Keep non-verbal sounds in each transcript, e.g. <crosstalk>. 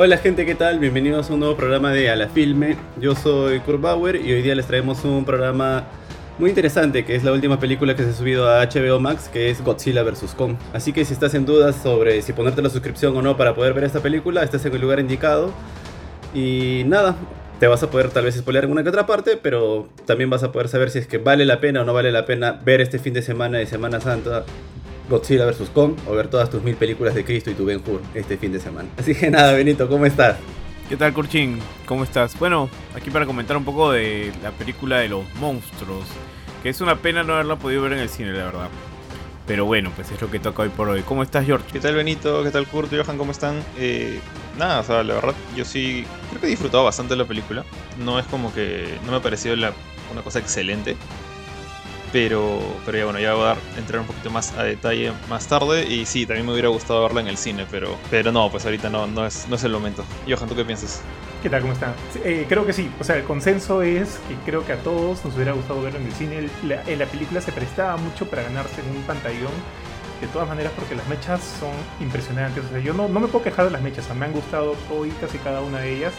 Hola gente, ¿qué tal? Bienvenidos a un nuevo programa de A la Filme. Yo soy Kurt Bauer y hoy día les traemos un programa muy interesante que es la última película que se ha subido a HBO Max que es Godzilla vs. Kong. Así que si estás en dudas sobre si ponerte la suscripción o no para poder ver esta película, estás en el lugar indicado. Y nada, te vas a poder tal vez spoiler en una que otra parte, pero también vas a poder saber si es que vale la pena o no vale la pena ver este fin de semana de Semana Santa Godzilla vs. Kong o ver todas tus mil películas de Cristo y tu Ben Hur este fin de semana. Así que nada, Benito, ¿cómo estás? ¿Qué tal, Kurchin? ¿Cómo estás? Bueno, aquí para comentar un poco de la película de los monstruos, que es una pena no haberla podido ver en el cine, la verdad. Pero bueno, pues es lo que toca hoy por hoy. ¿Cómo estás, George? ¿Qué tal, Benito? ¿Qué tal, Kurt? Johan, ¿cómo están? Eh, nada, o sea, la verdad, yo sí creo que he disfrutado bastante de la película. No es como que no me ha parecido una cosa excelente. Pero, pero ya bueno, ya voy a dar, entrar un poquito más a detalle más tarde. Y sí, también me hubiera gustado verla en el cine, pero, pero no, pues ahorita no, no, es, no es el momento. Johan, ¿tú qué piensas? ¿Qué tal? ¿Cómo están? Eh, creo que sí. O sea, el consenso es que creo que a todos nos hubiera gustado verlo en el cine. La, la película se prestaba mucho para ganarse en un pantallón. De todas maneras, porque las mechas son impresionantes. O sea, yo no, no me puedo quejar de las mechas. O sea, me han gustado todas y cada una de ellas.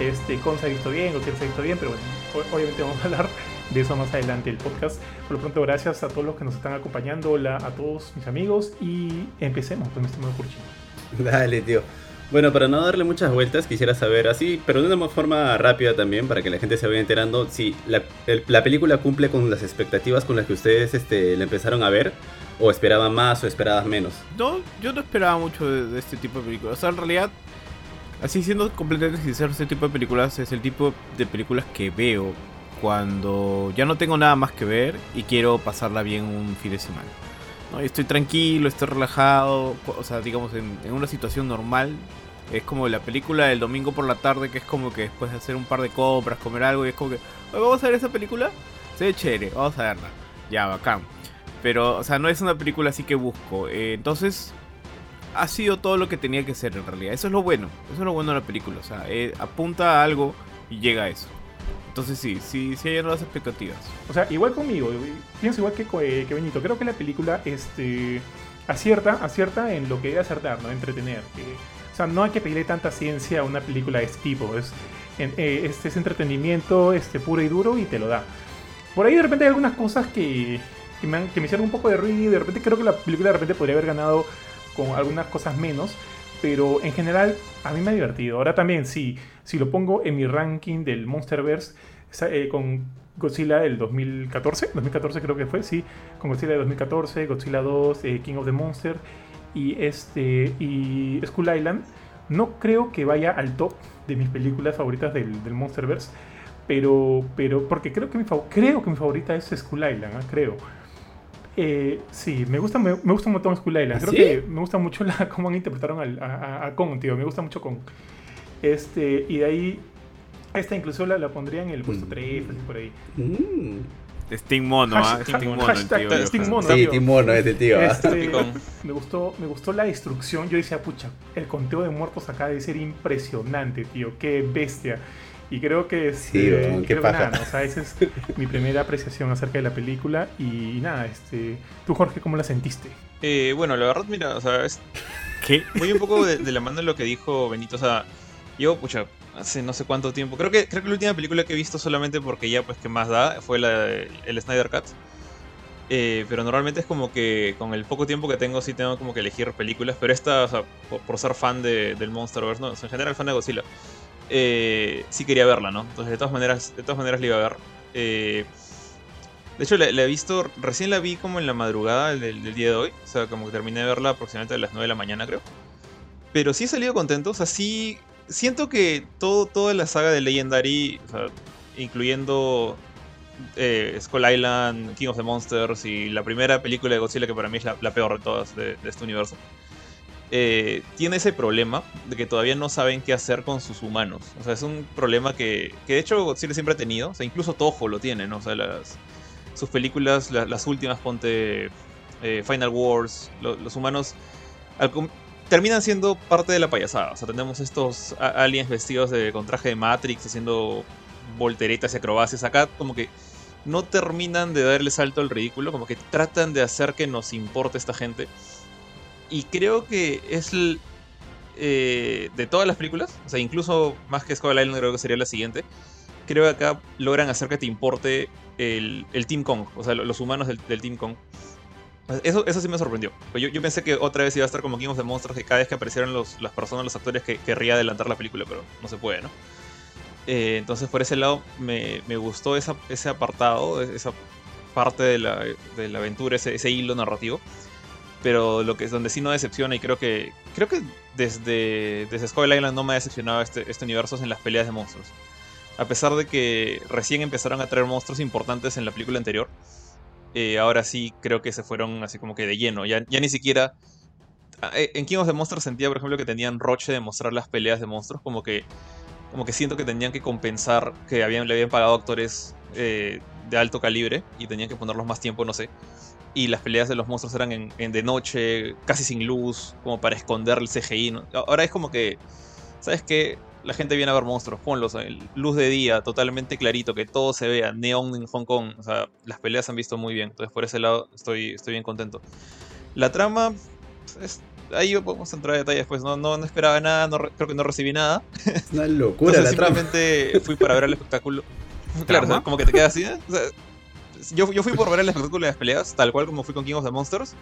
Este, Con se ha visto bien, Godzilla se ha visto bien, pero bueno, obviamente vamos a hablar de eso más adelante el podcast. Por lo pronto, gracias a todos los que nos están acompañando, hola a todos mis amigos y empecemos con este nuevo curchino. Dale, tío. Bueno, para no darle muchas vueltas, quisiera saber así, pero de una forma rápida también, para que la gente se vaya enterando, si la, la película cumple con las expectativas con las que ustedes este, la empezaron a ver, o esperaban más o esperaban menos. No, yo no esperaba mucho de, de este tipo de películas. O sea, en realidad, así siendo completamente sincero, este tipo de películas es el tipo de películas que veo cuando ya no tengo nada más que ver y quiero pasarla bien un fin de semana. Estoy tranquilo, estoy relajado, o sea, digamos, en, en, una situación normal. Es como la película del domingo por la tarde, que es como que después de hacer un par de compras, comer algo, y es como que, vamos a ver esa película, se ve chévere, vamos a verla. Ya, bacán. Pero, o sea, no es una película así que busco. Eh, entonces, ha sido todo lo que tenía que ser en realidad. Eso es lo bueno, eso es lo bueno de la película. O sea, eh, apunta a algo y llega a eso. Entonces sí, sí, sí hay nuevas expectativas. O sea, igual conmigo, pienso igual que, que Benito. Creo que la película este, acierta, acierta en lo que debe acertar, ¿no? Entretener. Eh, o sea, no hay que pedirle tanta ciencia a una película de este tipo. Es, eh, este es entretenimiento este, puro y duro y te lo da. Por ahí de repente hay algunas cosas que, que, me, han, que me hicieron un poco de ruido y de repente creo que la película de repente podría haber ganado con algunas cosas menos. Pero en general a mí me ha divertido. Ahora también, si, si lo pongo en mi ranking del Monsterverse eh, con Godzilla del 2014, 2014 creo que fue, sí, con Godzilla de 2014, Godzilla 2, eh, King of the Monster y, este, y Skull Island, no creo que vaya al top de mis películas favoritas del, Monsterverse. Pero, pero, porque creo que mi, creo que mi favorita es Skull Island, ¿eh? creo. Eh, sí, me gusta, me, me, gusta un montón Skull Island. Creo ¿Sí? que me gusta mucho <laughs> la, cómo han interpretaron al, a, a, Kong, tío. Me gusta mucho Kong. Este, y de ahí, esta incluso la, la pondría en el puesto 3, así por ahí. Mm. Sting Mono, ¿ah? Hashtag, Sting Mono, hashtag, el tío. Sting Mono, Sí, tío. Sting Mono es el tío. ¿ah? Este, me, gustó, me gustó la destrucción. Yo decía, pucha, el conteo de muertos acá debe ser impresionante, tío. Qué bestia. Y creo que este, sí, bueno, creo que nada, o sea, esa es mi primera apreciación acerca de la película. Y, nada, este, tú Jorge, ¿cómo la sentiste? Eh, bueno, la verdad, mira, o sea, es... ¿Qué? Voy un poco de, de la mano de lo que dijo Benito, o sea, yo, pucha, hace no sé cuánto tiempo, creo que, creo que la última película que he visto solamente porque ya, pues, que más da, fue la de, el Snyder Cut. Eh, pero normalmente es como que con el poco tiempo que tengo sí tengo como que elegir películas, pero esta, o sea, por, por ser fan de, del Monsterverse, no, o sea, en general fan de Godzilla eh, sí quería verla, ¿no? Entonces de todas maneras, de todas maneras la iba a ver. Eh, de hecho, la, he visto, recién la vi como en la madrugada del, día de hoy. O sea, como que terminé de verla aproximadamente a las 9 de la mañana, creo. Pero sí he salido contento. O sea, sí. Siento que todo, toda la saga de Legendary, incluyendo eh, Skull Island, King of the Monsters y la primera película de Godzilla, que para mí es la, peor de todas de este universo eh, tiene ese problema de que todavía no saben qué hacer con sus humanos. O sea, es un problema que, que de hecho Godzilla siempre ha tenido. O sea, incluso Toho lo tiene, ¿no? O sea, sus películas, la, las últimas, ponte eh, Final Wars, lo, los humanos terminan siendo parte de la payasada. O sea, tenemos estos aliens vestidos de, con traje de Matrix haciendo volteretas y acrobacias. Acá como que no terminan de darle salto al ridículo, como que tratan de hacer que nos importe esta gente. Y creo que es el, eh, de todas las películas, o sea, incluso más que Skull Island creo que sería la siguiente, creo que acá logran hacer que te importe el, el Team Kong, o sea, lo- los humanos del, del Team Kong. Eso, eso sí me sorprendió. Yo, yo pensé que otra vez iba a estar como King of the Monsters, que cada vez que aparecieran los, las personas, los actores, que querría adelantar la película, pero no se puede, ¿no? Eh, entonces, por ese lado, me, me gustó esa- ese apartado, esa parte de la, de la aventura, ese, ese hilo narrativo. Pero lo que es donde sí no decepciona, y creo que creo que desde, desde Skull Island no me ha decepcionado este, este universo en las peleas de monstruos. A pesar de que recién empezaron a traer monstruos importantes en la película anterior, eh, ahora sí creo que se fueron así como que de lleno. Ya, ya ni siquiera. ah, eh, En King of the Monsters sentía, por ejemplo, que tenían roche de mostrar las peleas de monstruos, como que. Como que siento que tenían que compensar que habían, le habían pagado actores eh, de alto calibre y tenían que ponerlos más tiempo, no sé. Y las peleas de los monstruos eran en, en de noche, casi sin luz, como para esconder el CGI. ¿no? Ahora es como que. ¿Sabes qué? La gente viene a ver monstruos, ponlos, luz de día, totalmente clarito, que todo se vea, neón en Hong Kong, o sea, las peleas se han visto muy bien, entonces por ese lado estoy, estoy bien contento. La trama, pues, es- ahí podemos entrar a detalles, pues no, no, no esperaba nada, no re- creo que no recibí nada, Es una <laughs> locura entonces la trama. simplemente fui para ver el espectáculo. <laughs> Claro, o sea, ¿Trama? como que te quedas así, ¿eh? O sea, yo, yo fui por ver el espectáculo de las peleas, tal cual como fui con King of the Monsters,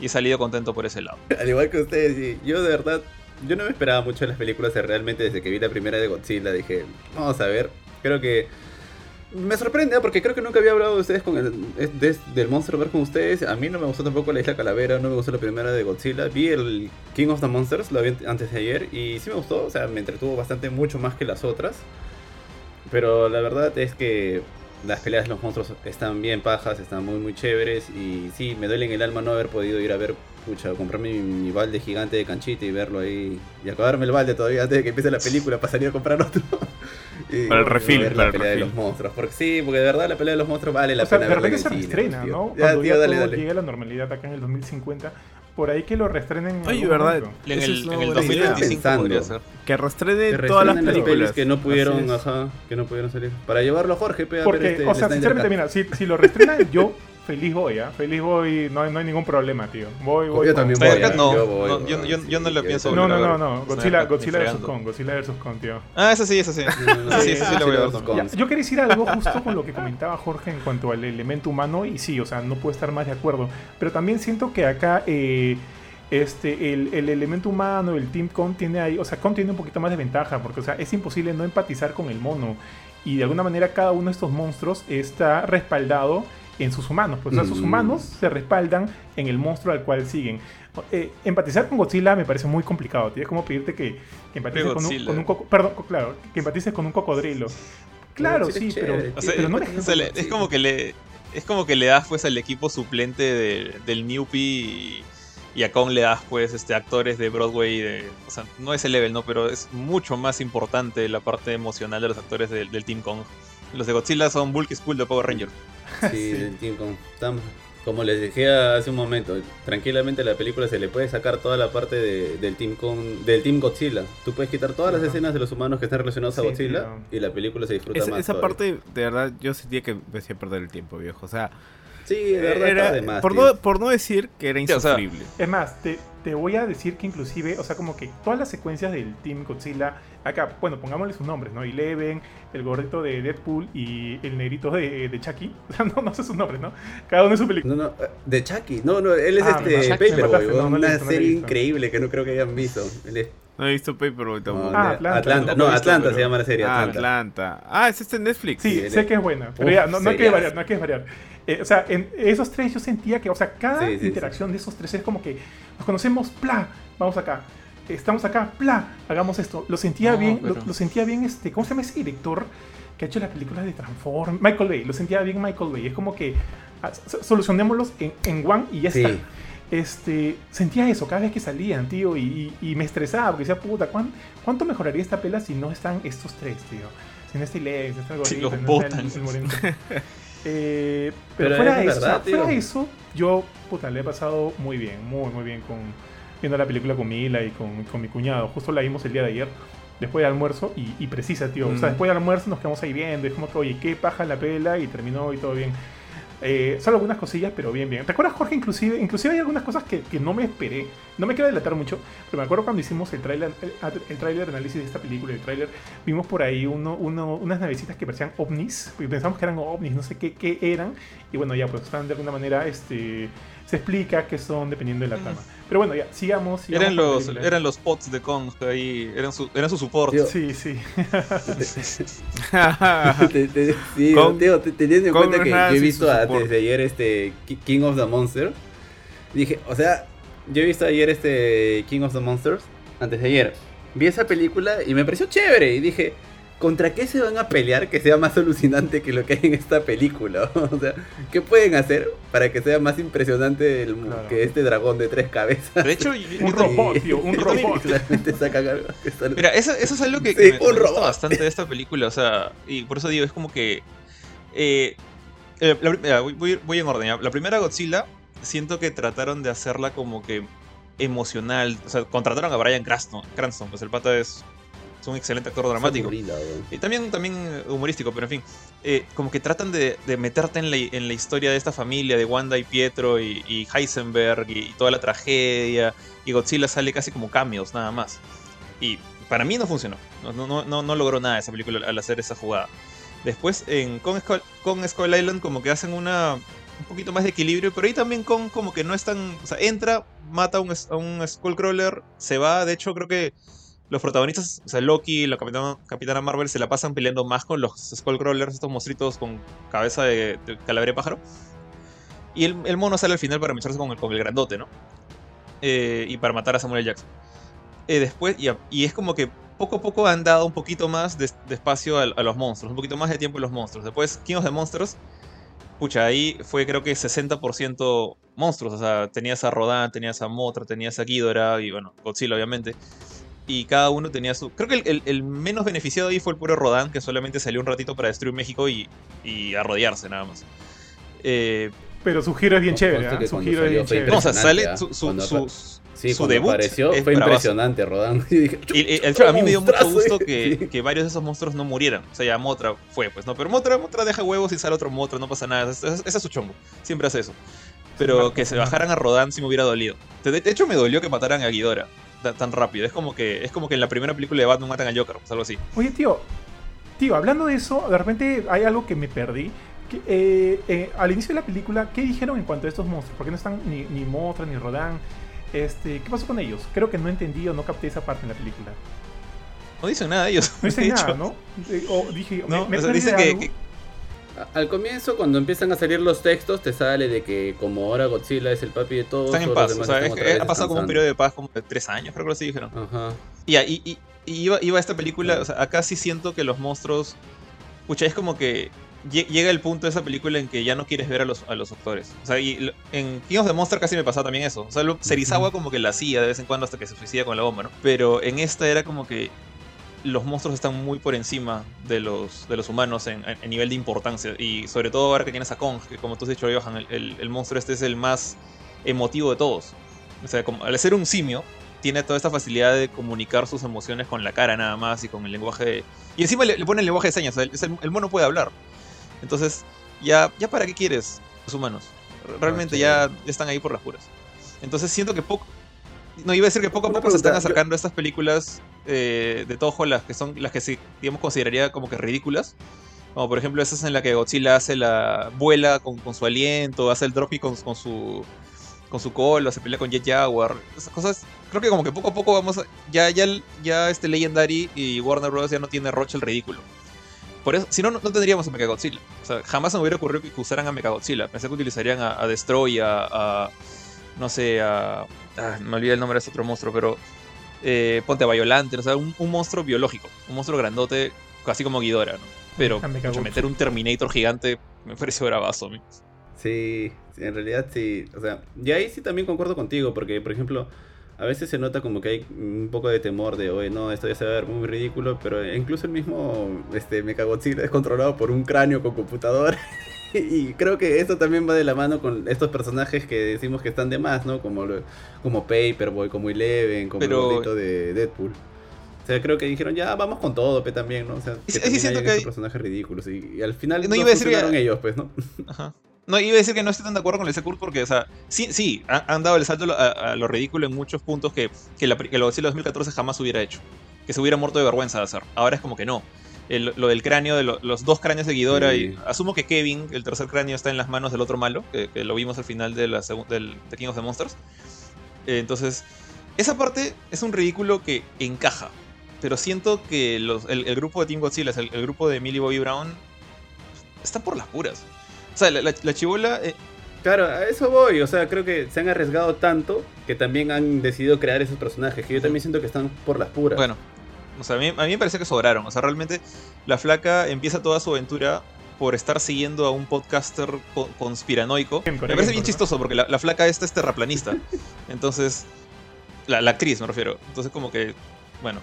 y he salido contento por ese lado. Al igual que ustedes, sí, yo de verdad, yo no me esperaba mucho de las películas, eh, realmente desde que vi la primera de Godzilla dije, vamos a ver, creo que me sorprende, ¿eh? porque creo que nunca había hablado de ustedes con el, es- de- del con ustedes, a mí no me gustó tampoco la Isla Calavera, no me gustó la primera de Godzilla, vi el King of the Monsters, lo vi antes de ayer, y sí me gustó, o sea, me entretuvo bastante, mucho más que las otras, pero la verdad es que las peleas de los monstruos están bien pajas, están muy muy chéveres y sí, me duele en el alma no haber podido ir a ver, pucha, comprarme mi, mi balde gigante de canchita y verlo ahí y acabarme el balde todavía antes de que empiece la película para salir a comprar otro. <laughs> Y Para el refill, ver para la el pelea de refill. los monstruos, porque sí, porque de verdad la pelea de los monstruos vale la o sea, pena de verla en repente se reestrena, tío. ¿no? Ya, Cuando tío, ya dale, todo dale. llegue a la normalidad acá en el 2050, por ahí que lo reestrenen. en Oye, ¿verdad? En el, es una en el buena idea. 2025 podría Pensando. ser. Que restrene Que todas las películas. que no pudieron, ajá, que no pudieron salir. Para llevarlo a Jorge, pe, a ver Porque, este, o sea, sinceramente, mira, si, si lo reestrenan, yo feliz voy, ¿ah? Feliz voy, no, hay- no hay ningún problema, tío. Voy, voy. Yo también Snyder voy, no, yo voy, no, voy, yo, yo- sí, yo no le yo pienso. No, no, no, no. Godzilla, Godzilla vs. Kong, Godzilla vs. Kong, tío. Ah, ese sí, ese sí. Sí, ese sí lo voy a ver. yo quería decir algo justo con lo que comentaba Jorge en cuanto al elemento humano, y sí, o sea, no puedo estar más de acuerdo. Pero también siento que acá eh, este, el, el elemento humano, el Team Con tiene ahí, o sea, Con tiene un poquito más de ventaja, porque o sea, es imposible no empatizar con el mono. Y de alguna manera cada uno de estos monstruos está respaldado en sus humanos. Pues, o sea, sus Mm. humanos se respaldan en el monstruo al cual siguen. Eh, empatizar con Godzilla me parece muy complicado, tío. Es como pedirte que, que empatices con un, con un coco- perdón, claro, que empatices con un cocodrilo. Claro, sí, es pero, chévere, O sea, pero no empatiza o sea, le- con es como que le es como que le das pues al equipo suplente de- del Newpie y, y a Kong le das pues este actores de Broadway de, o sea, no es el level, no, pero es mucho más importante la parte emocional de los actores del, del Team Kong. Los de Godzilla son Bulky School de Power Rangers. <laughs> Sí, del Team Kong. Tam- Como les dije hace un momento, tranquilamente a la película se le puede sacar toda la parte de- del Team Kong, del Team Godzilla. Tú puedes quitar todas las escenas de los humanos que están relacionados a Sí, Godzilla tío. y la película se disfruta más. esa todavía. parte, de verdad, yo sentía que me hacía perder el tiempo, viejo. O sea, Sí, de verdad era- está de más. por, tío. no, por no decir que era o sea, insufrible. Es más, te, te voy a decir que inclusive, o sea, como que todas las secuencias del Team Godzilla, acá, bueno, pongámosle sus nombres, ¿no? Eleven, el gordito de Deadpool y el negrito de, de Chucky. <laughs> O sea, no, no sé sus nombres, ¿no? Cada uno de su película. No, no, eh, de Chucky. No, no, él es Ah, este Paperboy, no, una serie increíble que no creo que hayan visto. Él es- No he visto Paperboy tampoco. no, Ah, Atlanta, Atlanta. No, Atlanta pero- se llama la serie. Ah, Atlanta. Atlanta. Ah, es este en Netflix. Sí, Sí, sé que es buena, pero Uf, ya, no, no hay que variar, no hay que variar. Eh, o sea, en esos tres yo sentía que, o sea, cada Sí, sí, interacción de esos tres es como que nos conocemos, pla, vamos acá, estamos acá, pla, hagamos esto. Lo sentía No, bien, pero- lo, lo sentía bien, este, ¿cómo se llama ese director que ha hecho las películas de Transform? Michael Bay, lo sentía bien Michael Bay. Es como que ah, so- solucionémoslos en, en one y ya Sí. está. Este, sentía eso cada vez que salían, tío, y, y- y me estresaba porque decía, puta, ¿cuán- ¿cuánto mejoraría esta pela si no están estos tres, tío? Si no está Ilex, si no está el Si gordito, los no está el- botan. <laughs> Eh, pero, Pero fuera, es de eso, verdad, fuera eso, yo puta, le he pasado muy bien, muy, muy bien con viendo la película con Mila y con, con mi cuñado. Justo la vimos el día de ayer, después de almuerzo, y, y precisa, tío. O sea, Mm. después del almuerzo nos quedamos ahí viendo, es como que, oye, qué paja la pela, y terminó y todo bien. Eh, solo algunas cosillas, pero bien, bien. ¿Te acuerdas, Jorge? Inclusive, inclusive hay algunas cosas que, que no me esperé. no me quiero delatar mucho, pero me acuerdo cuando hicimos el tráiler el, el análisis de esta película, el tráiler, vimos por ahí uno, uno, unas navecitas que parecían ovnis, porque pensamos que eran ovnis, no sé qué, qué eran, y bueno, ya pues están de alguna manera, este, se explica que son dependiendo de la trama. Pero bueno, ya, sigamos. sigamos Eran los, eran los pots de Kong ahí, eran su, eran su support. Tío, Sí, sí. <laughs> Te- te- sí, Con- tío, te- teniendo en con cuenta que yo he visto a- desde ayer este Ki- King of the Monster, dije, o sea, yo he visto ayer este King of the Monsters, antes de ayer, vi esa película y me pareció chévere y dije, ¿contra qué se van a pelear que sea más alucinante que lo que hay en esta película? <laughs> o sea, ¿qué pueden hacer para que sea más impresionante el- Claro. que este dragón de tres cabezas? De hecho, yo <laughs> Un robot, tío, un robot. Claramente sacan algo que está- Mira, eso, eso es algo que, Sí, que me, un me gusta bastante de esta película, o sea, y por eso digo, es como que... eh, eh, la- mira, voy, voy- voy en orden, ya. La primera Godzilla, siento que trataron de hacerla como que emocional, o sea, contrataron a Brian Cranston, Cranston pues el pata es, es un excelente actor dramático. aburrida. Y también, también humorístico, pero en fin. eh, como que tratan de, de meterte en la, en la historia de esta familia, de Wanda y Pietro y, y Heisenberg y, y toda la tragedia. Y Godzilla sale casi como cameos, nada más. Y para mí no funcionó. No, no, no, no, logró nada esa película al hacer esa jugada. Después en Skull, Kong Skull Island como que hacen una un poquito más de equilibrio, pero ahí también Kong como que no es tan... O sea, entra, mata a un, a un Skullcrawler, se va. De hecho, creo que los protagonistas, o sea, Loki y la Capitana, Marvel se la pasan peleando más con los Skullcrawlers, estos monstruitos con cabeza de, de pájaro. Y el, el mono sale al final para mecharse con el, con el grandote, ¿no? Eh, y para matar a Samuel. Jackson. Eh, después, y, y es como que poco a poco han dado un poquito más de, espacio a, a los monstruos, un poquito más de tiempo a los monstruos. Después, King of the Monsters, pucha, ahí fue creo que 60% monstruos. O sea, tenías a Rodan, tenías a Motra, tenías a Ghidorah y bueno, Godzilla obviamente. Y cada uno tenía su... Creo que el, el- el menos beneficiado ahí fue el puro Rodan, que solamente salió un ratito para destruir México y, y arrodillarse nada más. Eh, Pero su giro es bien chévere, ¿ah? Su giro es bien chévere. no, o sea, sale su, ¿ah? su, Cuando su, Sí, su debut apareció fue bravazo. impresionante, Rodan. <laughs> Y Y, hecho, a mí me dio mucho gusto que, <laughs> que varios de esos monstruos no murieran. O sea, ya Motra fue, pues, ¿no? Pero Motra, Motra deja huevos y sale otro Motra, no pasa nada. Ese, es su chongo. Siempre hace eso. Pero que se bajaran a Rodan sí me hubiera dolido. De, de hecho, me dolió que mataran a Ghidorah ta- tan rápido. Es como que es como que en la primera película de Batman matan a Joker, pues algo así. Oye, tío, tío, hablando de eso, de repente hay algo que me perdí. Que, eh, eh, al inicio de la película, ¿qué dijeron en cuanto a estos monstruos? ¿Por qué no están ni, ni Mothra ni Rodan? Este, ¿Qué pasó con ellos? Creo que no entendí o no capté esa parte en la película. No dicen nada de ellos. No dicen <laughs> nada. ¿no? Eh, O dije, No, me, me o sea, perdí dicen que, que- Al comienzo, cuando empiezan a salir los textos, te sale de que como ahora Godzilla es el papi de todos, están en paz. O sea, es ha pasado como un periodo de paz como de tres años, creo que así dijeron. Ajá. Y, y, y- y iba, iba esta película, o sea, acá sí siento que los monstruos. Pucha, es como que lle- llega el punto de esa película en que ya no quieres ver a los, a los actores. O sea, y lo- en King of the Monster casi me pasaba también eso. O sea, lo- Serizawa como que la hacía de vez en cuando hasta que se suicida con la bomba, ¿no? Pero en esta era como que los monstruos están muy por encima de los, de los humanos en, en nivel de importancia. Y sobre todo ahora que tienes a Kong, que como tú has dicho, Johan, el, el- el monstruo este es el más emotivo de todos. O sea, como, al ser un simio, tiene toda esta facilidad de comunicar sus emociones con la cara nada más y con el lenguaje de... Y encima le, le pone el lenguaje de señas, o sea, el, el mono puede hablar. Entonces, ya, ya para qué quieres los humanos. Realmente ya están ahí por las puras. Entonces siento que poco... No, iba a decir que poco a poco se están acercando a estas películas eh, de Toho, las que son las que digamos, consideraría como que ridículas. Como por ejemplo esas en la que Godzilla hace la vuela con, con su aliento, hace el dropping con, con su con su cola, se pelea con Jet Jaguar. Esas cosas, creo que como que poco a poco vamos a, ya ya ya este Legendary y Warner Bros ya no tiene roche el ridículo. Por eso, si no, no tendríamos a Mechagodzilla. O sea, jamás se me hubiera ocurrido que usaran a Mechagodzilla. Pensé que utilizarían a, a Destroy, a, a- no sé, a, ah, me olvidé el nombre de este otro monstruo, pero eh, ponte a Violante, o sea, un, un monstruo biológico, un monstruo grandote, casi como Ghidorah, ¿no? Pero A pucha, Mechagodzilla. meter un Terminator gigante me pareció bravazo mí. Sí, sí, en realidad sí. O sea, y ahí sí también concuerdo contigo, porque por ejemplo, a veces se nota como que hay un poco de temor de, oye, no, esto ya se va a ver muy ridículo, pero incluso el mismo este, Mechagodzilla es controlado por un cráneo con computadora. <laughs> <laughs> y creo que eso también va de la mano con estos personajes que decimos que están de más, ¿no? Como, lo- como Paperboy, como Eleven, como Pero- el gordito de Deadpool. O sea, creo que dijeron, ya vamos con todo, pe, también, ¿no? O sea, sí, también que hay- personajes ridículos. Y, y al final No, iba a decir que- ellos, pues, ¿no? <laughs> Ajá. No, iba a decir que no estoy tan de acuerdo con el Kurt porque, o sea, sí, sí, han, han dado el salto a, a lo ridículo en muchos puntos que, que, la, que lo Godzilla 2014 jamás hubiera hecho. Que se hubiera muerto de vergüenza de hacer. Ahora es como que no. El- lo del cráneo, de lo- los dos cráneos de Ghidorah, Sí. y asumo que Kevin, el tercer cráneo, está en las manos del otro malo, que, que lo vimos al final de, la del, de King of the Monsters. Eh, entonces, esa parte es un ridículo que encaja. Pero siento que los- el, el grupo de Team Godzilla, el, el grupo de Millie Bobby Brown, está por las puras. O sea, la, la, la chibola eh, Claro, a eso voy. O sea, creo que se han arriesgado tanto que también han decidido crear esos personajes. Que yo también siento que están por las puras. Bueno, o sea, a mí, a mí me parece que sobraron. O sea, realmente la flaca empieza toda su aventura por estar siguiendo a un podcaster co- conspiranoico. Me parece bien ¿no? chistoso porque la, la flaca esta es terraplanista. <laughs> Entonces, la, la actriz me refiero. Entonces como que, bueno,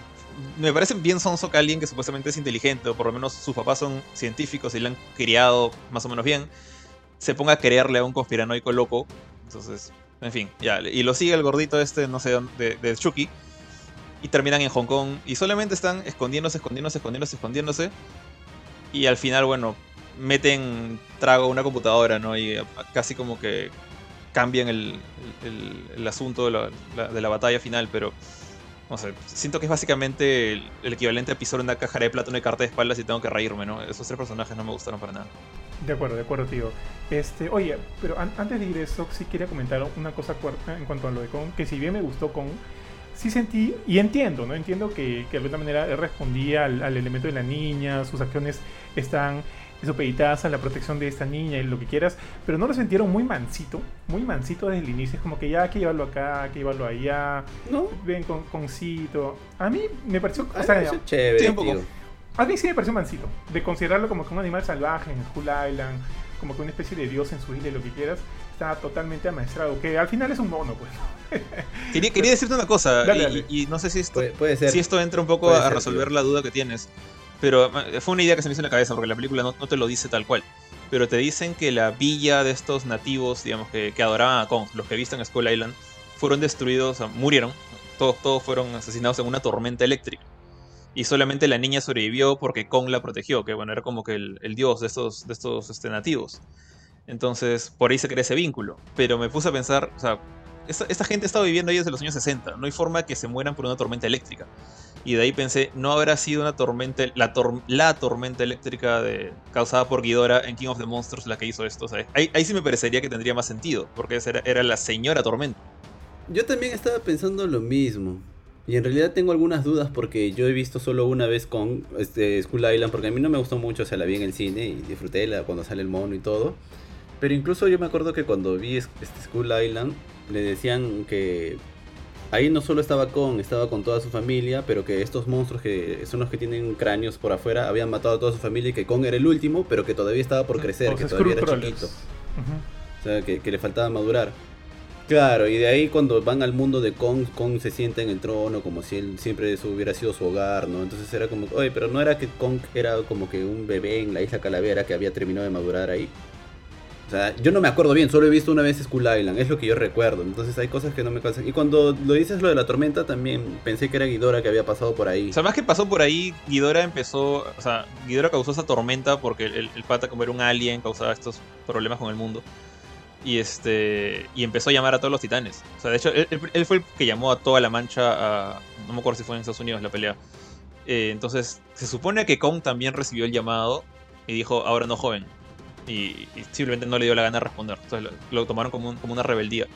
me parece bien sonso que alguien que supuestamente es inteligente, o por lo menos sus papás son científicos y le han criado más o menos bien, se ponga a creerle a un conspiranoico loco. Entonces, en fin, ya. Y lo sigue el gordito este, no sé, dónde- de, de Chucky. Y terminan en Hong Kong. Y solamente están escondiéndose, escondiéndose, escondiéndose, escondiéndose. Y al final, bueno, meten trago a una computadora, ¿no? Y a- casi como que cambian el, el- asunto de la, de la batalla final, pero no sé, siento que es básicamente el, el equivalente a pisar una caja de plátano y carta de espaldas y tengo que reírme, ¿no? Esos tres personajes no me gustaron para nada. De acuerdo, de acuerdo, tío. Este, oye, pero an- antes de ir a eso, sí quería comentar una cosa cuer- en cuanto a lo de Kong, que si bien me gustó Kong, sí sentí, y entiendo, ¿no? Entiendo que, que de alguna manera él respondía al, al elemento de la niña, sus acciones están supeditadas a la protección de esta niña y lo que quieras, pero no lo sintieron muy mansito, muy mansito desde el inicio, es como que ya hay que llevarlo acá, hay que llevarlo allá, ¿No? ven con concito. A mí me pareció, o sea, chévere, Sí, un poco. a mí sí me pareció mansito, de considerarlo como que un animal salvaje en Skull Island, como que una especie de dios en su isla y lo que quieras, está totalmente amaestrado, que al final es un mono, pues. Quería, quería decirte una cosa, Dale, y, dale. y- y no sé si esto, Puede, puede ser. si esto entra un poco Puede a ser, resolver tío. la duda que tienes. Pero eh, fue una idea que se me hizo en la cabeza, porque la película no, no te lo dice tal cual. Pero te dicen que la villa de estos nativos, digamos, que, que adoraban a Kong, los que visten Skull Island, fueron destruidos, o sea, murieron. Todos, todos fueron asesinados en una tormenta eléctrica. Y solamente la niña sobrevivió porque Kong la protegió, que bueno, era como que el, el dios de estos, de estos este, nativos. Entonces, por ahí se crea ese vínculo. Pero me puse a pensar, o sea, esta, gente ha estado viviendo ahí desde los años 60. No hay forma que se mueran por una tormenta eléctrica. Y de ahí pensé, no habrá sido una tormenta, la, tor- la tormenta eléctrica causada por Ghidorah en King of the Monsters la que hizo esto. O sea, ahí, sí me parecería que tendría más sentido, porque era, era la señora tormenta. Yo también estaba pensando lo mismo. Y en realidad tengo algunas dudas porque yo he visto solo una vez con este, Skull Island, porque a mí no me gustó mucho, o sea, la vi en el cine y disfruté cuando sale el mono y todo. Pero incluso yo me acuerdo que cuando vi es- este Skull Island, le decían que ahí no solo estaba con, estaba con toda su familia, pero que estos monstruos que son los que tienen cráneos por afuera habían matado a toda su familia y que Kong era el último, pero que todavía estaba por crecer, Los que todavía era chiquito. O sea, que, que le faltaba madurar. Claro, y de ahí cuando van al mundo de Kong, Kong se sienta en el trono como si él siempre eso hubiera sido su hogar, ¿no? Entonces era como, oye, pero no era que Kong era como que un bebé en la isla Calavera que había terminado de madurar ahí. O sea, yo no me acuerdo bien, solo he visto una vez Skull Island, es lo que yo recuerdo. Entonces hay cosas que no me calzan. Y cuando lo dices lo de la tormenta, también pensé que era Ghidorah que había pasado por ahí. O sea, más que pasó por ahí, Ghidorah empezó. O sea, Ghidorah causó esa tormenta porque el, pata, como era un alien, causaba estos problemas con el mundo. Y este. Y empezó a llamar a todos los titanes. O sea, de hecho, él fue el que llamó a toda la mancha a. No me acuerdo si fue en Estados Unidos la pelea. Eh, entonces, se supone que Kong también recibió el llamado y dijo, ahora no, joven. Y, y simplemente no le dio la gana de responder. Entonces lo, lo tomaron como, un- como una rebeldía.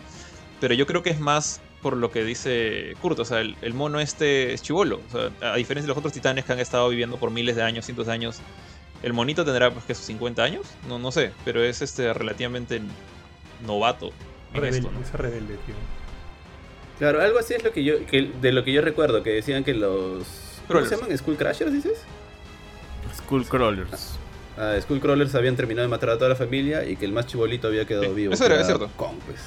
Pero yo creo que es más por lo que dice Kurt. O sea, el, el mono este es chivolo. O sea, a diferencia de los otros titanes que han estado viviendo por miles de años, cientos de años. El monito tendrá pues que sus 50 años, no, no sé, pero es este relativamente novato en Rebelde, esto, ¿no? es rebelde, tío. Claro, algo así es lo que yo, que, de lo que yo recuerdo, que decían que los... ¿Cómo Crawlers. se llaman? ¿Skull Crashers, dices? Skullcrawlers. Ah, Skullcrawlers habían terminado de matar a toda la familia y que el más chibolito había quedado Sí, vivo. eso era, es cierto. Kong, pues.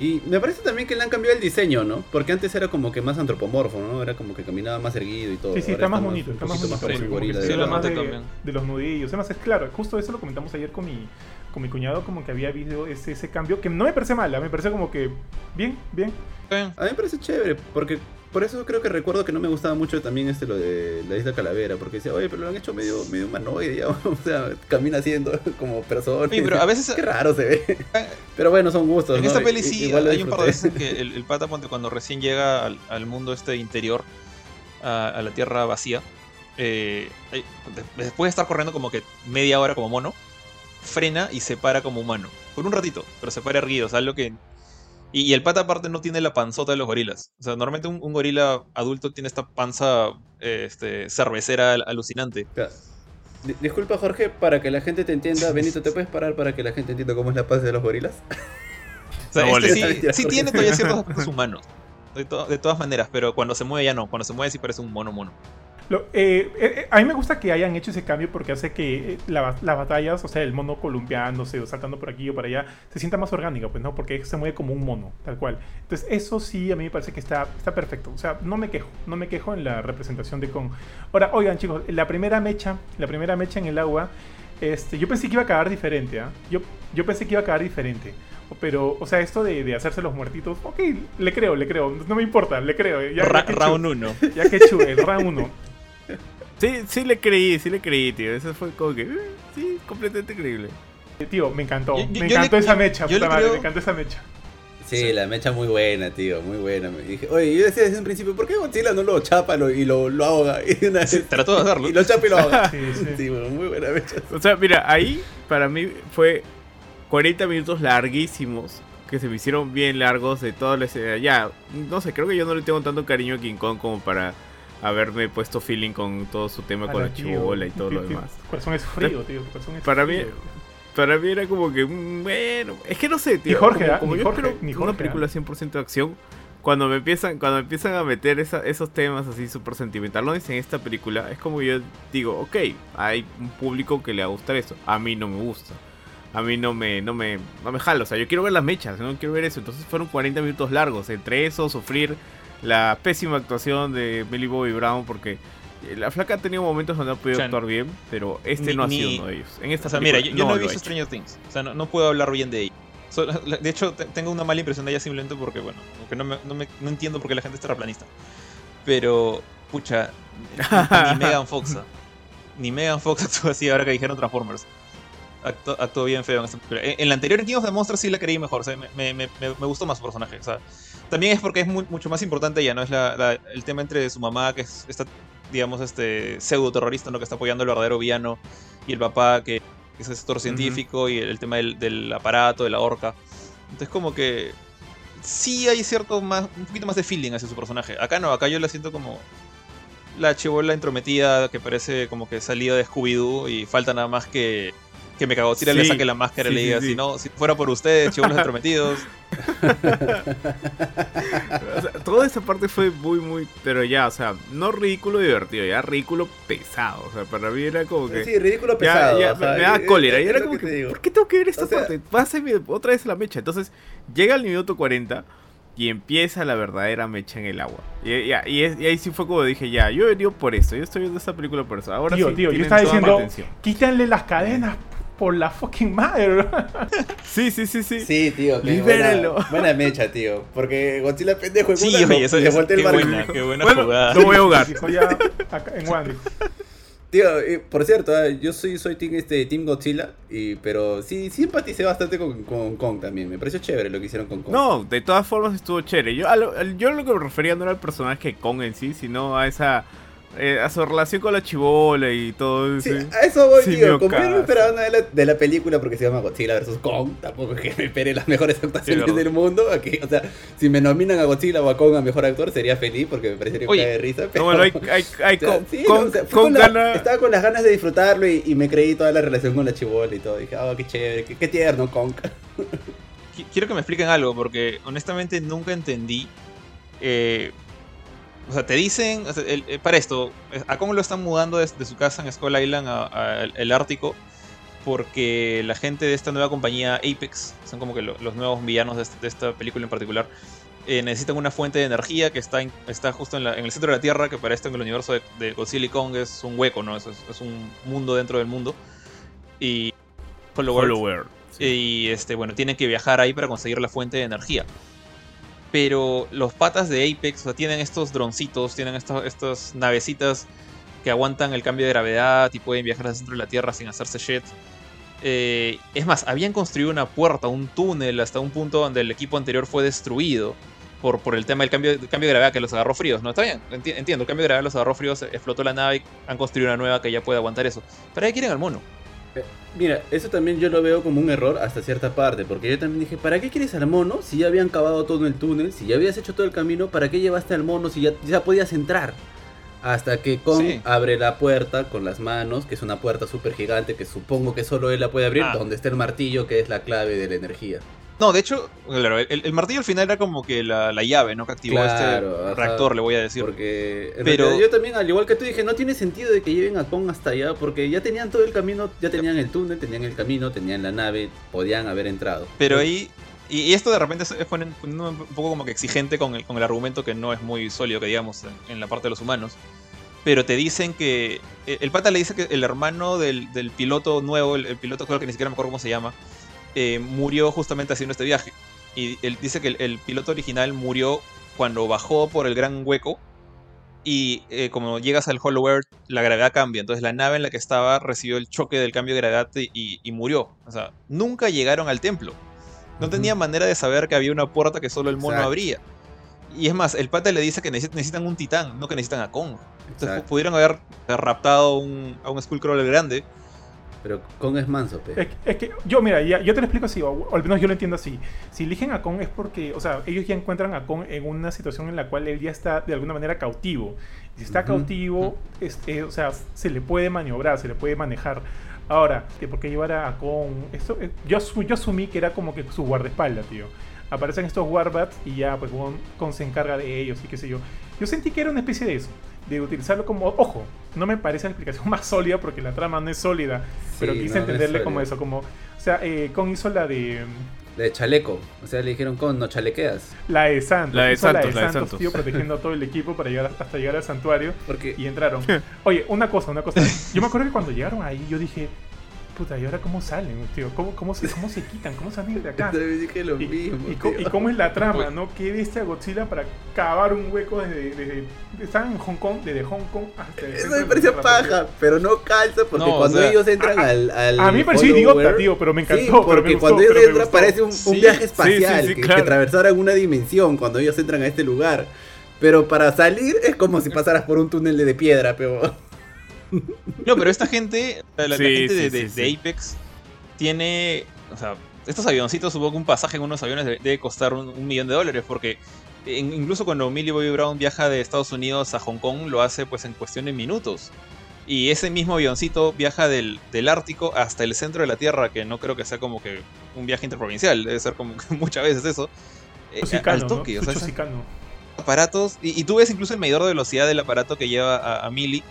Y me parece también que le han cambiado el diseño, ¿no? Porque antes era como que más antropomorfo, ¿no? Era como que caminaba más erguido y todo. Sí, sí, Ahora está más bonito, un está más bonito. más que gorila de Sí, más de, de los nudillos. Además, es claro, justo eso lo comentamos ayer con mi, con mi cuñado, como que había habido ese, ese cambio, que no me parece mal, ¿ah? me parece como que bien, bien. Está bien. A mí me parece chévere, porque por eso creo que recuerdo que no me gustaba mucho también este lo de la isla Calavera, porque decía, oye, pero lo han hecho medio, medio humanoide, ya, <laughs> o sea, camina haciendo <laughs> como persona. Sí, pero a veces- <laughs> Qué raro se ve. Pero bueno, son gustos, En ¿no? esta peli sí igual hay un par de veces que el, el pata cuando recién llega al, al mundo este interior, a, a la tierra vacía, eh, después de estar corriendo como que media hora como mono, frena y se para como humano. Por un ratito, pero se para erguido, o sea, algo que... Y, y el pata aparte no tiene la panzota de los gorilas. O sea, normalmente un, un gorila adulto tiene esta panza eh, este, cervecera al- alucinante. Disculpa, Jorge, para que la gente te entienda, Benito, ¿te puedes parar para que la gente entienda cómo es la paz de los gorilas? O sea, No, este sí, sí tiene todavía ciertos <laughs> aspectos humanos. De, to- de todas maneras, pero cuando se mueve ya no. Cuando se mueve sí parece un mono mono. Lo- eh, eh, a mí me gusta que hayan hecho ese cambio porque hace que eh, la- las batallas, o sea, el mono columpiándose o saltando por aquí o para allá, se sienta más orgánica, pues, ¿no? Porque se mueve como un mono, tal cual. Entonces, eso sí, a mí me parece que está, está perfecto. O sea, no me quejo, no me quejo en la representación de Kong. Ahora, oigan, chicos, la primera mecha, la primera mecha en el agua, este, yo pensé que iba a acabar diferente, ¿ah? Yo, yo pensé que iba a acabar diferente. Pero, o sea, esto de, de hacerse los muertitos, ok, le creo, le creo, no me importa, le creo. Ya, ya Ra- que round 1. Ya que chu, el round 1. Sí, sí le creí, sí le creí, tío. Eso fue como que. eh, sí, completamente creíble. Tío, me encantó. Yo- yo- me encantó le- esa mecha, yo puta madre, creo- me encantó esa mecha. Sí, Sí. la mecha muy buena, tío, muy buena. Me dije, oye, yo decía desde un principio, ¿por qué Godzilla no lo chapa lo- y lo, lo ahoga? <laughs> Y de una vez- Sí, trató de hacerlo. <laughs> Y lo chapa y lo ahoga. Sí, <laughs> sí. Sí, bueno, muy buena mecha. O sea, mira, ahí para mí fue 40 minutos larguísimos. Que se me hicieron bien largos de toda la escena. Ya, no sé, creo que yo no le tengo tanto cariño a King Kong como para haberme puesto feeling con todo su tema con la chibola y todo tío, lo <laughs> demás. Tu corazón es frío, tío. Tu corazón es Para mí- frío. Para mí era como que, mm, bueno, es que no sé, tío. Jorge, como, ¿ah? como Ni yo Jorge, ni una Jorge, película 100% de acción, cuando me empiezan cuando empiezan a meter esa- esos temas así súper sentimentalones en esta película, es como yo digo, ok, hay un público que le va a gustar eso. A mí no me gusta. A mí no me, no me, no me jala. O sea, yo quiero ver las mechas, no quiero ver eso. Entonces fueron 40 minutos largos. Entre eso, sufrir la pésima actuación de Millie Bobby Brown, porque eh, la flaca ha tenido momentos donde ha podido O sea, actuar bien, pero este ni- no ha ni- sido uno de ellos. En esta O sea, mira, yo, película yo no, he visto. Stranger Things. O sea, no, no puedo hablar bien de ella. So- <laughs> de hecho, te- tengo una mala impresión de ella simplemente porque, bueno, porque no, me, no, me- no entiendo por qué la gente es terraplanista. Pero, pucha, <laughs> ni, Megan Fox. Ni Megan Fox <laughs> actuó así ahora que dijeron Transformers. Actuó, actuó bien feo en esta película. En, en la anterior, en King of the Monsters, sí la creí mejor. O sea, me, me- me gustó más su personaje. O sea, también es porque es mu- mucho más importante ella, ¿no? Es la, la- el tema entre su mamá, que es esta, digamos, este pseudo terrorista, ¿no? Que está apoyando al verdadero villano, y el papá, que, que es asesor científico, y el, el tema del, del aparato, de la horca. Entonces, como que sí hay cierto más, un poquito más de feeling hacia su personaje. Acá no, acá yo la siento como la chivola entrometida que parece como que salida de Scooby-Doo y falta nada más que que me cagó, le Sí, saque la máscara y le diga, sí. si no, si fuera por ustedes, chivolos entrometidos. <laughs> O sea, toda esa parte fue muy, muy. Pero ya, o sea, no ridículo divertido, ya ridículo pesado. O sea, para mí era como que. Sí, ridículo pesado. ya, o sea, me da es- cólera. Y era como que que, te digo. ¿por qué tengo que ver esta O sea- parte? Pásame otra vez la mecha. Entonces, llega al minuto 40 y empieza la verdadera mecha en el agua. Y, y, es- y ahí sí fue como dije, ya, yo he venido por esto. Yo estoy viendo esta película por eso. Ahora Tío, sí, tío, yo estaba diciendo, quítanle las cadenas por la fucking madre. <laughs> Sí, sí, sí, sí. Sí, tío, Libérenlo. buena, buena mecha, tío. Porque Godzilla pendejo en Sí, oye, no, eso le es voltea el qué barco. buena, qué buena Bueno, jugada. lo voy a ya acá, en dijo. Tío, eh, por cierto, ah, yo soy, soy team, este, team Godzilla, y, pero sí, sí empaticé bastante con, con Kong también. Me pareció chévere lo que hicieron con Kong. No, de todas formas estuvo chévere. Yo a lo, al- yo lo que me refería no era al personaje Kong en sí, sino a esa eh, a su relación con la chibola y todo Sí, eso. a eso voy, Sí, tío. Como yo no esperaba nada de la, de la película porque se llama Godzilla vs. Kong, tampoco es que me espere las mejores actuaciones del mundo. Aquí, o sea, si me nominan a Godzilla o a Kong a mejor actor, sería feliz porque me parecería Oye, que de risa. No, Pero, bueno, hay, hay, hay <laughs> o sea, Kong, sí, Kong- no, o sea, fui Kong con la- gana- estaba con las ganas de disfrutarlo y, y me creí toda la relación con la chibola y todo. Dije, oh, qué chévere, qué, qué tierno, Kong. Qui- Quiero que me expliquen algo, porque honestamente nunca entendí. eh, o sea, te dicen. o sea, el- eh, para esto, eh, a cómo lo están mudando desde de su casa en Skull Island a- a el- el Ártico. Porque la gente de esta nueva compañía Apex, son como que lo- los nuevos villanos de, este- de esta película en particular, eh, necesitan una fuente de energía que está, en- está justo en, la- en el centro de la Tierra, que para esto en el universo de, de Godzilla y Kong es un hueco, ¿no? Es, un mundo dentro del mundo. Y Hollow sí. Y este, bueno, tienen que viajar ahí para conseguir la fuente de energía. Pero los patas de Apex, o sea, tienen estos droncitos, tienen estas navecitas que aguantan el cambio de gravedad y pueden viajar al centro de la Tierra sin hacerse shit. Eh, es más, habían construido una puerta, un túnel, hasta un punto donde el equipo anterior fue destruido por, por el tema del cambio, de gravedad que los agarró fríos. No, está bien, enti- entiendo, el cambio de gravedad los agarró fríos, explotó la nave han construido una nueva que ya puede aguantar eso. Pero ahí quieren al mono. Mira, eso también yo lo veo como un error hasta cierta parte, porque yo también dije, ¿para qué quieres al mono si ya habían cavado todo el túnel, si ya habías hecho todo el camino, ¿para qué llevaste al mono si ya, ya podías entrar? Hasta que Kong Sí. abre la puerta con las manos, que es una puerta súper gigante que supongo que solo él la puede abrir, Ah. donde está el martillo que es la clave de la energía. No, de hecho, claro, el, el martillo al final era como que la, la llave, ¿no? Que activó Claro, este ajá. reactor, le voy a decir. Porque Pero- realidad yo también, al igual que tú, dije, no tiene sentido de que lleven a Kong hasta allá, porque ya tenían todo el camino, ya tenían el túnel, tenían el camino, tenían la nave, podían haber entrado. Pero ahí. Y, esto de repente poniendo un poco como que exigente con el, con el argumento que no es muy sólido, que digamos, en, en la parte de los humanos. Pero te dicen que. El, el pata le dice que el hermano del, del piloto nuevo, el, el piloto creo que ni siquiera me acuerdo cómo se llama, eh, murió justamente haciendo este viaje. Y él dice que el, el piloto original murió cuando bajó por el gran hueco. Y eh, como llegas al Hollow Earth, la gravedad cambia. Entonces la nave en la que estaba recibió el choque del cambio de gravedad y, murió. O sea, nunca llegaron al templo. No tenía manera de saber que había una puerta que solo el mono Exacto. abría. Y es más, el pata le dice que necesitan, necesitan un titán, no que necesitan a Kong. Entonces Exacto. pudieron haber raptado un- a un Skullcrawler grande. Pero Kong es manso, pe. Es, que- es que yo, mira, ya, yo te lo explico así, o, o al menos yo lo entiendo así. Si eligen a Kong es porque, o sea, ellos ya encuentran a Kong en una situación en la cual él ya está de alguna manera cautivo. Y si está Ujú, cautivo, es- eh, o sea, se le puede maniobrar, se le puede manejar. Ahora, ¿por qué llevar a Kong? Esto, eh, yo, yo asumí que era como que su guardaespaldas, tío. Aparecen estos Warbats y ya, pues Kong se encarga de ellos y qué sé yo. Yo sentí que era una especie de eso, de utilizarlo como, ojo, no me parece la explicación <laughs> más sólida porque la trama no es sólida, pero quise no, no es entenderle como eso, como, o sea, eh, Kong hizo la de De chaleco. O sea, le dijeron Kong, no chalequeas. la de Santos, La de hizo Santos, la de Santos. tío, <laughs> protegiendo a todo el equipo para llegar hasta llegar al santuario Porque y entraron. <laughs> Oye, una cosa, una cosa. Yo me acuerdo que cuando llegaron ahí, yo dije, puta, ¿y ahora cómo salen, tío? ¿Cómo, cómo, se, cómo se quitan? ¿Cómo salen de acá? <laughs> dije lo Y, mismo. y tío. y cómo es la trama, ¿no? ¿Qué bestia Godzilla para cavar un hueco desde, desde... Estaban en Hong Kong, desde Hong Kong hasta... el Eso me pareció paja, pero no calza porque No, o cuando sea, ellos entran al, al a mí me pareció idiota, tío, pero me encantó, Sí, pero porque me gustó, cuando ellos entran parece un, un Sí, viaje espacial sí, sí, que, claro. que atravesaran una dimensión cuando ellos entran a este lugar. Pero para salir es como si pasaras por un túnel de piedra, pero No, pero esta gente, la, la Sí, gente sí, de, de- sí, de sí. Apex, tiene. O sea, estos avioncitos, supongo que un pasaje en unos aviones debe, costar un, un millón de dólares, porque incluso cuando Millie Bobby Brown viaja de Estados Unidos a Hong Kong, lo hace pues en cuestión de minutos. Y ese mismo avioncito viaja del, del Ártico hasta el centro de la Tierra, que no creo que sea como que un viaje interprovincial, debe ser como que <laughs> muchas veces eso. eh, al toque, ¿no? o sea, chusicano. aparatos. Y, y tú ves incluso el medidor de velocidad del aparato que lleva a, a Millie,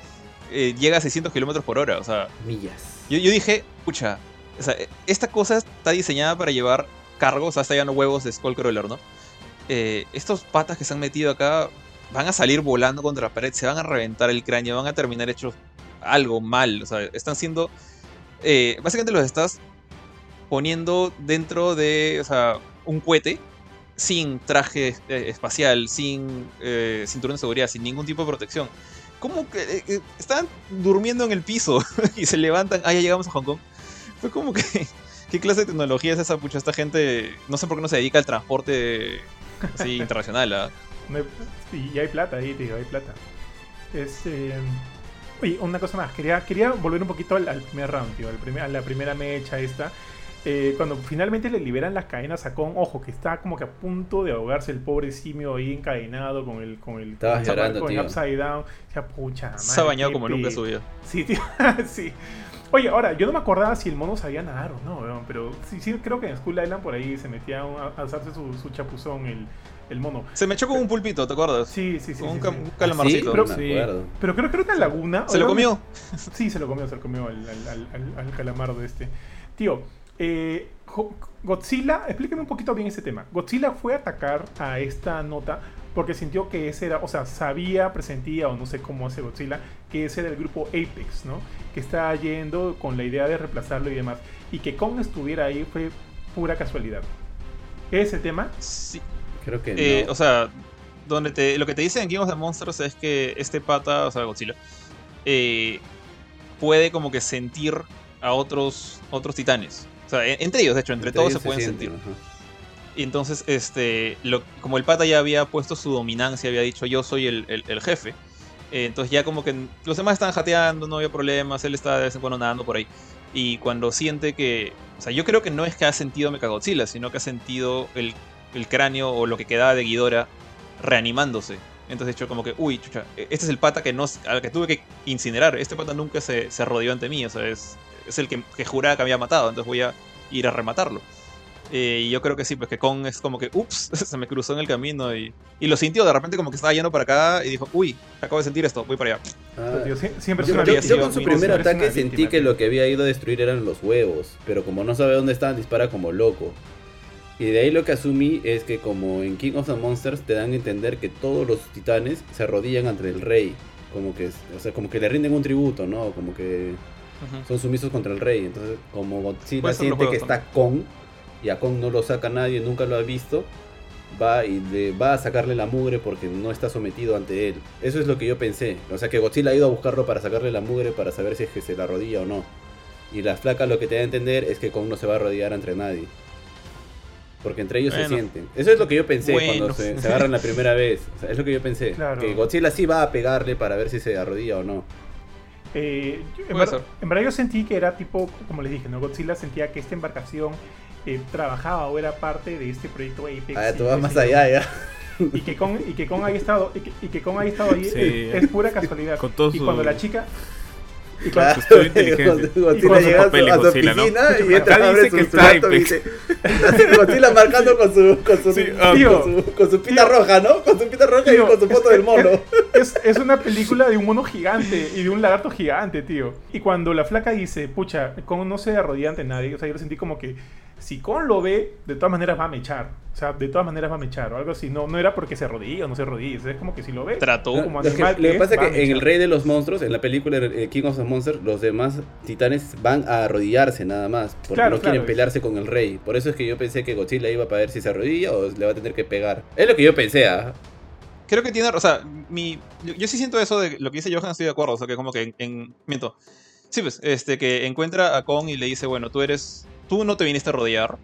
eh, llega a 600 kilómetros por hora, o sea. millas. Yo, yo dije, pucha, o sea, esta cosa está diseñada para llevar cargos, o sea, está llevando huevos de Skullcrawler, ¿no? Eh, estos patas que se han metido acá van a salir volando contra la pared, se van a reventar el cráneo, van a terminar hechos algo mal, o sea, están siendo... eh, básicamente los estás poniendo dentro de, o sea, un cohete sin traje eh, espacial, sin eh, cinturón de seguridad, sin ningún tipo de protección. ¿Cómo que eh, eh, estaban durmiendo en el piso <laughs> y se levantan? Ah, ya llegamos a Hong Kong. Fue como que. <laughs> ¿Qué clase de tecnología es esa? Pucha, esta gente. No sé por qué no se dedica al transporte así <laughs> internacional. ¿ah? Y hay plata ahí, tío, hay plata. Este. Oye, una cosa más. Quería, quería volver un poquito al, al primer round, tío. al primer- a la primera mecha esta. Eh, cuando finalmente le liberan las cadenas a Kong, ojo, que está como que a punto de ahogarse el pobre simio ahí encadenado con el, con el, Estabas con llorando, con upside down. O sea, pucha, Se ha madre, bañado como nunca en pe- su vida. Sí, tío, <laughs> sí. Oye, ahora, yo no me acordaba si el mono sabía nadar o no, pero sí, sí, creo que en Skull Island por ahí se metía a, a alzarse su, su chapuzón el, el mono. Se me echó como un pulpito, ¿te acuerdas? Sí, sí, sí. Un, ca- sí. un ¿Sí? calamarcito. pero- me sí. Pero creo que era una laguna. ¿Se lo ¿o comió? <laughs> Sí, se lo comió, se lo comió al, al, al, al- al calamardo este. Tío, eh, Godzilla, explíqueme un poquito bien ese tema. Godzilla fue a atacar a esta nota porque sintió que ese era, o sea, sabía, presentía, o no sé cómo hace Godzilla, que ese era el grupo Apex, ¿no? Que está yendo con la idea de reemplazarlo y demás. Y que Kong estuviera ahí fue pura casualidad. ¿Es el tema? Sí. Creo que Eh, no. O sea, donde te, lo que te dicen en King of the Monsters es que este pata, o sea, Godzilla, eh, puede como que sentir a otros, otros titanes. Sea, entre ellos, de hecho, entre, todos se pueden sienten, sentir. ajá. Y entonces, este, lo, como el pata ya había puesto su dominancia, había dicho yo soy el, el- el jefe. eh, entonces ya como que los demás estaban jateando, no había problemas, él estaba de vez en cuando nadando por ahí. Y cuando siente que... O sea, yo creo que no es que ha sentido Mechagodzilla, sino que ha sentido el, el cráneo o lo que quedaba de Ghidorah reanimándose. Entonces de hecho como que, uy, chucha, este es el pata que no, al que tuve que incinerar. Este pata nunca se, se arrodilló ante mí, o sea, es, es el que, que juraba que había matado, entonces voy a ir a rematarlo. Eh, y yo creo que sí, pues que Kong es como que, ups, <laughs> se me cruzó en el camino y, y lo sintió. De repente como que estaba yendo para acá y dijo, uy, acabo de sentir esto, voy para allá. Ah, sie- siempre Yo, yo- yo con su primer ataque sentí víctima, que tío. lo que había ido a destruir eran los huevos, pero como no sabe dónde están, dispara como loco. Y de ahí lo que asumí es que como en King of the Monsters te dan a entender que todos los titanes se arrodillan ante el rey, como que, o sea, como que le rinden un tributo, ¿no? Como que son sumisos contra el rey. Entonces, como Godzilla siente que está Kong y a Kong no lo saca nadie, nunca lo ha visto, va y le va a sacarle la mugre porque no está sometido ante él. Eso es lo que yo pensé. O sea, que Godzilla ha ido a buscarlo para sacarle la mugre para saber si es que se la arrodilla o no. Y la flaca lo que te da a entender es que Kong no se va a arrodillar entre nadie. Porque entre ellos se sienten. Eso es lo que yo pensé Bueno. cuando se, se agarran la primera vez. O sea, es lo que yo pensé. <laughs> Claro. Que Godzilla sí va a pegarle para ver si se arrodilla o no. Eh, yo- en, ver- en verdad yo sentí que era tipo, como les dije, ¿no? Godzilla sentía que esta embarcación eh, trabajaba o era parte de este proyecto Apex. Ah, tú vas más allá ya. Y que Kong, y que Kong haya estado, y que, y que Kong haya estado ahí Sí. es, es pura casualidad. Con todo y su- cuando la chica... <laughs> Y cuando, Claro, estudio de inteligencia. Godzilla con llega a su, papel a su Godzilla, ¿no? y entra, abre su y dice... Godzilla <laughs> marcando con su, con su, Sí, tío. con su, con su pita roja, ¿no? Con su pita roja Tío, y con su foto del mono. es, es una película de un mono gigante y de un lagarto gigante, tío. Y cuando la flaca dice, pucha, Kong no se arrodilla ante nadie, o sea, yo lo sentí como que si Kong lo ve, de todas maneras va a mechar. O sea, de todas maneras va a mechar o algo así. No, no era porque se arrodilla o no se arrodilla. Es como que si lo ve, Trató. como animal lo que que pasa es, a que en El. Rey de los Monstruos, en la película eh, King of the Monsters, los demás titanes van a arrodillarse nada más. Porque Claro, no quieren pelearse con el rey. Por eso es que yo pensé que Godzilla iba para ver si se arrodilla o le va a tener que pegar. Es lo que yo pensé, ¿ah? Creo que tiene, o sea, mi, yo, yo sí siento eso de lo que dice Johan, estoy de acuerdo, o sea, que como que en, en- miento. Sí, pues, este, que encuentra a Kong y le dice, bueno, tú eres, tú no te viniste a rodear,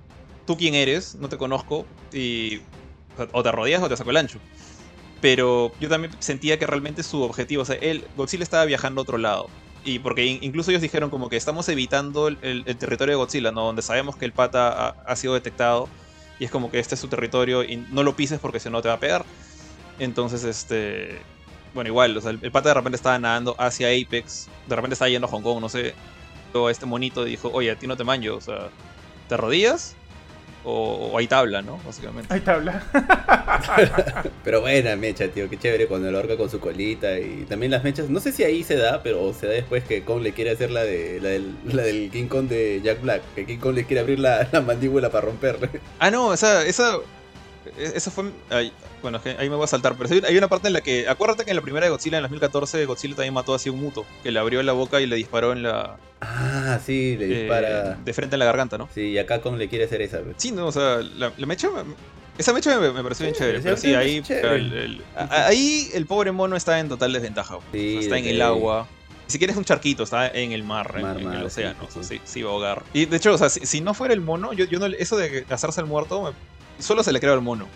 tú quién eres, no te conozco, y o, te rodeas o te saco el ancho. Pero yo también sentía que realmente su objetivo, o sea, él, Godzilla estaba viajando a otro lado. Y porque in- incluso ellos dijeron como que estamos evitando el, territorio de Godzilla, ¿no? Donde sabemos que el pata ha, ha sido detectado. Y es como que este es su territorio y no lo pises porque si no te va a pegar. Entonces, este. Bueno, igual, o sea, el, el pata de repente estaba nadando hacia Apex, de repente estaba yendo a Hong Kong, no sé. Luego este monito dijo, oye, a ti no te manjo, o sea, ¿te arrodillas? O, o hay tabla, ¿no? Básicamente. Ahí tabla. <laughs> Pero buena mecha, tío, qué chévere cuando lo ahorca con su colita y también las mechas. No sé si ahí se da, pero se da después que Kong le quiere hacer la de la del, la del King Kong de Jack Black, que King Kong le quiere abrir la, la mandíbula para romperle. Ah, no, esa. esa e- esa fue. ay, bueno, ahí me voy a saltar. Pero hay una parte en la que. Acuérdate que en la primera de Godzilla, en 2014, Godzilla también mató así a un muto. Que le abrió la boca y le disparó en la. Ah, sí, le eh, dispara. de frente en la garganta, ¿no? Sí, y acá Kong le quiere hacer esa. Sí, no, o sea, la, la mecha. me- Esa mecha me, me pareció bien chévere. Pero sí, ahí. chévere. el- ahí el pobre mono está en total desventaja. o sea, Sí, está en el agua. Ni siquiera es un charquito, está en el mar, en- Mar, en, mar, el océano. sí, o sea, sí. sí, sí va a ahogar. Y de hecho, o sea, si, si no fuera el mono, yo, yo no, eso de hacerse el muerto, me- solo se le creo al mono.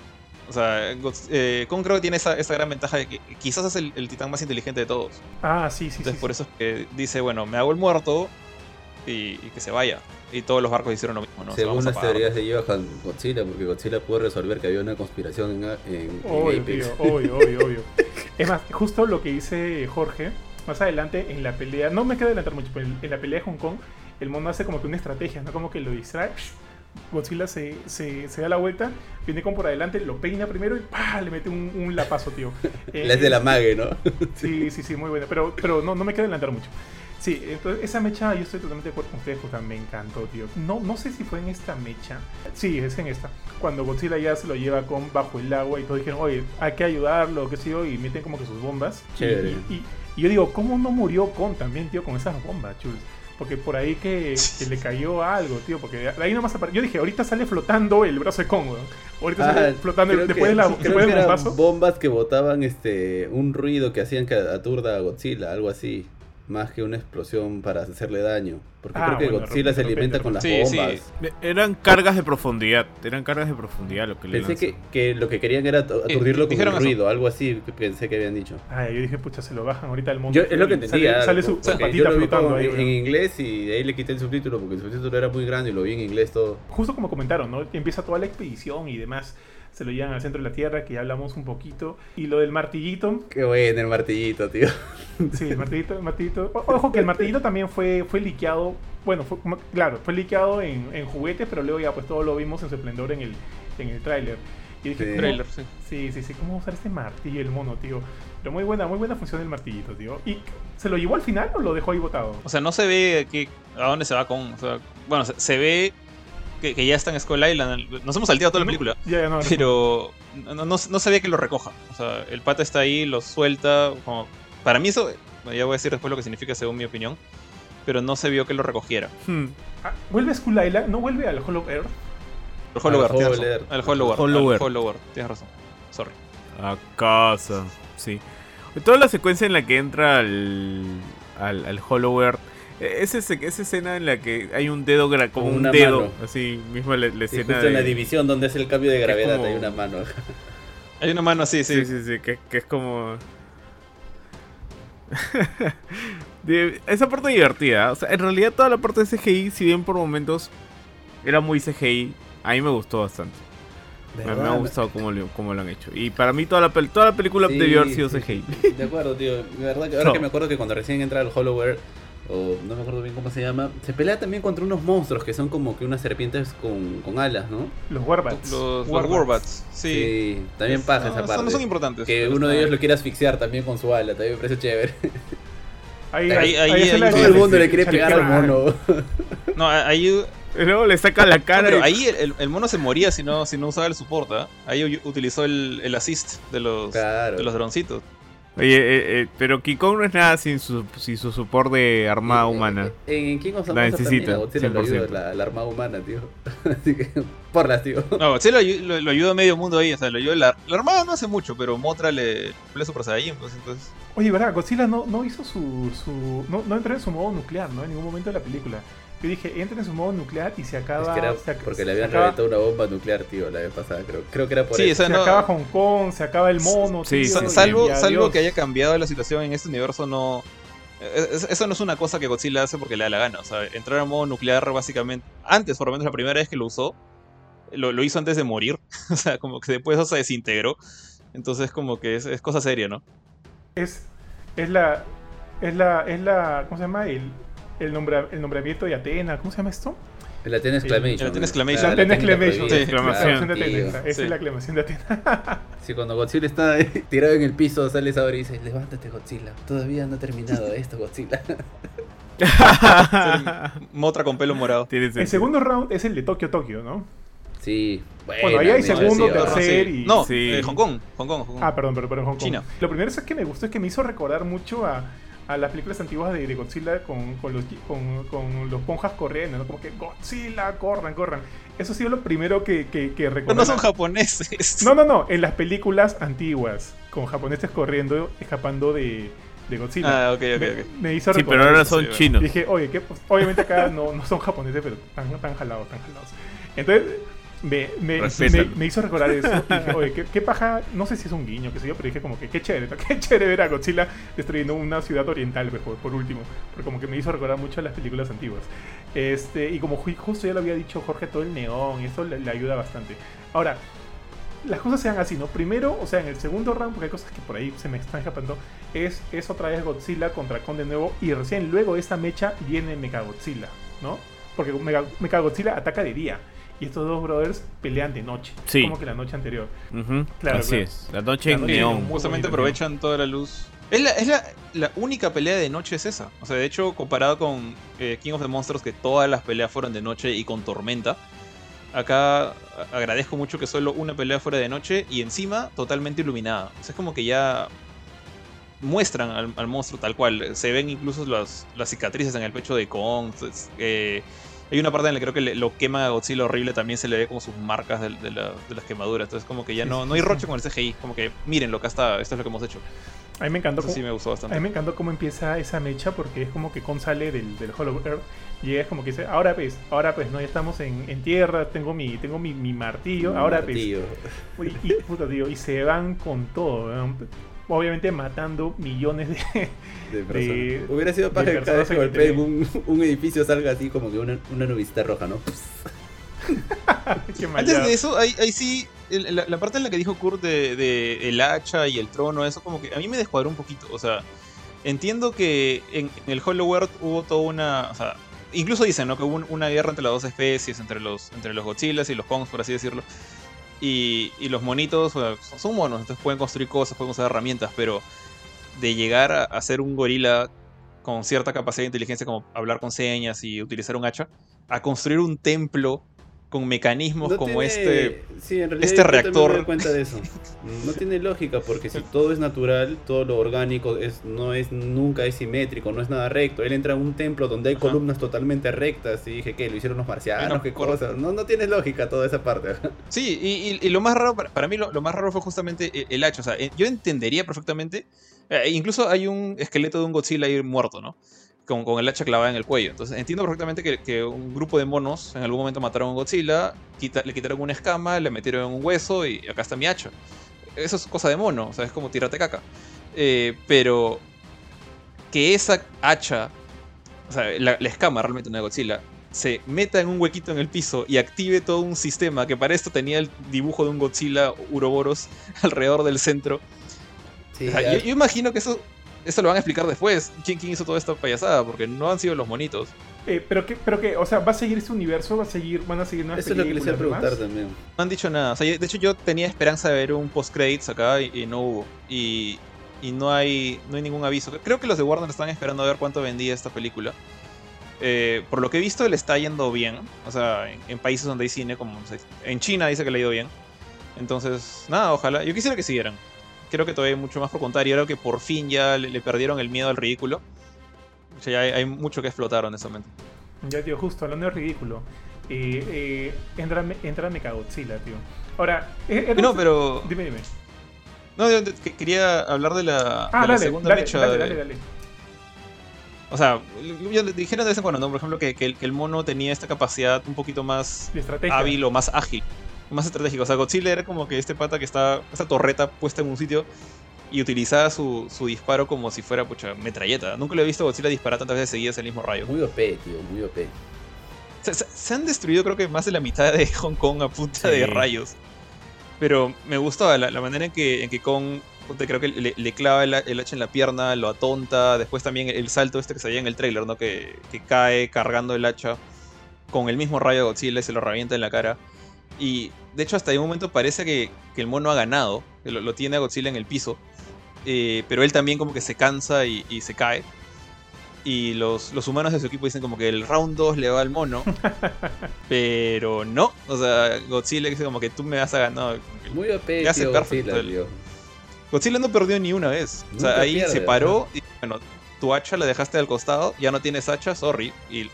O sea, eh, Kong creo que tiene esa, esa gran ventaja de que quizás es el, el titán más inteligente de todos. Ah, sí, sí, sí. Entonces, sí. por eso es que dice, bueno, me hago el muerto y, y que se vaya. Y todos los barcos hicieron lo mismo, ¿no? Se Según las teorías de Johan Godzilla, porque Godzilla pudo resolver que había una conspiración en, en- en Obvio, Apex. tío, obvio, obvio, obvio. Es más, justo lo que dice Jorge, más adelante en la pelea, no me quiero adelantar mucho, pero en en la pelea de Hong Kong, el mono hace como que una estrategia, ¿no? Como que lo distrae. Godzilla se, se, se da la vuelta, viene como por adelante, lo peina primero y ¡pah! le mete un, un lapazo, tío. Eh, <laughs> La es de la mague, ¿no? <laughs> Sí, sí, sí, muy buena. Pero, pero no, no me quiero adelantar mucho. Sí, entonces esa mecha yo estoy totalmente de acuerdo con ustedes, Jota, me encantó, tío. No, no sé si fue en esta mecha. Sí, es en esta. Cuando Godzilla ya se lo lleva con bajo el agua y todos dijeron, oye, hay que ayudarlo, qué sé yo, y meten como que sus bombas. Chévere. Y, y- y yo digo, ¿cómo no murió con también, tío, con esas bombas, chul? Porque por ahí que, <laughs> que le cayó algo, tío. Porque de ahí nomás apare- Yo dije, ahorita sale flotando el brazo de weón. Ahorita sale Ah, flotando el- después que- de la, creo después que del eran bombazo. bombas que botaban este un ruido que hacían que aturda a Godzilla, algo así. Más que una explosión para hacerle daño. Porque Ah, creo que bueno, Godzilla se alimenta con las. Sí, bombas. Eran cargas de profundidad. Eran cargas de profundidad lo que le Pensé que, que lo que querían era atu- aturdirlo con dijeron el eso. ruido, algo así que pensé que habían dicho. Ay, yo dije, pucha, se lo bajan ahorita al mundo. Yo, es lo que entendía. Sale, sale su, patita flotando como ahí, en, en inglés y de ahí le quité el subtítulo porque el subtítulo era muy grande y lo vi en inglés todo. Justo como comentaron, ¿no? Empieza toda la expedición y demás. Se lo llevan al centro de la Tierra, que ya hablamos un poquito. Y lo del martillito, Qué bueno el martillito, tío. Sí, el martillito, el martillito. Ojo que el martillito también fue, fue liqueado. Bueno, fue, claro, fue liqueado en, en juguetes, pero luego ya pues todo lo vimos en su esplendor en el, en el tráiler. Y dije, Sí. ¿cómo- Trailer, sí. Sí, sí, sí, ¿cómo usar este martillo el mono, tío? Pero muy buena, muy buena función del martillito, tío. ¿Y se lo llevó al final o lo dejó ahí botado? O sea, no se ve que, a dónde se va con. o sea, bueno, se, se ve que, que ya está en Skull Island. Nos hemos salteado toda la película. Ya, ya no. Pero no, no, no sabía que lo recoja. O sea, el pata está ahí, lo suelta. Como, para mí eso, ya voy a decir después lo que significa según mi opinión. Pero no se vio que lo recogiera. Hmm. Ah, ¿Vuelve a Skull Island? ¿No vuelve al Hollow Earth? El Hollow Al Earth, tienes Hollow razón. Earth. Al Hollow Earth. Hollow al Earth. Hollow Earth, Tienes razón. Sorry. A casa, sí. Toda la secuencia en la que entra al, al, al Hollow Earth, e- esa, ese- esa escena en la que hay un dedo, como Como un una dedo, mano. así mismo la, la Sí, escena justo en la de- división donde es el cambio de gravedad como- hay una mano. <laughs> Hay una mano así, sí. Sí, sí, sí, que, que es como... <laughs> De- esa parte divertida, o sea, en realidad toda la parte de CGI, si bien por momentos era muy CGI, a mí me gustó bastante. Me, me ha gustado cómo, lo- cómo lo han hecho. Y para mí toda la, pel- toda la película Sí, debió haber sido sí, CGI. sí. De acuerdo, tío. De verdad que ahora No. que me acuerdo que cuando recién entra al Hollow Earth, o no me acuerdo bien cómo se llama, se pelea también contra unos monstruos que son como que unas serpientes con, con alas, ¿no? Los Warbats. Los, los Warbats. Warbats. Sí. también pasa No, esa parte. no son importantes. que uno de ellos lo quiere asfixiar también con su ala, también me parece chévere. Ahí, Ahí- ahí- ahí la todo el mundo le quiere pegar al mono. No, ahí. Luego le saca la no, cara pero y- ahí el, el- el mono se moría si no, si no usaba el support. ¿ah? Ahí utilizó el, el assist de los, Claro. de los droncitos. Oye, eh, eh, pero King Kong no es nada sin su, sin su soporte de armada humana. En King of La necesita, Godzilla lo ayuda 100%. la, la armada humana, tío. <laughs> Así que, porlas, tío. No, sí lo, lo, lo ayuda a medio mundo ahí. O sea, lo ayuda la, la armada no hace mucho, pero Motra le, le Super Saiyan. Pues entonces. Oye, ¿verdad? Godzilla no, no hizo su. su no, no entró en su modo nuclear, ¿no? En ningún momento de la película. Yo dije, entra en su modo nuclear y se acaba. Es que era se ac- porque le habían acaba- reventado una bomba nuclear, tío, la vez pasada, creo. Creo que era por Sí, eso. o sea, Se no- acaba Hong Kong, se acaba el mono. Sí, tío, sí, salvo y salvo que haya cambiado la situación en este universo, no. es- Eso no es una cosa que Godzilla hace porque le da la gana. O sea, entrar en modo nuclear básicamente. Antes, por lo menos la primera vez que lo usó, lo, lo hizo antes de morir. <laughs> O sea, como que después eso se desintegró. Entonces, como que es, es cosa seria, ¿no? Es, es la. Es la. Es la. ¿Cómo se llama? El, el, nombra- el nombramiento de Atena. ¿Cómo se llama esto? La Athena Exclamation. La. La Ah, Atena Exclamation. Sí, La aclamación de tío. Atena. Esa Sí. es la <laughs> aclamación de Atena. Sí, cuando Godzilla está <laughs> tirado en el piso, sales ahora y dices, levántate Godzilla, todavía no ha terminado <laughs> esto Godzilla. Motra con pelo morado. El segundo round es el de Tokio Tokio, ¿no? Sí, Bueno, ahí hay segundo, tercer Sí. y- No, Sí. eh, Hong Kong. Hong Kong, Hong Kong. Ah, perdón, pero, pero en Hong Kong. China. Lo primero es que me gustó es que me hizo recordar mucho a, a las películas antiguas de, de Godzilla con, con los, con, con los ponjas corriendo, ¿no? Como que Godzilla, corran, corran. Eso ha sido lo primero que, que, que recordé. no son japoneses. No, no, no, en las películas antiguas, con japoneses corriendo, escapando de, de Godzilla. Ah, ok, ok, me, ok. me hizo Sí, pero ahora son chinos. Dije, oye, que pues, obviamente acá no, no son japoneses, pero están, están jalados, están jalados. Entonces, me, me, me, hizo recordar eso. Y dije, oye, ¿qué, qué paja, no sé si es un guiño, qué sé yo, pero dije como que qué chévere, <laughs> qué chévere ver a Godzilla destruyendo una ciudad oriental, mejor, por último. Porque como que me hizo recordar mucho a las películas antiguas. Este, y como ju- justo ya lo había dicho Jorge, todo el neón, y eso le, le ayuda bastante. Ahora, las cosas sean así, ¿no? Primero, o sea, en el segundo round, porque hay cosas que por ahí se me están escapando, es, es otra vez Godzilla contra Kong de nuevo, y recién luego esta mecha viene Mechagodzilla, ¿no? Porque Mega- Mechagodzilla ataca de día, y estos dos brothers pelean de noche, Sí. como que la noche anterior. Ujú, Claro, Así claro. es. La noche La en neón. Justamente aprovechan toda la luz. Es, la, es la, la única pelea de noche es esa. O sea, de hecho, comparado con eh, King of the Monsters, que todas las peleas fueron de noche y con tormenta, acá agradezco mucho que solo una pelea fuera de noche y encima totalmente iluminada. O sea, es como que ya muestran al, al monstruo tal cual. Se ven incluso las, las cicatrices en el pecho de Kong. entonces, eh, hay una parte en la que creo que le- lo quema a Godzilla horrible, también se le ve como sus marcas de, de la- de las quemaduras. Entonces como que ya no, no hay roche con el CGI. Como que miren lo que está, esto es lo que hemos hecho. A mí me encantó. Eso cómo- sí me gustó A bastante. mí me encantó cómo empieza esa mecha porque es como que Kong sale del, del Hollow Earth y es como que dice, ahora pues, ahora pues, no, ya estamos en, en tierra, tengo mi, tengo mi, mi martillo, ahora Martillo. pues, y, y, puta, tío, y se van con todo, weón. Obviamente matando millones de... De personas. de- Hubiera sido para que cada vez que golpeen un, un edificio salga así como que una, una nubecita roja, ¿no? <laughs> <laughs> Qué Antes de eso, ahí, ahí sí, el- la, la parte en la que dijo Kurt de, de el hacha y el trono, eso como que a mí me descuadró un poquito. O sea, entiendo que en, en el Hollow Earth hubo toda una... O sea, incluso dicen, ¿no? Que hubo un- una guerra entre las dos especies, entre los, entre los Godzillas y los Kongs, por así decirlo. Y, y los monitos, son monos, entonces pueden construir cosas, pueden usar herramientas, pero de llegar a, a ser un gorila con cierta capacidad de inteligencia como hablar con señas y utilizar un hacha, a construir un templo con mecanismos No como tiene- este sí, en realidad este reactor. Me doy cuenta de eso. No tiene lógica porque si todo es natural, todo lo orgánico es no es nunca es simétrico, no es nada recto. Él entra a un templo donde hay Ajá. columnas totalmente rectas y dije que lo hicieron los marcianos, Bueno, qué por- cosa. No, no tiene lógica toda esa parte. <laughs> Sí, y, y- y lo más raro, para, mí lo, lo más raro fue justamente e- el hacha. O sea, eh, yo entendería perfectamente. eh, incluso hay un esqueleto de un Godzilla ahí muerto, ¿no? Con, con el hacha clavada en el cuello. Entonces entiendo perfectamente que, que un grupo de monos en algún momento mataron a un Godzilla, quita- le quitaron una escama, le metieron un hueso y acá está mi hacha. Eso es cosa de mono, o sea, es como tirarte caca. Eh, pero que esa hacha, o sea, la, la escama realmente no de Godzilla, se meta en un huequito en el piso y active todo un sistema que para esto tenía el dibujo de un Godzilla Uroboros <laughs> alrededor del centro. Sí, O sea, ya- yo, yo imagino que eso, eso lo van a explicar después. ¿Quién, quién hizo toda esta payasada? Porque no han sido los monitos. Eh, pero que, pero que, o sea, ¿va a seguir este universo? ¿Va a seguir, van a seguir nuevas Eso es lo que les iba a preguntar más? también. No han dicho nada. O sea, yo- de hecho, yo tenía esperanza de ver un post-credits acá y, y no hubo. Y, y no, hay, no hay ningún aviso. Creo que los de Warner están esperando a ver cuánto vendía esta película. Eh, por lo que he visto, le está yendo bien. O sea, en, en países donde hay cine, como en China dice que le ha ido bien. Entonces, nada, ojalá. Yo quisiera que siguieran. Creo que todavía hay mucho más por contar. Y ahora que por fin ya le, le perdieron el miedo al ridículo. O sea, ya hay, hay mucho que explotar, honestamente. Ya, tío, justo, hablando de ridículo. Eh, eh, entra, entra Mechagodzilla, tío. Ahora, eh, eh, No, pero. Dime, dime. No, yo- yo- que- quería hablar de la, Ah, de la dale, segunda dale, mecha. dale, dale, dale. O sea, dijeron de vez en cuando, ¿no? Por ejemplo, que, que el, que el mono tenía esta capacidad un poquito más hábil o más ágil, más estratégico. O sea, Godzilla era como que este pata que está, esta torreta puesta en un sitio y utilizaba su, su disparo como si fuera, pucha, metralleta. Nunca lo he visto a Godzilla disparar tantas veces seguidas el mismo rayo. Muy OP, tío, muy OP. Se, se- se han destruido creo que más de la mitad de <laughs> Hong Kong a punta Sí. de rayos. Pero me gustaba la, la manera en que, en que Kong, creo que le, le clava el, el hacha en la pierna, lo atonta. Después también el, salto este que se veía en el trailer, ¿no? Que, que cae cargando el hacha con el mismo rayo de Godzilla y se lo revienta en la cara. Y de hecho hasta un momento parece que, que el mono ha ganado, que lo, lo tiene a Godzilla en el piso. Eh, pero él también como que se cansa y, y se cae. Y los, los humanos de su equipo dicen como que el round 2 le va al mono. <laughs> pero no. O sea, Godzilla dice como que tú me vas a ganar. Muy OP, hace tío, perfecto Godzilla, el- no perdió ni una vez. O sea, ahí pierde, se paró y bueno, tu hacha la dejaste al costado, ya no tienes hacha, sorry. Y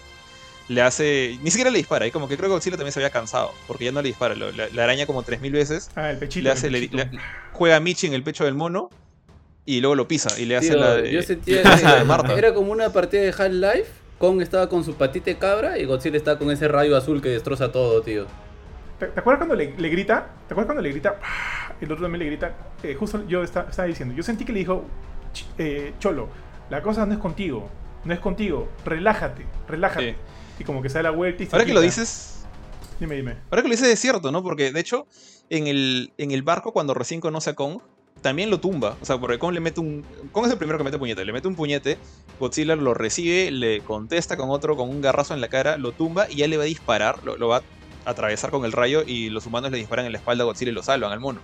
le hace. Ni siquiera le dispara. Y como que creo que Godzilla también se había cansado. Porque ya no le dispara. lo- le araña como 3000 veces. Ah, el pechito. Le hace, le- pechito. le- juega a Michi en el pecho del mono. Y luego lo pisa. Y le hace Tío, la de. yo sentía la de Marta. era como una partida de Half-Life. Kong estaba con su patita de cabra y Godzilla estaba con ese rayo azul que destroza todo, tío. ¿Te, te acuerdas cuando le, le grita? ¿Te acuerdas cuando le grita? El otro también le grita. Eh, justo yo esta- estaba diciendo. Yo sentí que le dijo, "Ch- eh, Cholo, la cosa no es contigo. No es contigo. Relájate. Relájate. Sí. Y como que se da la vuelta y se Ahora que lo dices. Dime, dime. Ahora que lo dices es cierto, ¿no? Porque de hecho, en el, en el barco, cuando recién conoce a Kong, también lo tumba. O sea, porque Kong le mete un. Kong es el primero que mete puñete. Le mete un puñete. Godzilla lo recibe, le contesta con otro, con un garrazo en la cara, lo tumba y ya le va a disparar. Lo, lo va a atravesar con el rayo y los humanos le disparan en la espalda a Godzilla y lo salvan al mono.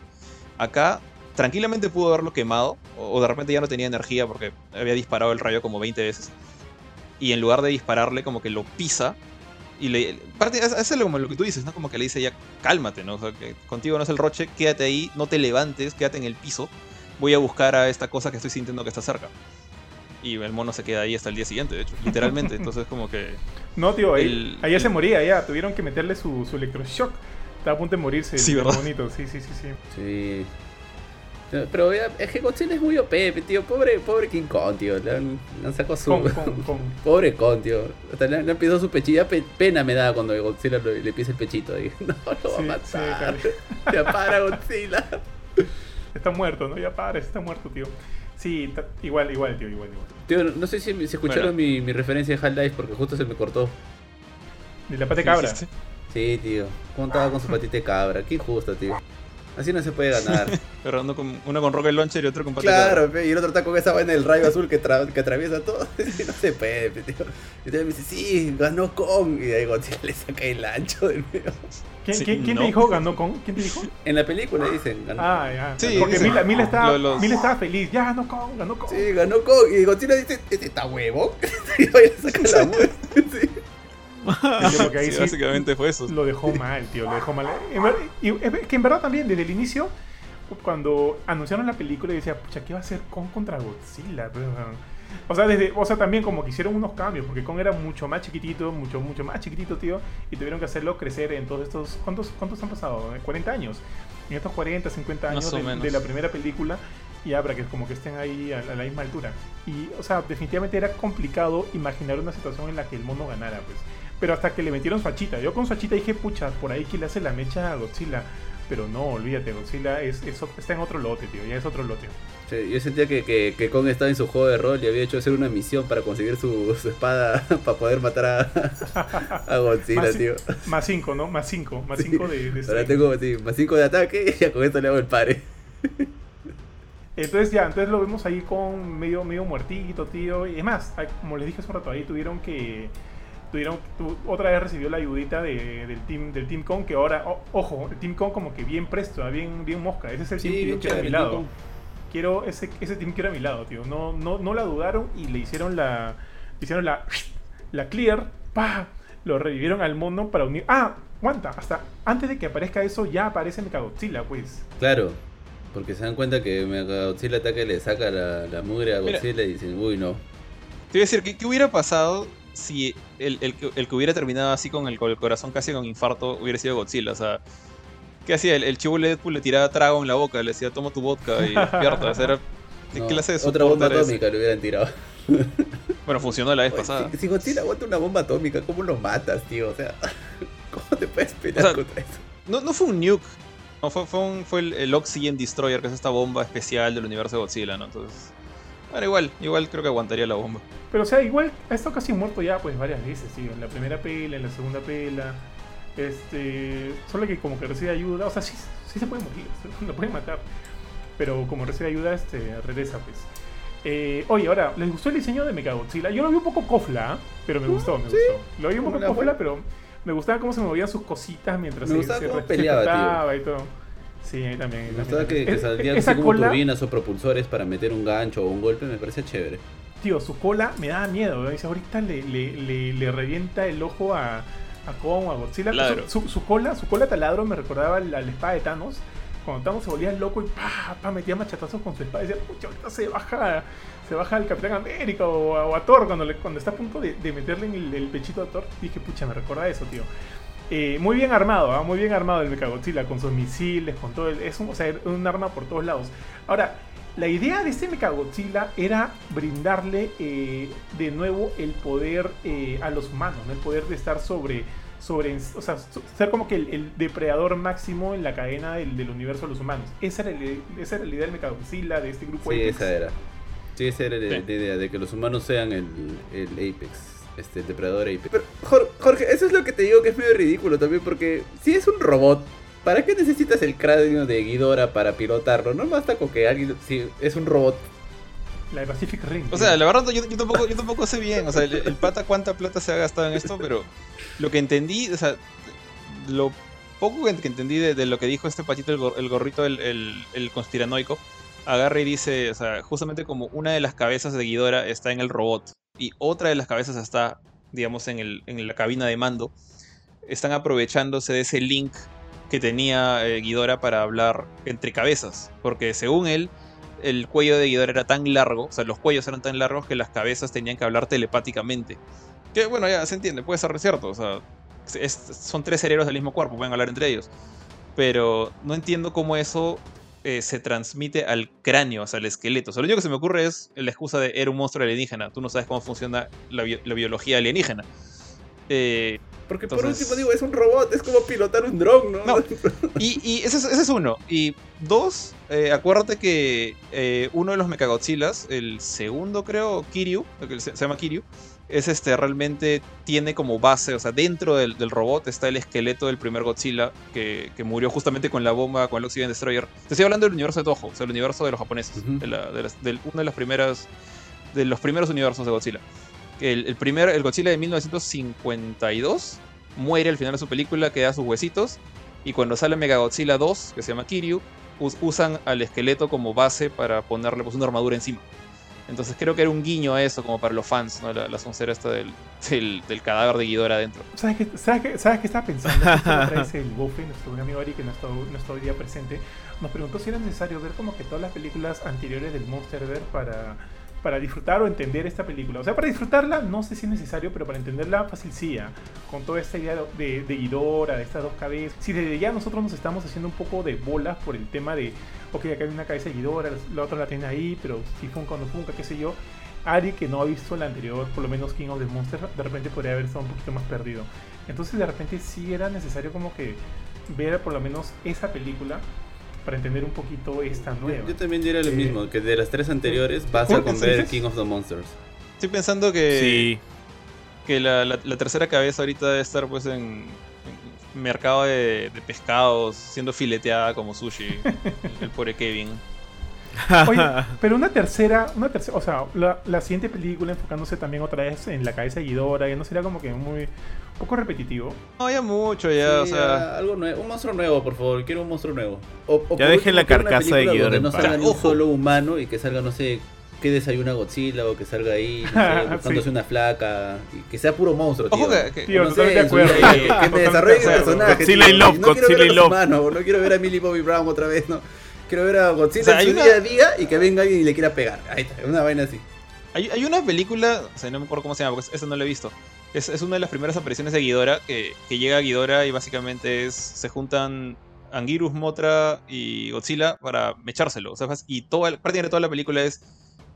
Acá, tranquilamente pudo haberlo quemado. O de repente ya no tenía energía porque había disparado el rayo como 20 veces. Y en lugar de dispararle, como que lo pisa y le. Parte, es, es como lo que tú dices, ¿no? Como que le dice ya, cálmate, ¿no? O sea, que contigo no es el roche, quédate ahí, no te levantes, quédate en el piso. voy a buscar a esta cosa que estoy sintiendo que está cerca. Y el mono se queda ahí hasta el día siguiente, de hecho, literalmente. <laughs> Entonces, como que. No, tío, ahí, El- ahí ya se el- moría, ya. Tuvieron que meterle su, su electroshock. Estaba a punto de morirse. Sí, el ¿verdad? bonito. Sí, sí, sí, sí. Sí. Pero ya, es que Godzilla es muy OP, tío. Pobre, pobre King Kong, tío. Le han, le han sacado su. Con, con, con. <laughs> Pobre Kong, tío. Hasta le, le han pisado su pechilla. pe- pena me da cuando Godzilla lo- le pisa el pechito ahí. <laughs> No, lo va Sí, a sí, matar. <laughs> Ya para, Godzilla. Está muerto, ¿no? Ya para, está muerto, tío. Sí, igual, igual, tío, igual, igual. Tío, no- sé si, si escucharon Bueno. mi, mi referencia de Half-Life porque justo se me cortó. De la pata de ¿qué cabra. dijiste? Sí, tío. ¿Cómo estaba con su patita de cabra? Qué injusto, tío. Así no se puede ganar. <laughs> Pero ando con, uno con Rocket Launcher y otro con Pata de Cabra. Claro, pe, y el otro está con esa vaina del rayo azul que, tra- que atraviesa todo. <laughs> no se puede, pe, tío. Y entonces me dice, sí, ganó Kong. Y ahí Godzilla le saca el ancho del medio. ¿Quién, Sí, quién- quién no. te dijo ganó con? ¿Quién te dijo? En la película dicen, ganó. Ah, ya. Sí, Porque. Mila, Mila estaba, Lo- los- Mila estaba feliz. Ya ganó con, ganó con. Sí, ganó Kong. Y Godzilla dice, ¿este está huevo? <laughs> y ahí le saca la muerte. Sí. Porque ahí <laughs> Sí, sí básicamente fue eso. Lo dejó mal, tío, lo dejó mal. Y es que en verdad también, desde el inicio, cuando anunciaron la película, yo decía, pucha, ¿qué va a hacer Kong contra Godzilla? <laughs> O sea, desde, o sea, también como que hicieron unos cambios, porque Kong era mucho más chiquitito, mucho, mucho más chiquitito, tío, y tuvieron que hacerlo crecer en todos estos... ¿Cuántos, cuántos han pasado? ¿40 años? En estos 40, 50 años de, de la primera película, y habrá que como que estén ahí a la misma altura. Y, o sea, definitivamente era complicado imaginar una situación en la que el mono ganara, pues. Pero hasta que le metieron su hachita. Yo con su hachita dije, pucha, por ahí que le hace la mecha a Godzilla. Pero no, olvídate, Godzilla es, es- está en otro lote, tío, ya es otro lote. Sí, yo sentía que, que, que Kong estaba en su juego de rol y había hecho hacer una misión para conseguir su, su espada <laughs> para poder matar a, <laughs> a Godzilla, Más, tío. más 5, ¿no? Más 5, más Sí. 5 de, de Ahora tengo sí, más 5 de ataque <laughs> y ya con esto le hago el pare. Entonces ya, entonces lo vemos ahí con medio, medio muertito, tío. Y es más, como les dije hace un rato, ahí tuvieron que... Tuvieron, tu- otra vez recibió la ayudita de- del team del team Kong, que ahora, o- ojo, el Team Kong como que bien presto, ah, bien, bien mosca. Ese es el team que yo quiero a mi lado. quiero ese, ese team quiero a mi lado, tío. No, no, no la dudaron y le hicieron la. Le hicieron la. La clear. ¡Pa! Lo revivieron al mono para unir. ¡Ah! Aguanta. Hasta antes de que aparezca eso, ya aparece Mechagodzilla, pues. Claro, porque se dan cuenta que Godzilla ataca y le saca la, la mugre a Mira. Godzilla y dicen, uy, no. Te iba a decir, ¿qué, qué hubiera pasado si el, el que- el que hubiera terminado así con el, con el corazón casi con infarto hubiera sido Godzilla? O sea, ¿qué hacía? El, el chivo Deadpool le tiraba trago en la boca, le decía, toma tu vodka y despierta. O sea, era- ¿Qué No, clase de Otra bomba atómica le hubieran tirado. <laughs> Bueno, funcionó la vez Oye, pasada. Si, si Godzilla aguanta una bomba atómica, ¿cómo lo matas, tío? O sea, <laughs> ¿cómo te puedes pelear O sea, contra eso? No, no fue un nuke. No, fue, fue, un- fue el, el Oxygen Destroyer, que es esta bomba especial del universo de Godzilla, ¿no? Entonces. Bueno, igual, igual creo que aguantaría la bomba. Pero, o sea, igual ha estado casi muerto ya, pues, varias veces, tío. En la primera pela, en la segunda pela. Este. Solo que como que recibe ayuda. O sea, sí, sí se puede morir, se <laughs> lo pueden matar. Pero como recibe ayuda, este, regresa, pues. Eh, oye, ahora, ¿les gustó el diseño de Mechagodzilla? Yo lo vi un poco cofla, pero me gustó, me gustó. Lo vi un poco ¿Cómo la cofla, fue? pero me gustaba cómo se movían sus cositas mientras Me se, se re- peleaba, se y todo. Sí, ahí también. ahí Me también. gustaba que, que Es- salían así como cola- turbinas o propulsores para meter un gancho o un golpe, me parece chévere. Tío, su cola me daba miedo. ¿no? Dice, ahorita le, le, le, le revienta el ojo a, a Kong o a Godzilla. Su, su- su cola, su cola taladro me recordaba la, la espada de Thanos. Cuando Thanos se volvía loco y pa, pa, metía machetazos con su espada. Y decía, pucha, ahorita se baja, se baja el Capitán América o, a- o a Thor cuando, le, cuando está a punto de, de meterle en el, el pechito a Thor. Dije, pucha, me recuerda eso, tío. Eh, muy bien armado, ¿ah? muy bien armado el Mechagodzilla con sus misiles, con todo el, es un, o sea, un arma por todos lados. Ahora, la idea de este Mechagodzilla era brindarle eh, de nuevo el poder eh, a los humanos, ¿no? el poder de estar sobre, sobre o sea, ser como que el, el depredador máximo en la cadena del, del universo de los humanos. Esa era, el- esa era la idea del Mechagodzilla, de este grupo Sí, Apex. esa era. Sí, esa era la, Sí. la idea, de que los humanos sean el, el Apex, este, el depredador Apex. Pero, Jor- Jorge, eso es lo que te digo que es medio ridículo también, porque si es un robot, ¿para qué necesitas el cráneo de Ghidorah para pilotarlo? No basta con que alguien, si es un robot, La de Pacific Rim. O sea, la verdad, yo, yo tampoco, yo tampoco sé bien. O sea, el, el pata cuánta plata se ha gastado en esto, pero lo que entendí, o sea, lo poco que que entendí de, de lo que dijo este patito, el, gor- el gorrito, el, el, el conspiranoico, agarra y dice, o sea, justamente como una de las cabezas de Ghidorah está en el robot y otra de las cabezas está, digamos, en, el, en la cabina de mando, están aprovechándose de ese link que tenía eh, Ghidorah para hablar entre cabezas, porque según él, el cuello de Ghidorah era tan largo, o sea, los cuellos eran tan largos que las cabezas tenían que hablar telepáticamente. Que bueno, ya se entiende, puede ser cierto, o sea, son tres cerebros del mismo cuerpo, pueden hablar entre ellos. Pero no entiendo cómo eso eh, se transmite al cráneo, o sea, al esqueleto. O sea, lo único que se me ocurre es la excusa de era un monstruo alienígena. Tú no sabes cómo funciona la, bio- la biología alienígena. Eh, Porque por último digo, es un robot, es como pilotar un dron, ¿no? No. <laughs> Y, y ese, es, ese es uno. Y dos, eh, acuérdate que uno de los Mechagodzillas, el segundo creo, Kiryu, el que se, se llama Kiryu, es este, realmente tiene como base, o sea, dentro del, del robot está el esqueleto del primer Godzilla que, que murió justamente con la bomba, con el Oxygen Destroyer. Te estoy hablando del universo de Toho, o sea, el universo de los japoneses, de la- de las- uno de las primeras, de los primeros universos de Godzilla. El, el primer, el Godzilla de 1952 muere al final de su película, queda sus huesitos y cuando sale Megagodzilla 2, que se llama Kiryu, us- usan al esqueleto como base para ponerle pues, una armadura encima. Entonces creo que era un guiño a eso, como para los fans, ¿no? La, la soncera esta del, del, del cadáver de Ghidorah adentro. ¿Sabes qué, sabes qué- sabes qué estaba pensando? <laughs> El nuestro buen amigo Ari, que no está, no está hoy día presente, nos preguntó si era necesario ver como que todas las películas anteriores del Monsterverse para, para disfrutar o entender esta película. O sea, para disfrutarla no sé si es necesario, pero para entenderla fácil sí, ya. Con toda esta idea de, de de estas dos cabezas. Si desde ya nosotros nos estamos haciendo un poco de bolas por el tema de, ok, acá hay una cabeza de Ghidorah, la otra la tiene ahí, pero si funca o no funca, qué sé yo. Ari, que no ha visto la anterior, por lo menos King of the Monsters, de repente podría haber estado un poquito más perdido. Entonces, de repente sí era necesario como que ver por lo menos esa película para entender un poquito esta nueva. Yo también diría lo Eh, mismo, que de las tres anteriores basta ¿cómo con te ver? King of the Monsters. Estoy pensando que, Sí. que la, la- la tercera cabeza ahorita debe estar pues en, en mercado de, de pescados, siendo fileteada como sushi. el, <laughs> el pobre Kevin. Oye, pero una tercera, una tercera, o sea, la, la siguiente película enfocándose también otra vez en la cabeza de Ghidorah, ya no sería como que muy un poco repetitivo. No, ya mucho, ya, o sea... algo nuevo, un monstruo nuevo, por favor, quiero un monstruo nuevo. O, Ya dejen la carcasa de en no salga ni un Ojo. solo humano y que salga, no sé, que desayuna Godzilla o que salga ahí, no sé, <laughs> buscándose Sí. una flaca, y que sea puro monstruo, tío. Ojo que, que- Tío, No sé, de acuerdo. que- que, Totalmente me de desarrolle el acuerdo. personaje. Godzilla y Love, no quiero Godzilla ver y a los Love. humanos, no quiero ver a Millie Bobby Brown otra vez, no. Quiero ver a Godzilla O sea, en su una- día a día y que venga alguien y le quiera pegar. Ahí está, una vaina así. Hay, hay una película, o sea, no me acuerdo cómo se llama, porque esa no la he visto. Es, es una de las primeras apariciones de Ghidorah, que, que llega Ghidorah y básicamente es, se juntan Anguirus, Motra y Godzilla para mechárselo. O y toda, prácticamente toda la película es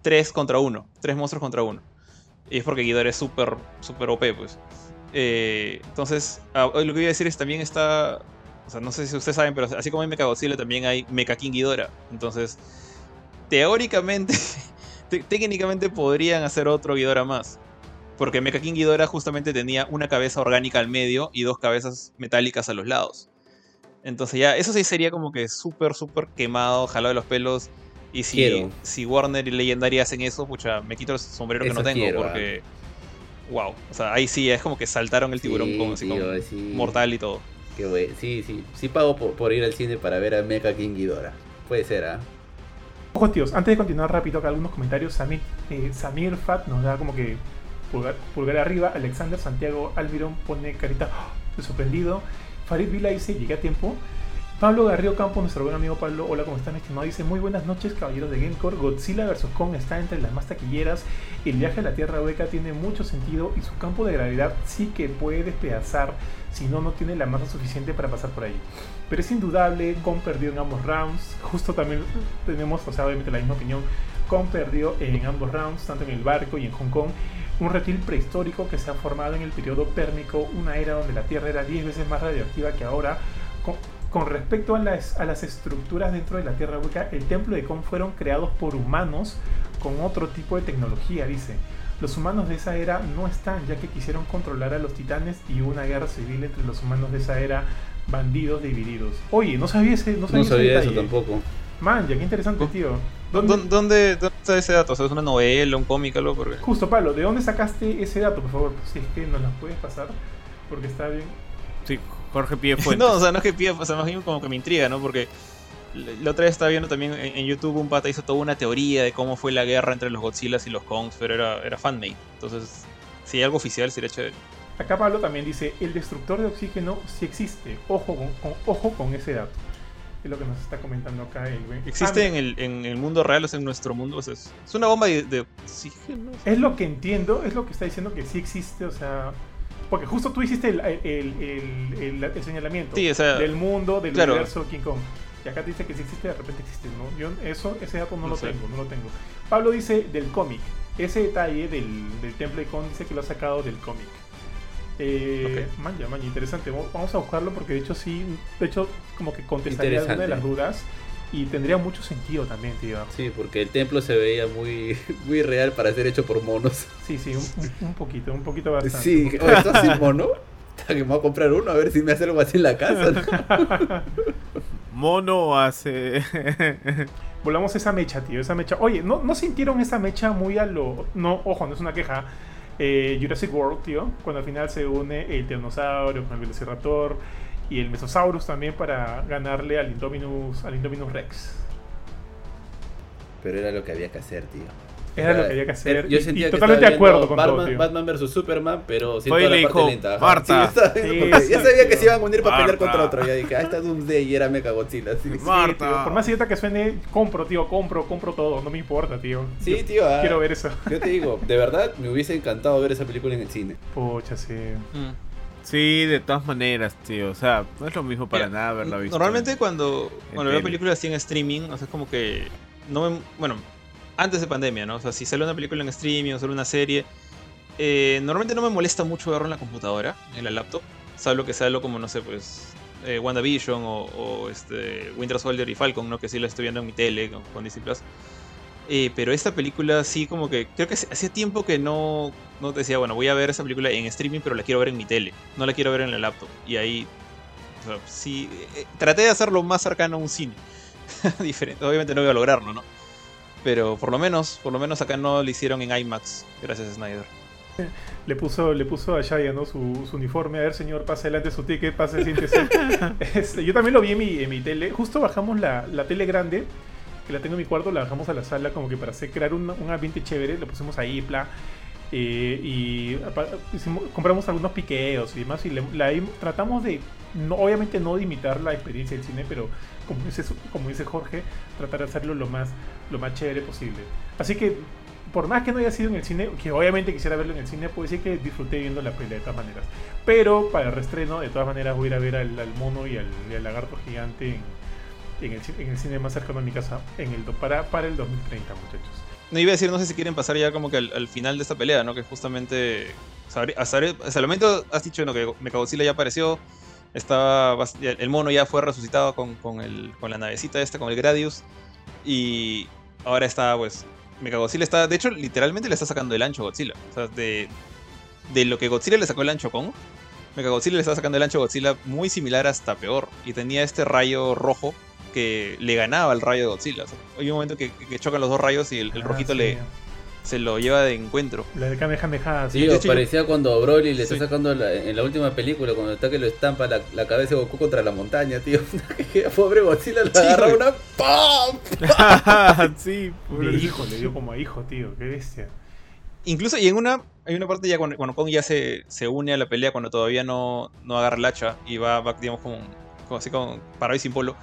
3 contra 1, 3 monstruos contra 1. Y es porque Ghidorah es súper, súper OP, pues. Eh, entonces, ah, lo que voy a decir es también está... O sea, no sé si ustedes saben, pero así como hay Mecha Godzilla, también hay Mecha King Ghidorah. Entonces, teóricamente, <laughs> te- técnicamente podrían hacer otro Ghidorah más. Porque Mecha King Ghidorah justamente tenía una cabeza orgánica al medio y dos cabezas metálicas a los lados. Entonces ya, eso sí sería como que súper, súper quemado, jalado de los pelos. Y si, Quiero. si Warner y Legendary hacen eso, pucha, me quito el sombrero que no tengo. quiero, porque, wow, o sea, ahí sí, es como que saltaron el tiburón Sí, como, así como sí. mortal y todo. Qué güey. Sí, sí. Sí pago por, por ir al cine para ver a Mecha King Ghidorah. Puede ser, ¿ah? Ojo, tíos, antes de continuar rápido, acá algunos comentarios. Samir, eh, Samir Fat nos da como que pulgar, pulgar arriba. Alexander Santiago Almirón pone carita de sorprendido. Farid Vila dice: Llegué a tiempo. Pablo Garrido Campo, nuestro buen amigo Pablo, hola, ¿cómo están, estimado? Dice, muy buenas noches, caballeros de Gamecore. Godzilla vs. Kong está entre las más taquilleras. El viaje a la Tierra Hueca tiene mucho sentido y su campo de gravedad sí que puede despedazar si no, no tiene la masa suficiente para pasar por ahí. Pero es indudable, Kong perdió en ambos rounds. Justo también tenemos, o sea, obviamente la misma opinión. Kong perdió en ambos rounds, tanto en el barco y en Hong Kong. Un reptil prehistórico que se ha formado en el periodo pérmico, una era donde la Tierra era 10 veces más radioactiva que ahora. Con, con respecto a las, a las estructuras dentro de la Tierra Hueca, el templo de Kong fueron creados por humanos con otro tipo de tecnología, dice. Los humanos de esa era no están, ya que quisieron controlar a los titanes y hubo una guerra civil entre los humanos de esa era, bandidos divididos. Oye, no sabía ese, no sabía No ese sabía eso tampoco. Man, ya qué interesante, Oh. tío. ¿Dónde, ¿Dónde- dónde, dónde está ese dato? O sea, ¿Es una novela, un cómic, algo? Porque... Justo, Pablo, ¿de dónde sacaste ese dato, por favor? Si es que nos lo puedes pasar, porque está bien. Sí, Jorge Pie <laughs> Fuentes. No, o sea, no es que pida, o sea, más bien como que me intriga, ¿no? Porque la la otra vez estaba viendo también en, en YouTube un pata hizo toda una teoría de cómo fue la guerra entre los Godzillas y los Kongs, pero era, era fanmade. Entonces, si hay algo oficial sería chévere. Acá Pablo también dice, el destructor de oxígeno sí existe. Ojo con, con- ojo con ese dato. Es lo que nos está comentando acá el güey. Existe Ah, en, el, en el mundo real, o sea, en nuestro mundo. o sea, es, una bomba de, de oxígeno. Es lo que entiendo, es lo que está diciendo que sí existe, o sea. Porque justo tú hiciste el, el, el- señalamiento Sí, o sea, del mundo, del claro. universo King Kong. Y acá te dice que si existe, de repente existe, ¿no? Yo eso, ese dato no, No lo sé. tengo, no lo tengo. Pablo dice del cómic. Ese detalle del, del Temple de Kong dice que lo ha sacado del cómic. Eh, Ok. Manja, manja, interesante. Vamos- a buscarlo porque de hecho sí, de hecho como que contestaría alguna de las dudas y tendría mucho sentido también, tío. Sí, porque el templo se veía muy, <laughs> muy real para ser hecho por monos. Sí, sí, un, poquito, un poquito bastante. Sí, ¿esto sin mono? <laughs> Que me voy a comprar uno a ver si me hace algo así en la casa. ¿no? <laughs> Mono hace. Volvamos a esa mecha, tío, esa mecha. Oye, ¿no, ¿no sintieron esa mecha muy a lo... No, ojo, no es una queja. Eh, Jurassic World, tío, cuando al final se une el Tiranosaurio con el Velociraptor y el Mesosaurus también para ganarle al Indominus, al Indominus Rex. Pero era lo que había que hacer, tío. Era lo que había que hacer. Yo y- sentía y que totalmente de acuerdo con Batman, todo, tío. Batman vs Superman, pero sin Fue y toda le la parte dijo, lenta. "Marta". Sí, estaba ya sabía que se iban a unir para pelear Marta. contra otro. Ya dije, ah, está Doomsday y era Mecha Godzilla. Sí, sí. Mar- Sí, tío, por más idiota que suene, compro, tío, compro, compro todo. No me importa, tío. Sí, Yo tío. ah, Quiero ver eso. Yo te digo, de verdad me hubiese encantado ver esa película en el cine. Pucha, sí. Mm. Sí, de todas maneras, tío. O sea, no es lo mismo para Mira, nada haberla visto. Normalmente cuando, cuando veo películas así en streaming, o sea, es como que no me, bueno, antes de pandemia, ¿no? O sea, si sale una película en streaming o sale una serie, eh, normalmente no me molesta mucho verlo en la computadora, en la laptop, salvo que sea algo como, no sé, pues, eh, WandaVision o, o, este, Winter Soldier y Falcon, ¿no? Que sí lo estoy viendo en mi tele con, con Disney Plus. Eh, pero esta película sí como que creo que hacía tiempo que no, no decía, bueno, voy a ver esa película en streaming, pero la quiero ver en mi tele, no la quiero ver en la laptop. Y ahí o sea, sí, eh, traté de hacerlo más cercano a un cine. <laughs> Diferente. Obviamente no voy a lograrlo, ¿no? Pero por lo menos, por lo menos acá no lo hicieron en IMAX, gracias a Snyder. Le puso, le puso a Shaya, ¿no? Su, su uniforme. A ver, señor, pase adelante su ticket, pase, siéntese. <laughs> Este, yo también lo vi en mi, en mi tele. Justo bajamos la, la tele grande, que la tengo en mi cuarto, la bajamos a la sala como que para hacer, crear un, un ambiente chévere. Lo pusimos ahí, bla. Eh, y apa- hicimos- compramos algunos piqueos y demás. Y le- la tratamos de, no, obviamente no de imitar la experiencia del cine, pero como dice, como dice Jorge, tratar de hacerlo lo más, lo más chévere posible. Así que por más que no haya sido en el cine, que obviamente quisiera verlo en el cine, puedo decir que disfruté viendo la pelea de todas maneras. Pero para el restreno, de todas maneras, voy a ir a ver al, mono y al, y lagarto gigante en, el, cine más cercano a mi casa en el, para, para el 2030, muchachos. No iba a decir, no sé si quieren pasar ya como que al, al final de esta pelea, ¿no? Que justamente. Hasta, el momento has dicho ¿no? que Mechagodzilla ya apareció. Estaba. El mono ya fue resucitado con, con, con la navecita esta, con el Gradius. Y ahora está, pues. Mechagodzilla está. De hecho, literalmente le está sacando el ancho a Godzilla. O sea, de, de lo que Godzilla le sacó el ancho con. Mechagodzilla le está sacando el ancho a Godzilla muy similar hasta peor. Y tenía este rayo rojo que le ganaba al rayo de Godzilla. O sea, hay un momento que, que chocan los dos rayos y el, el Ah, rojito sí. le, se lo lleva de encuentro. La de Kamehameha, sí. Sí, parecía cuando Broly le está Sí. sacando la- en la última película, cuando está que lo estampa la, la cabeza de Goku contra la montaña, tío. Pobre Godzilla le Sí, agarra güey. una ¡pam! <laughs> sí, De pobre- hijo, le dio como a hijo, tío. Qué bestia. Incluso, y en una, hay una parte ya cuando, cuando Kong ya se, se une a la pelea, cuando todavía no, no agarra el hacha y va, va, digamos, como, como así como parado y sin polo.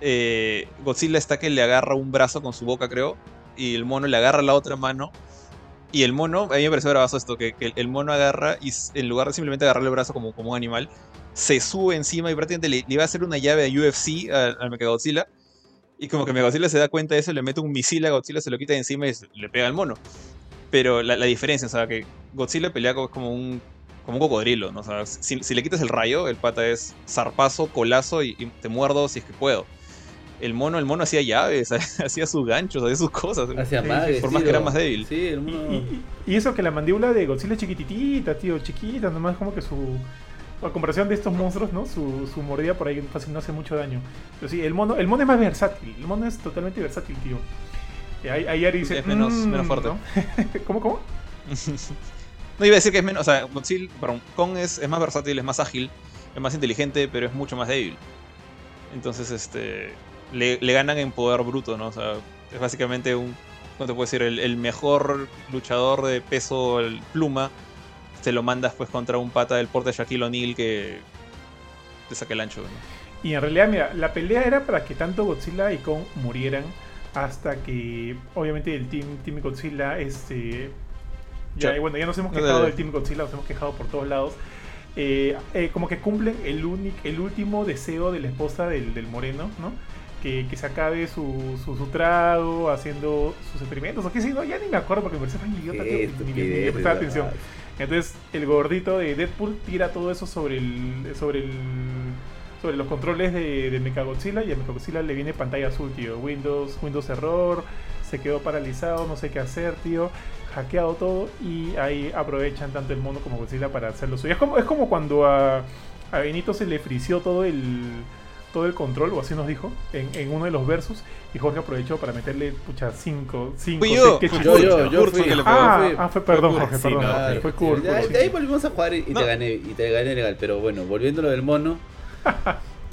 eh, Godzilla está que le agarra un brazo con su boca, creo, y el mono le agarra la otra mano. Y el mono, a mí me pareció bravazo esto, que, que el mono agarra y en lugar de simplemente agarrarle el brazo como, como un animal, se sube encima y prácticamente le, le iba a hacer una llave a UFC al, al Mechagodzilla. Y como que Mechagodzilla se da cuenta de eso, le mete un misil a Godzilla, se lo quita de encima y le pega al mono. Pero la, la diferencia, o sea, que Godzilla pelea co- como un, como un cocodrilo, ¿no? O sea, si, si le quitas el rayo, el pata es zarpazo, colazo y, y te muerdo si es que puedo. El mono, el mono hacía llaves, <laughs> hacía sus ganchos, hacía sus cosas. Más, sí, por más que era más débil. Sí, el Y, mono. y- y eso que la mandíbula de Godzilla es chiquititita, tío, chiquita, nomás como que su. A comparación de estos monstruos, ¿no? Su, su mordida por ahí fácil no hace mucho daño. Pero sí, el mono, el mono es más versátil. El mono es totalmente versátil, tío. Eh, Ahí, ahí Ari dice. Es menos- "Mm", menos fuerte. ¿no? <laughs> ¿Cómo, cómo? <laughs> no iba a decir que es menos, o sea, Godzilla, perdón, Kong es, es más versátil, es más ágil, es más inteligente, pero es mucho más débil. Entonces, este, le, le ganan en poder bruto, ¿no? O sea, es básicamente un, ¿cómo te puedo decir? El, el mejor luchador de peso el pluma, te lo mandas pues contra un pata del porte de Shaquille O'Neal que te saca el ancho, ¿no? Y en realidad, mira, la pelea era para que tanto Godzilla y Kong murieran hasta que, obviamente, el Team, team Godzilla, este... Ya, bueno, ya nos hemos quejado del Team Godzilla, nos hemos quejado por todos lados. Eh, eh, como que cumplen el, único, el último deseo de la esposa del, del moreno, ¿no? Que, que se acabe su, su, su trago haciendo sus experimentos, o qué sé yo, ya ni me acuerdo porque me parece tan idiota, Qué ni- ni- prestaba atención. Entonces el gordito de Deadpool tira todo eso sobre el sobre el sobre los controles de, de Mechagodzilla y a Mechagodzilla le viene pantalla azul, tío. Windows Windows error, se quedó paralizado, no sé qué hacer, tío. Hackeado todo y ahí aprovechan tanto el mono como Godzilla para hacerlo suyo. Es como, es como cuando a, a Benito se le frició todo el todo el control, o así nos dijo, en, en uno de los versus, y Jorge aprovechó para meterle, pucha, 5, 5, Fui yo, qué fui Yo, yo, yo fue fui. Ah, fui. ah, fue, perdón, Jorge, sí, perdón. Claro. fue. Ya, Kurt, de ahí sí. volvimos a jugar y No. te gané, y te gané legal, pero bueno, volviendo a lo del mono.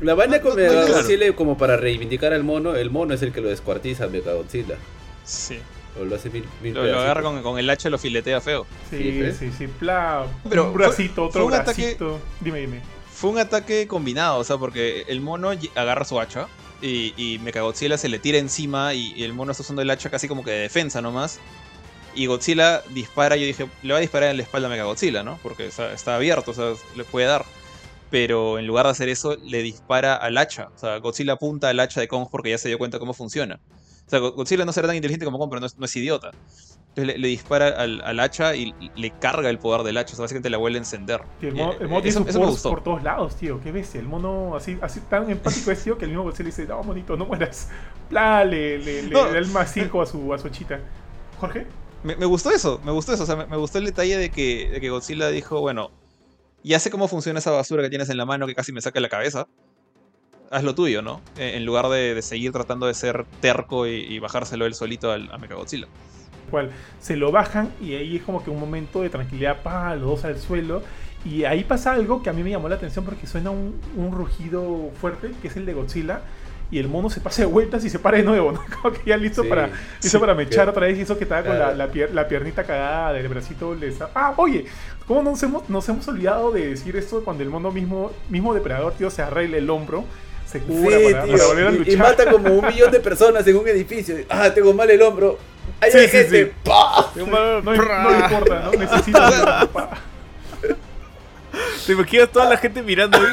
La vaina con Mechagodzilla como para reivindicar al mono, el mono es el que lo descuartiza a Mechagodzilla. Sí. O lo hace mil, mil Lo, lo agarra con, con el hacha y lo filetea feo. Sí, Sí, ¿ves? sí, sí, pla, Pero un fue- bracito, otro fue un ataque- bracito. Dime, dime. Fue un ataque combinado, o sea, porque el mono agarra su hacha y, y Mechagodzilla se le tira encima y, el mono está usando el hacha casi como que de defensa nomás. Y Godzilla dispara, yo dije, le va a disparar en la espalda a Mechagodzilla, ¿no? Porque está, abierto, o sea, le puede dar. Pero en lugar de hacer eso, le dispara al hacha. O sea, Godzilla apunta al hacha de Kong porque ya se dio cuenta cómo funciona. O sea, Go- Godzilla no será tan inteligente como Kong, pero no es idiota. Entonces le, le dispara al, al hacha y le carga el poder del hacha. O sea, básicamente la vuelve a encender. Tío, el mono, el mono eh, tiene eso, sus eso me gustó. por todos lados, tío. Qué bestia. El mono así, así tan empático es, tío, que el mismo Godzilla dice, no, monito, no mueras. Pla, le, le, le, No. le da el 5 a su, a su chita. Jorge. Me, me gustó eso, me gustó eso. O sea, me, me gustó el detalle de que, de que Godzilla dijo, bueno, ya sé cómo funciona esa basura que tienes en la mano que casi me saca la cabeza. Haz lo tuyo, ¿no? En lugar de, de seguir tratando de ser terco y, y bajárselo él solito al, a Mechagodzilla. Cual se lo bajan y ahí es como que un momento de tranquilidad, pa, los dos al suelo. Y ahí pasa algo que a mí me llamó la atención porque suena un, un rugido fuerte, que es el de Godzilla. Y el mono se pasa de vueltas y se para de nuevo, ¿no? <laughs> Como que ya listo Sí. para listo para mechar que- otra vez. Y eso que estaba con la, Claro. la, pier- la piernita cagada del bracito. le sa- Ah, oye, ¿cómo nos hemos, nos hemos olvidado de decir esto cuando el mono mismo, mismo depredador, tío, se arregla el hombro, se Sí, cubra para, tío, para volver a y- luchar? y, mata como un millón de personas en un edificio. Ah, tengo mal el hombro. Ahí Sí, sí, gente. sí. ¡Pah! No, no- no importa, ¿no? Necesito. <laughs> ¿Te imaginas toda la gente mirando ahí?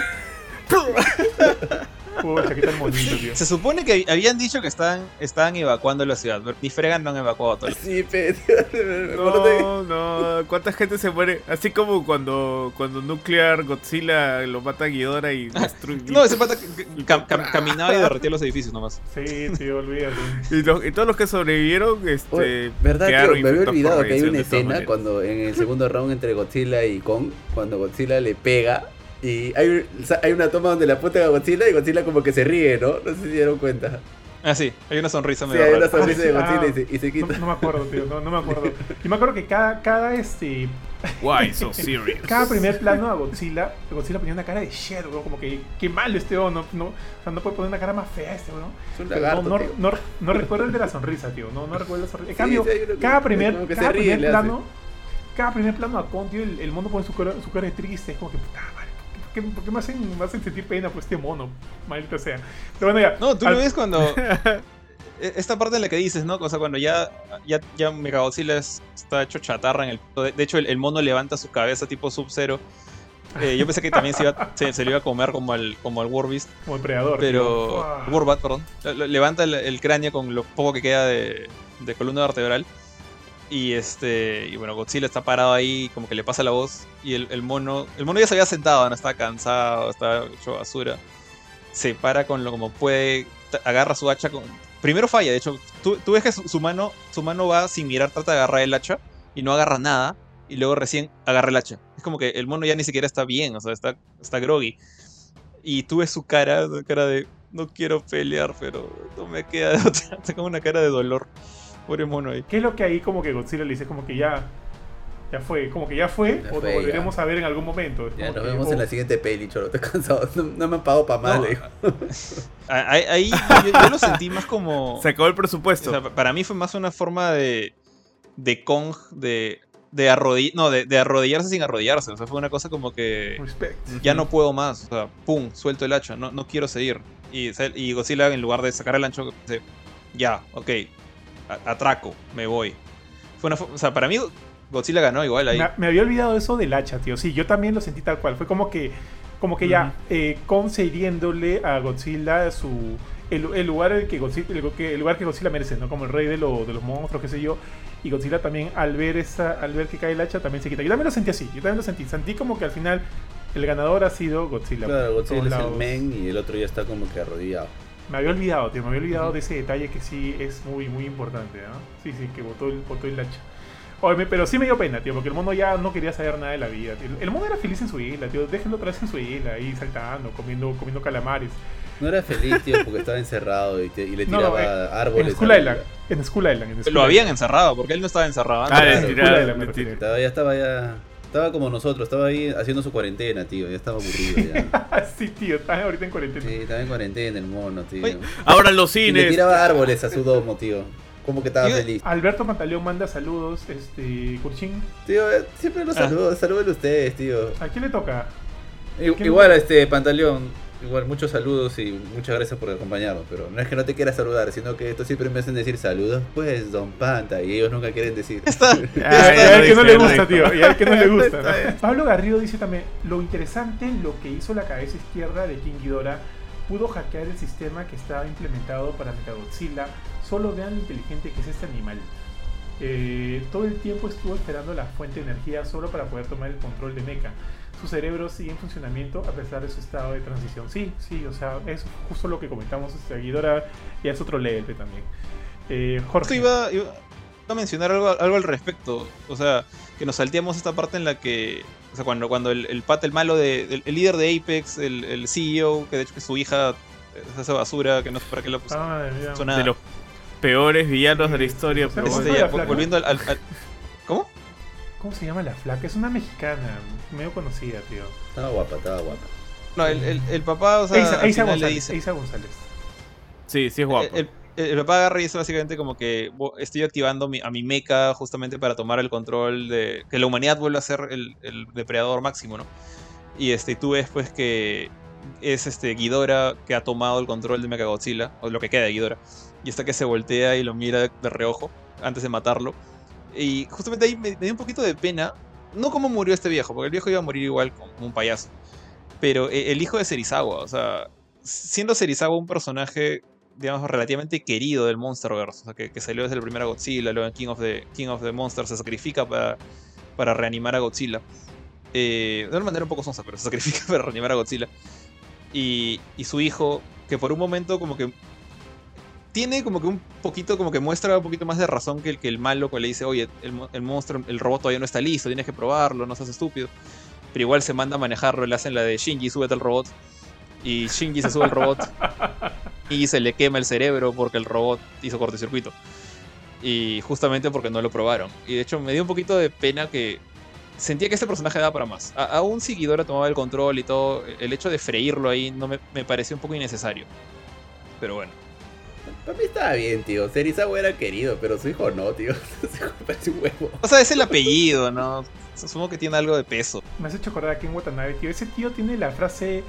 <laughs> Pucha, qué tal monito, tío. Se supone que habían dicho que estaban, estaban evacuando la ciudad. pero Ni fregan no han evacuado todo. Sí, pe, <laughs> tío, me acuerdo de- No, no, ¿cuánta gente se muere? Así como cuando, cuando Nuclear Godzilla lo mata a Ghidorah y destruye. <laughs> No, ese pata ca- ca- cam- caminaba y derretía los edificios nomás. Sí, tío, olvídate. <laughs> Y, los- y todos los que sobrevivieron, este. Oye, ¿Verdad, tío? Me había olvidado que hay una escena cuando en el segundo round entre Godzilla y Kong, cuando Godzilla le pega y hay, hay una toma donde le apuntan a Godzilla y Godzilla como que se ríe, ¿no? No sé si se dieron cuenta. Ah, sí, hay una sonrisa Sí, medio hay una sonrisa de Ah, Godzilla y se, y se No, quita. no me acuerdo, tío, no, no me acuerdo. Y me acuerdo que cada, cada, este, Why so serious? cada primer plano a Godzilla, Godzilla ponía una cara de shit, bro, como que qué malo este bro, no, no, o sea, no puede poner una cara más fea este bro. Es un lagarto, no, no, tío. no, no recuerdo el de la sonrisa, tío, no, no recuerdo la sonrisa. En Sí, cambio, sí, uno que- cada primer, cada ríe, primer plano, cada primer plano a Kong, tío, el, el mono pone su cara, su cara de triste, es como que puta madre. ¿Por qué, por qué me, hacen, me hacen sentir pena por este mono? Maldita sea. Pero bueno, ya. No, tú al- lo ves cuando. <laughs> e- Esta parte en la que dices, ¿no? O sea, cuando ya, ya, ya Mechagodzilla es- está hecho chatarra en el. De hecho, el, el mono levanta su cabeza tipo Sub-Zero. Eh, yo pensé que también se, iba- se, se lo iba a comer como al, como al Warbeast. Como el predador. Pero. Ah. Warbat, perdón. Levanta el, el cráneo con lo poco que queda de, de columna vertebral. Y este. Y bueno, Godzilla está parado ahí, como que le pasa la voz. Y el, el mono. El mono ya se había sentado, no estaba cansado, estaba hecho basura. Se para con lo como puede. Agarra su hacha con. Primero falla, de hecho. Tú, tú ves que su, su mano. Su mano va sin mirar, trata de agarrar el hacha. Y no agarra nada. Y luego recién agarra el hacha. Es como que el mono ya ni siquiera está bien, o sea, está, está groggy. Y tú ves su cara, su cara de. No quiero pelear, pero no me queda de otra. Está <laughs> como una cara de dolor. Pobre mono ahí. ¿Qué es lo que ahí como que Godzilla le dice como que ya ya fue, como que ya fue Ya o fue, lo volveremos ya. a ver en algún momento? Ya nos que, vemos oh, en la siguiente peli, cholo. Estoy cansado. <laughs> No, no me han pagado para más, No, a- <laughs> Ahí, ahí yo, yo lo sentí más como. <laughs> Se acabó el o presupuesto. sea, pa- para mí fue más una forma de. de Kong de. de, arrodill no, de, de arrodillarse sin arrodillarse. O sea, fue una cosa como que Respect. ya no puedo más. O sea, pum, suelto el hacha, no, no quiero seguir. Y, y Godzilla, en lugar de sacar el ancho, dice, ya, ok, atraco, me voy. Fue una, o sea, para mí Godzilla ganó igual ahí. Me, me había olvidado eso del hacha, tío. Sí, yo también lo sentí tal cual. Fue como que, como que ya, eh, concediéndole a Godzilla su el, el lugar el que Godzilla, el, que- el lugar que Godzilla merece, ¿no? Como el rey de, lo- de los monstruos, qué sé yo. Y Godzilla también, al ver esa, al ver que cae el hacha, también se quita. Yo también lo sentí así. Yo también lo sentí. Sentí como que al final el ganador ha sido Godzilla. Claro, Godzilla es el lados. men y el otro ya está como que arrodillado. Me había olvidado, tío, me había olvidado de ese detalle que sí es muy, muy importante, ¿no? Sí, sí, que botó el, botó el hacha. Oye, pero sí me dio pena, tío, porque el mono ya no quería saber nada de la vida. tío. El mono era feliz en su isla, tío. Déjenlo otra vez en su isla, ahí saltando, comiendo, comiendo calamares. No era feliz, tío, porque estaba encerrado y, te- y le tiraba no, eh, árboles. En Skull Island. En Skull Island. En Skull Lo habían Island. encerrado, porque él no estaba encerrado. Ah, Claro, tiraron- Skull Island me. Estaba, ya estaba ya. Estaba como nosotros, estaba ahí haciendo su cuarentena, tío. Ya estaba aburrido ya. <laughs> sí, tío, están ahorita en cuarentena. Sí, estaba en cuarentena el mono, tío. Oye, Ahora en los Y le cines. tiraba árboles a su domo, tío. Como que estaba feliz. Alberto Pantaleón manda saludos, este, Kurchin. Tío, eh, siempre los Ah. saludo, saluden ustedes, tío. ¿A quién le toca? I- ¿Qué- Igual a este Pantaleón, igual muchos saludos y muchas gracias por acompañarnos, pero no es que no te quiera saludar, sino que estos siempre me hacen decir saludos, pues, Don Panta, y ellos nunca quieren decir. Está. Ah, <laughs> Y al que no le gusta, tío. Y al que no le gusta. Está. ¿no? Pablo Garrido dice también: Lo interesante, lo que hizo la cabeza izquierda de King Ghidorah, pudo hackear el sistema que estaba implementado para Mechagodzilla. Solo vean lo inteligente que es este animal. Eh, todo el tiempo estuvo esperando la fuente de energía solo para poder tomar el control de Mecha. Su cerebro sigue en funcionamiento a pesar de su estado de transición. Sí, sí, o sea, es justo lo que comentamos. Este, Ghidorah ya es otro level también. Eh, Justo Jorge. iba, iba a mencionar algo, algo al respecto. O sea, que nos salteamos esta parte en la que. O sea, cuando, cuando el, el pata, el malo de. El, el líder de Apex, el, el CEO, que de hecho que su hija es esa basura, que no sé para qué lo puso. Ah, De los peores villanos de la historia. Este, Pero Este, bueno. ya, la volviendo al, al- al-. ¿Cómo se llama la flaca? Es una mexicana, medio conocida, tío. Estaba guapa, estaba guapa. No, el, el, el papá, o sea, Eiza, Eiza final le González. dice. Eiza González. Sí, sí es guapo. El, el- el papá agarra y dice básicamente como que "Bo- estoy activando mi- a mi mecha justamente para tomar el control de que la humanidad vuelva a ser el, el depredador máximo, ¿no? Y este, y tú ves pues que es este Ghidorah que ha tomado el control de Mechagodzilla, o lo que queda de Ghidorah, y está que se voltea y lo mira de reojo antes de matarlo. Y justamente ahí me, dio un poquito de pena, no como murió este viejo, porque el viejo iba a morir igual como un payaso, pero e- el hijo de Serizawa, o sea, siendo Serizawa un personaje digamos, relativamente querido del Monsterverse, o sea, que, que salió desde el primer Godzilla, luego en King of the, King of the Monsters se sacrifica para, para reanimar a Godzilla. Eh, de una manera un poco sonsa, pero se sacrifica <laughs> para reanimar a Godzilla. Y, y su hijo, que por un momento como que tiene como que un poquito, como que muestra un poquito más de razón que el, que el malo que le dice, oye, el, el monstruo, el robot todavía no está listo, tienes que probarlo, no seas estúpido. Pero igual se manda a manejarlo, le hacen la de Shinji, súbete al robot. Y Shinji se sube al robot <laughs> y se le quema el cerebro porque el robot hizo cortocircuito. Y justamente porque no lo probaron. Y de hecho me dio un poquito de pena que sentía que este personaje daba para más. A- aún si Ghidorah tomaba el control y todo, el hecho de freírlo ahí no me, me pareció un poco innecesario. Pero bueno. Para mí estaba bien, tío. Serizawa era querido, pero su hijo no, tío. <laughs> Su hijo parece un huevo. O sea, es el apellido, ¿no? Supongo que tiene algo de peso. Me has hecho acordar aquí en Watanabe, tío. Ese tío tiene la frase,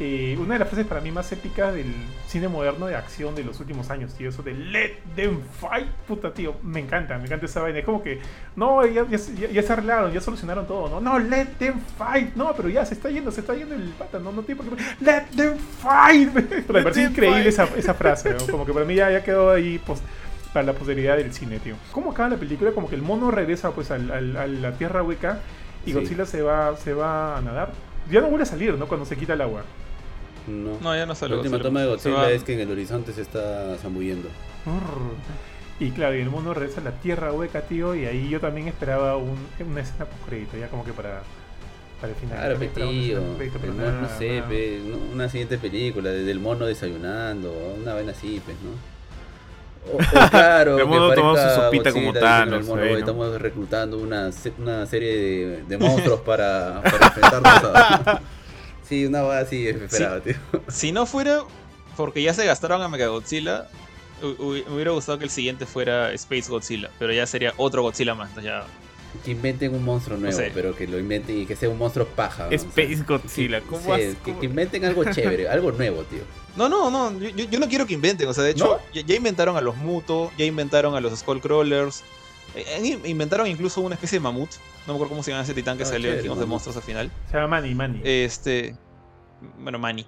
eh, una de las frases para mí más épicas del cine moderno de acción de los últimos años, tío. Eso de let them fight, puta, tío. Me encanta, me encanta esa vaina. Es como que, no, ya, ya, ya- ya se arreglaron, ya solucionaron todo, ¿no? No, let them fight. No, pero ya se está yendo, se está yendo el pata, no, no tiene por qué. Let them fight. <laughs> Pero me parece them increíble fight. esa, esa frase, ¿no? Como que para mí ya, ya quedó ahí, pues para la posteridad del cine, tío. ¿Cómo acaba la película? Como que el mono regresa pues al- al- a la tierra hueca y Sí. Godzilla se va, se va a nadar. Ya no vuelve a salir, ¿no? Cuando se quita el agua. No. No, ya no La salió. última se- toma de Godzilla es que en el horizonte se está zambullendo. Y claro, y el mono regresa a la tierra hueca, tío, y ahí yo también esperaba un, una escena post crédito, ya como que para, para el final. Claro, pe, tío. post-crédito, pero No, no nada, sé, nada. pe, no- una siguiente película, de- del mono desayunando, una vaina así, pues, ¿no? O, <laughs> o claro, tomando su sopita como Godzilla Thanos, mono, ahí, "Oye, ¿no? Estamos reclutando una, una serie de, de monstruos para, para enfrentarnos a... <laughs> Sí, una vaina así esperaba, tío. Si no fuera porque ya se gastaron a Mechagodzilla, me hubiera gustado que el siguiente fuera Space Godzilla, pero ya sería otro Godzilla más. entonces ya Que inventen un monstruo nuevo, sé. pero que lo inventen y que sea un monstruo paja. ¿no? Space O sea, Godzilla, que- ¿cómo sí, que, cómo- que inventen algo <laughs> chévere, algo nuevo, tío. No, no, no, yo, no quiero que inventen, o sea, de hecho, ya, ya inventaron a los Muto, ya inventaron a los Skullcrawlers, eh, inventaron incluso una especie de mamut, no me acuerdo cómo se llama ese titán que Ah, salió en mamut. Monsters al final. Se llama Manny, Manny. Este. Bueno, Manny.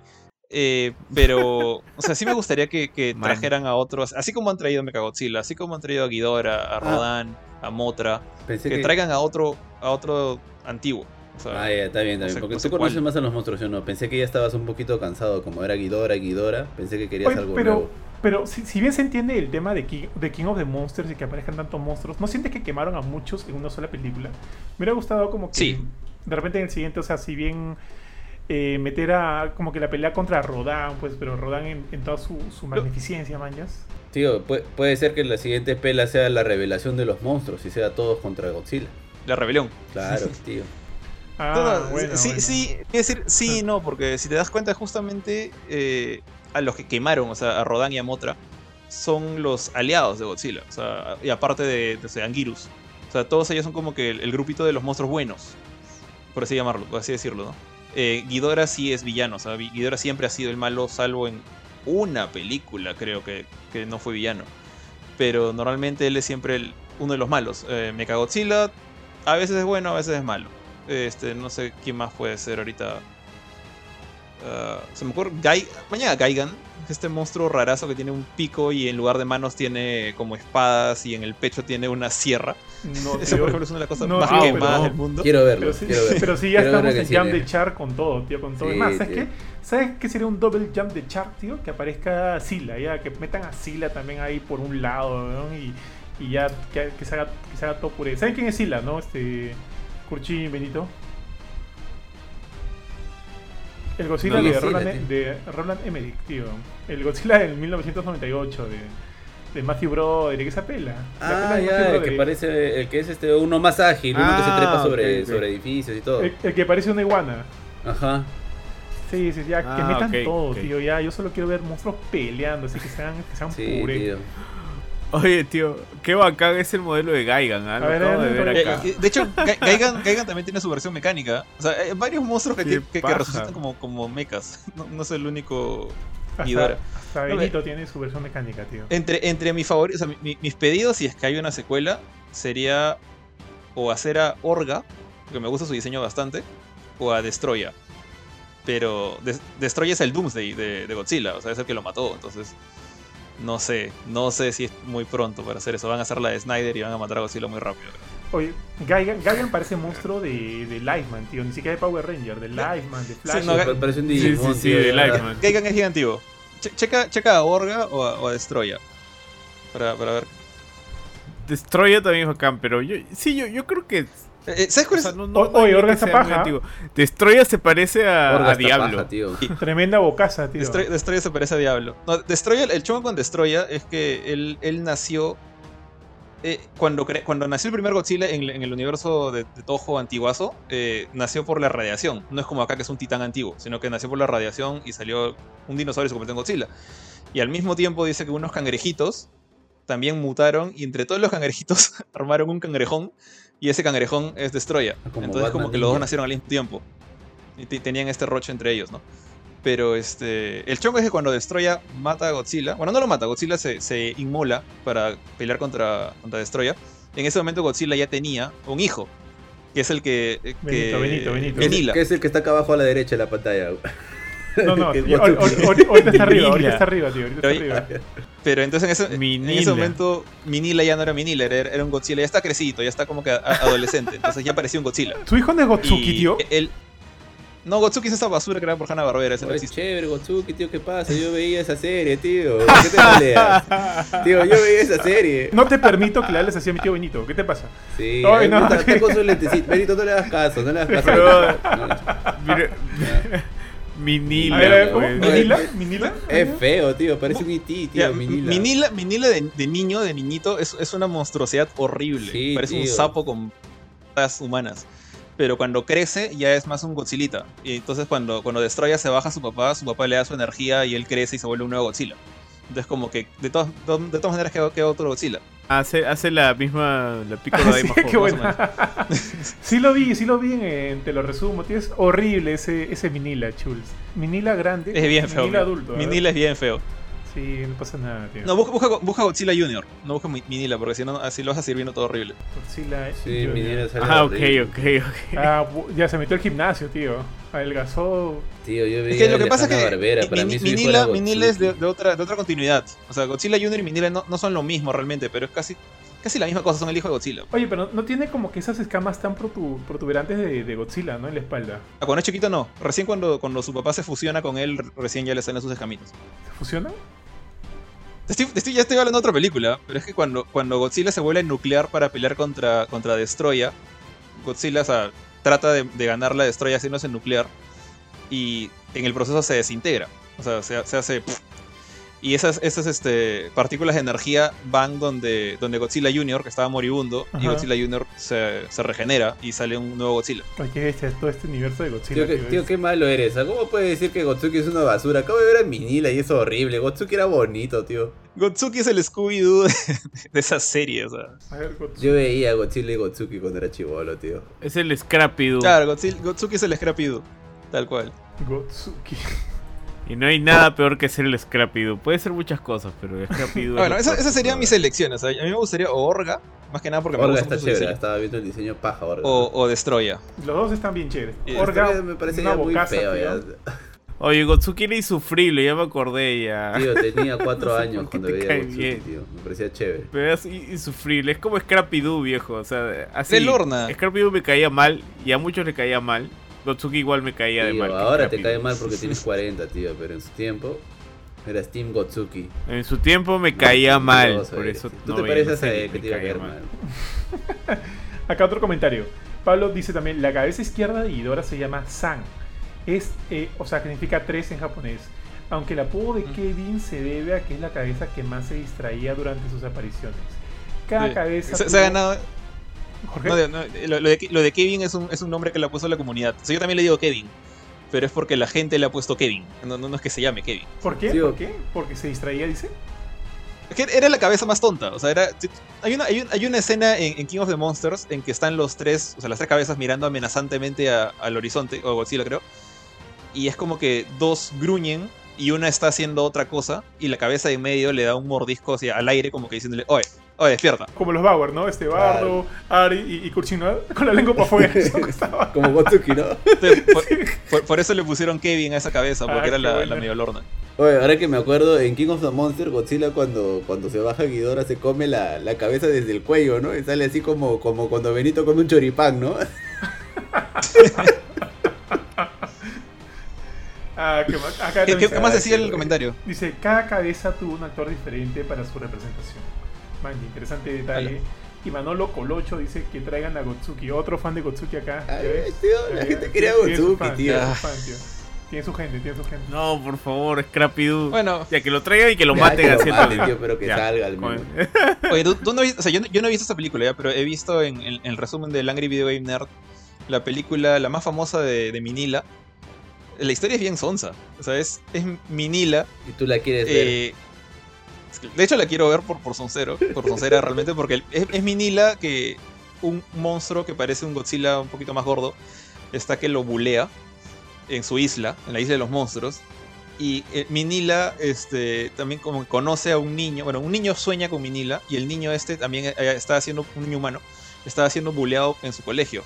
Eh, pero, o sea, sí me gustaría que, trajeran a otros, así como han traído a Mechagodzilla, así como han traído a Ghidorah, a Rodan, a Motra, Pensé que que, traigan a otro, a otro antiguo. O sea, Ah, ya, está bien, está no bien. sé- porque no sé tú conoces más a los monstruos, yo no. Pensé que ya estabas un poquito cansado, como era Ghidorah, Ghidorah. Pensé que querías Oye, algo pero, nuevo. pero si, si bien se entiende el tema de King, de King of the Monsters y que aparezcan tantos monstruos, ¿no sientes que quemaron a muchos en una sola película? Me hubiera gustado como que Sí. de repente en el siguiente, o sea, si bien eh, meter a como que la pelea contra Rodan, pues, pero Rodan en, en toda su, su magnificencia, mañas. Tío, pu- puede ser que la siguiente pela sea la revelación de los monstruos y sea todos contra Godzilla. la rebelión. Claro, <laughs> tío. Ah, No, no, bueno, sí, bueno. sí, quiero decir, sí, no, porque si te das cuenta, justamente eh, a los que quemaron, o sea, a Rodan y a Motra, son los aliados de Godzilla. O sea, y aparte de, de o sea, Anguirus. O sea, todos ellos son como que el, el grupito de los monstruos buenos. Por así llamarlo, por así decirlo, ¿no? Eh, Ghidorah sí es villano, o Ghidorah siempre ha sido el malo, salvo en una película, creo que, que no fue villano. Pero normalmente él es siempre uno de los malos. Eh, Mechagodzilla a veces es bueno, a veces es malo. Este, no sé quién más puede ser ahorita. Ah, se me ocurre. Gai, mañana Gaigan, este monstruo rarazo que tiene un pico y en lugar de manos tiene como espadas y en el pecho tiene una sierra. No, <laughs> Esa, tío, por ejemplo, es una de las cosas no, más tío, quemadas pero- del mundo. Quiero verlo, Pero sí, quiero verlo. pero sí ya Quiero estamos en cine. de Char con todo, tío, con todo. Sí, es más, ¿sabes qué? ¿Sabes qué sería un double jump de Char, tío? Que aparezca Sila, ya, que metan a Sila también ahí por un lado, ¿no? Y, y ya que, que se haga, que se haga todo puré. ¿Saben quién es Sila, no? Este. Curchi Benito. El Godzilla No, de, Godzilla, Roland, de Roland Emmerich, tío. El Godzilla del 1998 de, de Matthew Broderick, esa pela. La Ah, ya, el que parece, el que es este uno más ágil, uno que se Ah, trepa sobre, sobre edificios y todo. El, el que parece una iguana. Ajá. Sí, sí, ya, que Ah, metan ok, todo, tío. Ya, yo solo quiero ver monstruos peleando, así que sean, que sean Sí, pure. tío. Oye, tío, qué bacán es el modelo de Gaigan, ¿ah? Lo A ver, acabo a de ver, acá. Eh, De hecho, Ga- Gaigan, Gaigan también tiene su versión mecánica. O sea, hay varios monstruos que, que- resucitan como, como mechas. <laughs> No, no es el único Hasta, Ghidorah. hasta No, Benito tiene su versión mecánica, tío. Entre, entre mis favoritos, o sea, mi- mi- mis pedidos, si es que hay una secuela, sería o hacer a Orga, porque me gusta su diseño bastante, o a Destroya. Pero Des- Destroya es el Doomsday de, de Godzilla, o sea, es el que lo mató, entonces no sé, no sé si es muy pronto para hacer eso. Van a hacer la de Snyder y van a matar a Godzilla muy rápido. Oye, Gaigan, Gaigan parece monstruo de, de Lifeman, tío. Ni siquiera de Power Ranger, de Lifeman, de Flash. no, Ga- Parece un Sí, Digimon, sí, sí, tío, de. Lightman. Gaigan es gigantio. Che- checa, checa a Orga o a, o a Destroya. Para, para ver. Destroyer también es bacán, pero yo, sí, yo, yo creo que. Eh, eh, ¿Sabes o cuál sea, es? no, no, O- no oye, sea muy paja. Destroyer se parece a, Orga a Diablo. paja, tío. Tremenda bocaza, tío. Destroy, Destroya se parece a Diablo. No, Destroya, el chongo con Destroya es que él, él nació. eh, cuando, cre- cuando nació el primer Godzilla en, en el universo de, de Toho antiguazo, eh, nació por la radiación. No es como acá que es un titán antiguo, sino que nació por la radiación y salió un dinosaurio y se convirtió en Godzilla. Y al mismo tiempo dice que unos cangrejitos también mutaron y entre todos los cangrejitos <laughs> armaron un cangrejón y ese cangrejón es Destroya. Ah, como Entonces como Batman que los dos nacieron al mismo tiempo. Y te- tenían este roche entre ellos, ¿no? Pero este. El chongo es que cuando Destroya mata a Godzilla. Bueno, no lo mata, Godzilla se, se inmola para pelear contra, contra Destroya. En ese momento Godzilla ya tenía un hijo. Que es el que. que Benito, Benito, Benito. Venila. Que es el que está acá abajo a la derecha de la pantalla. No, no, <laughs> ahorita está arriba, ahorita está arriba, tío. Ahorita está arriba. <laughs> Pero entonces en ese, en Minila. ese momento Minila ya no era Minila, era, era un Godzilla. Ya está crecidito, ya está como que adolescente. Entonces ya parecía un Godzilla. ¿Tu hijo no es Gotsuki, Y tío? Él, no, Gotsuki es esa basura creada por Hanna Barbera, ese no Oye, existe. chévere, Gotsuki, tío, ¿qué pasa? Yo veía esa serie, tío. ¿Por qué te peleas? Tío, yo veía esa serie. No te permito que le hables así a mi tío Benito. ¿Qué te pasa? Sí, Ay, no. está, está con su lentecito. Benito, no le das caso, no le das caso. Pero- No, no. Minila, A ver, a ver, ¿cómo? güey. ¿Minila? ¿Minila? Es feo, tío, parece un IT, tío, Ya, Minila. Minila, Minila de, de niño, de niñito, es, es una monstruosidad horrible. Sí, Parece un tío. sapo con patas humanas. Pero cuando crece ya es más un Godzilla. Y entonces cuando, cuando Destroya se baja a su papá, su papá le da su energía y él crece y se vuelve un nuevo Godzilla. Entonces como que de todas, de todas maneras queda, queda otro Godzilla. Hace, hace la misma. La pícola <laughs> de buena. <laughs> sí lo vi, sí lo vi, en, te lo resumo. tío, Es horrible ese, ese Minila, Chuls. Minila grande. Es bien feo. Minila mi- adulto. Minila es bien feo. Sí, no pasa nada, tío. No, busca, busca, busca Godzilla Junior. No busca Mi- Minila, porque si no, así lo vas a seguir viendo todo horrible. Godzilla, Sí, Junior. mi niña sale Ah, ok, ok, ok. Ah, ya se metió al gimnasio, tío. Adelgazó. Tío, yo Es veía que lo que pasa es que Barbera, para mí Minila, Minila es de, otra, de otra continuidad. O sea, Godzilla Junior y Minila no, no son lo mismo realmente, pero es casi, casi la misma cosa, son el hijo de Godzilla. Oye, pero no tiene como que esas escamas tan protu- protuberantes de, de Godzilla, ¿no? En la espalda. Ah, Cuando es chiquito no. Recién cuando, cuando su papá se fusiona con él, recién ya le salen sus escamitos. ¿Se fusiona? Estoy, estoy- ya estoy hablando de otra película, pero es que cuando, cuando Godzilla se vuelve nuclear para pelear contra, contra Destroya, Godzilla o sea, trata de, de ganar la Destroya haciéndose nuclear y en el proceso se desintegra. O sea, se, se hace... Y esas, esas este, partículas de energía van donde, donde Godzilla Jr., que estaba moribundo, y. Godzilla Jr. Se, se regenera y sale un nuevo Godzilla. Qué es todo este universo de Godzilla. Tío, qué, tío, qué malo eres. ¿Cómo puedes decir que Gotsuki es una basura? Acabo de ver a Minila y es horrible. Gotsuki era bonito, tío. Gotsuki es el Scooby-Doo de, de esa serie, o sea. A ver. Yo veía a Godzilla y Gotsuki cuando era chivolo, tío. Es el Scrappy Doo. Claro, Godzilla- Gotsuki es el Scrappy Doo, tal cual. Gotsuki. <laughs> Y no hay nada peor que ser el Scrappy Doo. Puede ser muchas cosas, pero el Scrappy Doo. Bueno, esa- esas que serían mis elecciones. o sea, a mí me gustaría o Orga, más que nada porque me Orga gusta está mucho chévere. Estaba viendo el diseño paja, Orga. o, o Destroya. Los dos están bien chéveres. Orga, me parece una ya muy bocaza, feo. Ya. Oye, Gotsuki era insufrible, ya me acordé ya. Tío, tenía cuatro No <laughs> sé años cuando veía Gotsuki, bien. tío. Me parecía chévere. Pero es insufrible, es como Scrappy Doo, viejo. O sea, así. Lorna. Scrappy Doo me caía mal y a muchos le caía mal. Gotsuki igual me caía de mal. ahora te cae mal porque tienes 40, tío. Pero en su tiempo eras Team Gotsuki. En su tiempo me caía mal, Mentiroso por eso no te pareces a él que te iba a caer mal. <laughs> Acá otro comentario. Pablo dice también, la cabeza izquierda de Ghidorah se llama San. Es, eh, o sea, significa tres en japonés. Aunque el apodo de Mm. Kevin se debe a que es la cabeza que más se distraía durante sus apariciones. Cada Sí. cabeza... Se, se ha ganado. Jorge, no, de- no, lo, lo de, lo de Kevin es un, es un nombre que le ha puesto la comunidad. O sea, yo también le digo Kevin. Pero es porque la gente le ha puesto Kevin. No, no, no es que se llame Kevin. ¿Por qué? Tío. ¿Por qué? Porque se distraía, dice. Es que era la cabeza más tonta. O sea, era. Hay una, hay un- hay una escena en, en King of the Monsters en que están los tres, o sea, las tres cabezas mirando amenazantemente a- al horizonte, o Godzilla creo. Y es como que dos gruñen y una está haciendo otra cosa. Y la cabeza de en medio le da un mordisco hacia, al aire, como que diciéndole, oye, oye, despierta. Como los Bauer, ¿no? Este Bardo, Ari y, y Kurchinova con la lengua para afuera. <laughs> Como Gotsuki, ¿no? Entonces, por, por- por eso le pusieron Kevin a esa cabeza, porque Ah, era la, la medio lorna. Oye, ahora que me acuerdo, en King of the Monster, Godzilla cuando, cuando se baja Ghidorah se come la, la cabeza desde el cuello, ¿no? Y sale así como, como cuando Benito come un choripán, ¿no? <laughs> Ah, ¿qué más? Acá ¿Qué, qué- más decía sí, el comentario? Dice, cada cabeza tuvo un actor diferente para su representación. Man, interesante detalle. Y Manolo Colocho dice que traigan a Gotsuki, otro fan de Gotsuki acá. ¿ya Ay, ves? tío, Ya la ves, gente quería a tiene su Gotsuki, fan, tío. Tiene su fan, tío. Tiene su gente, tiene su gente. No, por favor, Scrappy Doo. Bueno, Ya que lo traigan y que lo Ya, maten haciendo. tío, pero que Ya, salga al menos. Oye, ¿tú, tú no o sea, yo, no- yo no he visto esta película ya, pero he visto en, en- en el resumen del Angry Video Game Nerd la película, la más famosa de, de Minila. La historia es bien sonsa. O sea, es, es Minila. Y tú la quieres ver. eh, que, de hecho, la quiero ver por, por soncero, por soncera realmente, porque es, es Minila que un monstruo que parece un Godzilla un poquito más gordo está que lo bulea en su isla, en la isla de los monstruos. Y eh, Minila este, también como conoce a un niño, bueno, un niño sueña con Minila y el niño este también eh, está haciendo, un niño humano, está siendo buleado en su colegio.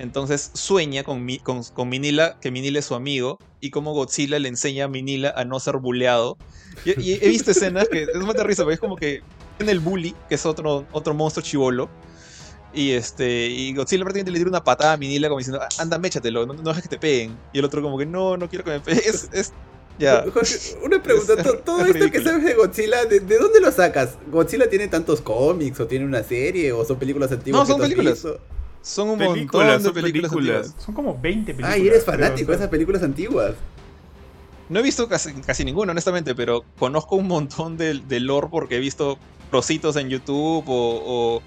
Entonces sueña con, Mi- con, con Minila, que Minila es su amigo, y como Godzilla le enseña a Minila a no ser buleado. Y, y he visto escenas que es más de risa, porque es como que en el bully, que es otro, otro monstruo chivolo, y este y Godzilla prácticamente le tira una patada a Minila como diciendo, "Ah, anda, méchatelo, no, no dejes que te peguen. Y el otro como que, no, no quiero que me peguen. Es, es- ya. Jorge, una pregunta, Es- todo es esto que <laughs> sabes de Godzilla, ¿de, de dónde lo sacas? ¿Godzilla tiene tantos cómics o tiene una serie o son películas antiguas? No, son películas. visto? Son un Películas, montón de son películas, películas. antiguas. Son como 20 películas. Ay, eres fanático de esas películas antiguas. No he visto casi, casi ninguna, honestamente, pero conozco un montón de, de lore porque he visto trocitos en YouTube o, o,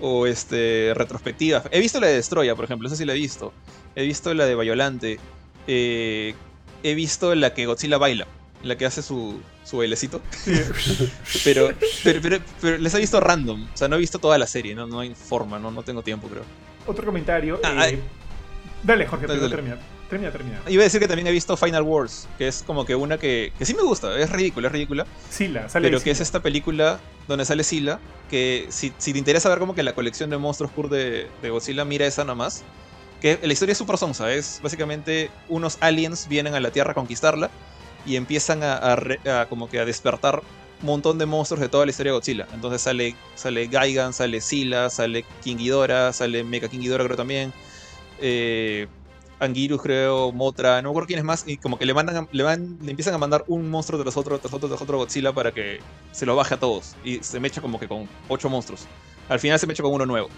o, este, retrospectivas. He visto la de Destroya, por ejemplo, esa sí la he visto. He visto la de Violante. he visto la que Godzilla baila. En la que hace su, su bailecito. <laughs> Pero, pero, pero, pero les he visto random. O sea, no he visto toda la serie, no, no hay forma, no, no tengo tiempo, creo. Otro comentario. Ah, eh, dale, Jorge, Dale, pero dale. termina. Termina, termina. Iba a decir que también he visto Final Wars, que es como que una que, que sí me gusta, es ridícula, es ridícula. Sila, sale pero que es Sila. esta película donde sale Sila, que si, si te interesa ver como que la colección de monstruos pur de, de Godzilla, mira esa nomás. Que la historia es súper sonsa, es básicamente unos aliens vienen a la Tierra a conquistarla y empiezan a, como que a despertar un montón de monstruos de toda la historia de Godzilla. Entonces sale, sale Gaigan, sale Sila, sale King Ghidorah, sale Mecha King Ghidorah creo también. Eh, creo, Motra, no me acuerdo quién es más, y como que le mandan, le van, le empiezan a mandar un monstruo tras otro, tras otro, tras otro Godzilla para que se lo baje a todos. Y se mecha como que con ocho monstruos. Al final se mecha con uno nuevo.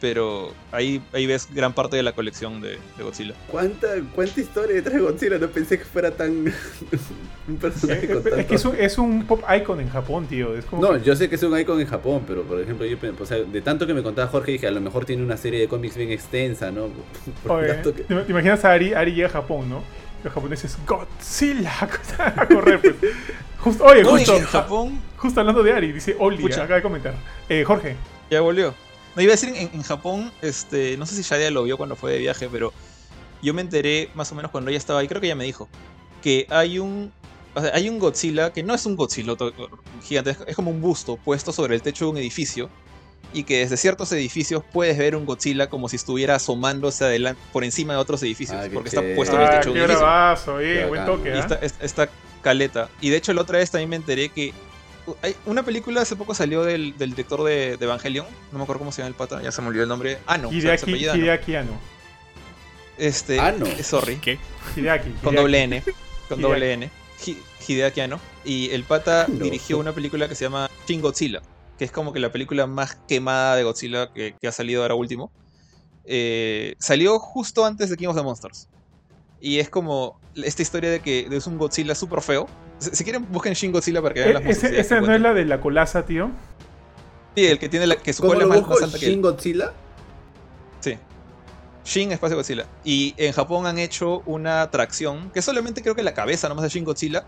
Pero ahí, ahí ves gran parte de la colección de, de Godzilla. ¿Cuánta, ¿Cuánta historia detrás de Godzilla? No pensé que fuera tan. <laughs> un personaje con tanto. es, que es un, es un pop icon en Japón, tío. Es como No, que- yo sé que es un icon en Japón, pero por ejemplo, yo, o sea, de tanto que me contaba Jorge, dije, a lo mejor tiene una serie de cómics bien extensa, ¿no? <laughs> Por Oye, tanto que- ¿te, imaginas a Ari? Ari llega a Japón, ¿no? Los japoneses, Godzilla, <laughs> a correr, pues. Justo, oye, No, justo, en Japón justo hablando de Ari, dice Oli, acaba de comentar. Eh, Jorge, ya volvió. No, iba a decir en, en Japón, este, no sé si Shadia lo vio cuando fue de viaje, pero yo me enteré más o menos cuando ella estaba ahí, creo que ella me dijo, que hay un, o sea, hay un Godzilla que no es un Godzilla gigante, es- es como un busto puesto sobre el techo de un edificio y que desde ciertos edificios puedes ver un Godzilla como si estuviera asomándose adelante, por encima de otros edificios, Ah, qué porque está puesto en el ah, techo de un edificio. bravazo, eh, buen toque, Y ¿ah? esta, esta- esta caleta. Y de hecho, la otra vez también me enteré que. Hay una película hace poco salió del, del director de, de Evangelion. No me acuerdo cómo se llama el pata, ya se me olvidó el nombre. Ah, no, Hideaki, apellida Ano. Hideaki Anno. Este, Ah, no. eh, Sorry. ¿Qué? Hideaki. Con Hideaki. doble N. Con Hideaki. doble N. Hi- Hideaki Anno. Y el pata <laughs> No. dirigió una película que se llama Shin Godzilla. Que es como que la película más quemada de Godzilla que, que ha salido ahora último. Eh, salió justo antes de King of the Monsters. Y es como esta historia de que es un Godzilla súper feo. Si, si quieren, busquen Shin Godzilla para que vean Eh, las ese- esa no es la de la colaza, tío. Sí, el que tiene la, que su ¿Cómo cola es más, más alta que ¿Shin. Godzilla? Sí. Shin Espacio Godzilla. Y en Japón han hecho una atracción que solamente creo que la cabeza nomás de Shin Godzilla.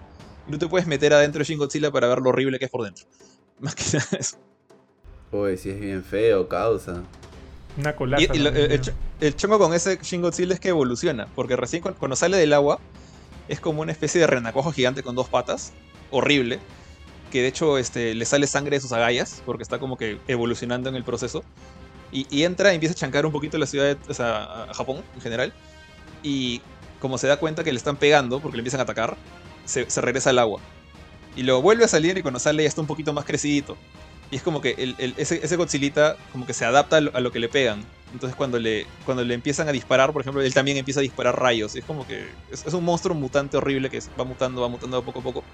Tú te puedes meter adentro de Shin Godzilla para ver lo horrible que es por dentro. <laughs> Más que nada eso. Uy, sí es bien feo, causa. Una colaza. Y, y lo- ¿no? el, el ch- el chongo con ese Shin Godzilla es que evoluciona. Porque recién cu- cuando sale del agua es como una especie de renacuajo gigante con dos patas. Horrible. Que de hecho este, le sale sangre de sus agallas. Porque está como que evolucionando en el proceso. Y, y entra y empieza a chancar un poquito la ciudad, de, o sea, a- Japón en general. Y como se da cuenta que le están pegando porque le empiezan a atacar, se, se regresa al agua. Y luego vuelve a salir y cuando sale ya está un poquito más crecidito. Y es como que ese, Godzillita como que se adapta a lo, que le pegan. Entonces cuando le, cuando le empiezan a disparar, por ejemplo, él también empieza a disparar rayos. Es como que es, un monstruo mutante horrible que va mutando, va mutando poco a poco.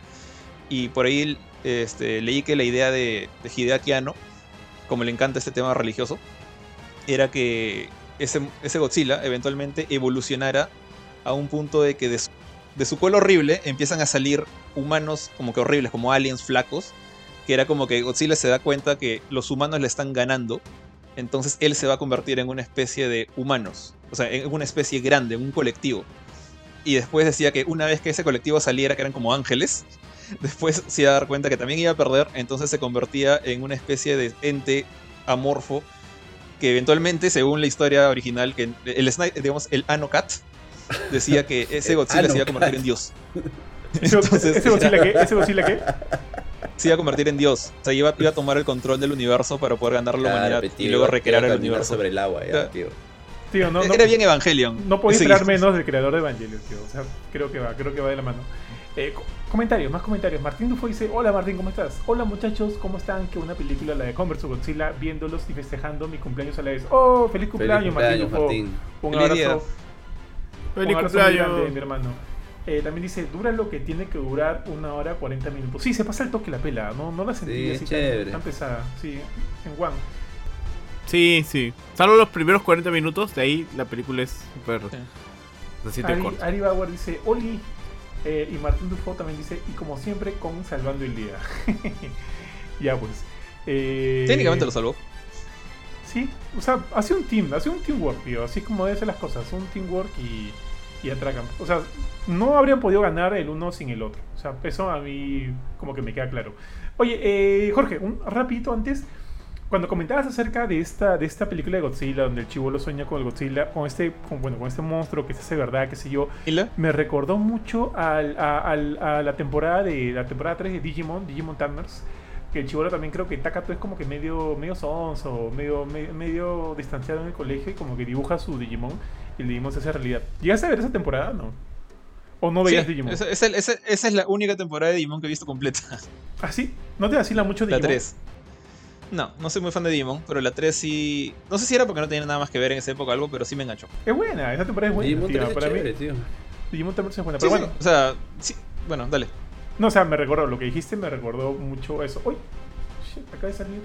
Y por ahí este, leí que la idea de, de Hideaki Anno, como le encanta este tema religioso, era que ese, ese Godzilla eventualmente evolucionara a un punto de que de su, de su cola horrible empiezan a salir humanos como que horribles, como aliens flacos, que era como que Godzilla se da cuenta que los humanos le están ganando, entonces él se va a convertir en una especie de humanos, o sea, en una especie grande, en un colectivo. Y después decía que una vez que ese colectivo saliera, que eran como ángeles, <laughs> después se iba a dar cuenta que también iba a perder, entonces se convertía en una especie de ente amorfo que eventualmente, según la historia original, que el digamos, el Anocat decía que <laughs> ese Godzilla se iba a convertir en Dios. <laughs> ¿Ese, Entonces, ese Godzilla qué? ¿Ese Godzilla qué? Se iba a convertir en Dios. O sea, iba, iba a tomar el control del universo para poder ganar la Claro, humanidad y luego recrear el universo. sobre el agua, ya, tío. Tío, no, no, Era bien Evangelion. no podía Sí. esperar menos del creador de Evangelion, tío. O sea, creo que va, creo que va de la mano. Eh, co- comentarios, más comentarios. Martín Dufo dice, hola Martín, ¿cómo estás? Hola muchachos, ¿cómo están? Que una película, la de Converse Godzilla, viéndolos y festejando mi cumpleaños a la vez. ¡Oh, feliz Feliz cumpleaños, cumpleaños, Martín Dufo! Martín. Un Feliz abrazo. día. un ¡Feliz abrazo muy grande, mi cumpleaños! hermano. Eh, también dice, dura lo que tiene que durar una hora 40 minutos. Sí, se pasa el toque la pela, no, no la sentí Sí, así tan, chévere. tan pesada. Sí, en One. Sí, sí. Salvo los primeros 40 minutos, de ahí la película es súper. Sí. Se siente Ari, corta. Ari Bauer dice, Oli. eh, y Martín Dufo también dice, y como siempre, con Salvando el Día. <laughs> ya pues. Eh, Técnicamente lo salvó. Sí, o sea, hace un team, hace un teamwork, tío. Así es como debe ser las cosas. Un teamwork y, y atracan. O sea, no habrían podido ganar el uno sin el otro. O sea, eso a mí como que me queda claro. Oye, eh, Jorge, un rapidito antes. Cuando comentabas acerca de esta, de esta película de Godzilla, donde el chivolo sueña con el Godzilla, con este, con, bueno, con este monstruo que se hace verdad, qué sé yo, me recordó mucho al- a, al- a la temporada de la temporada 3 de Digimon, Digimon Tamers, que el chivolo también creo que Takato es como que medio medio sonso, medio, me- medio distanciado en el colegio y como que dibuja su Digimon y Digimon se hace realidad. ¿Llegaste a ver esa temporada? No. ¿O no veías Sí, Digimon? esa, esa- esa- esa es la única temporada de Digimon que he visto completa. <laughs> ¿Ah, sí? ¿No te vacila mucho La Digimon? 3. No, no soy muy fan de Digimon, pero la 3 sí. No sé si era porque no tenía nada más que ver en esa época o algo, pero sí me enganchó. Es buena, esa temporada es buena. Digimon tío, 3 es para mí, tío. Digimon Tamers es buena. Pero sí, bueno, O sea, sí. Bueno, dale. No, o sea, me recordó, lo que dijiste me recordó mucho eso. ¡Uy! Shit, acaba de salir.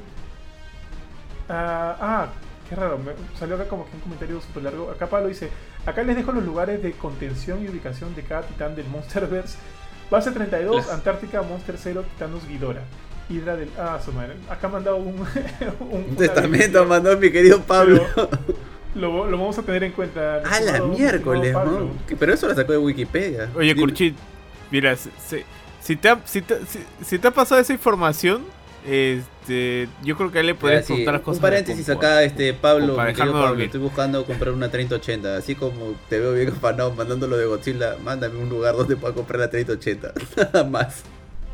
Ah, ah, qué raro, me salió acá como que un comentario súper largo. Acá Pablo dice, acá les dejo los lugares de contención y ubicación de cada titán del Monsterverse. Base 32, Las- Antártica, Monster 0, Titanos Ghidorah. Hidra del... Ah, su madre. Acá me han dado <laughs> un... un, testamento mandó mi querido Pablo. Pero Lo, lo vamos a tener en cuenta. A la miércoles. ¿no? Que- Pero eso lo sacó de Wikipedia. Oye, Dime. Kurchit, mira, si, si- si te ha, si, te, si- si te ha pasado esa información, este, yo creo que a él le podrías sí, preguntar las cosas. un paréntesis acá, este Pablo, para mi querido dejarme Pablo, estoy buscando comprar una 3080, así como te veo bien afanado mandándolo de Godzilla, mándame un lugar donde pueda comprar la 3080, <laughs> nada más.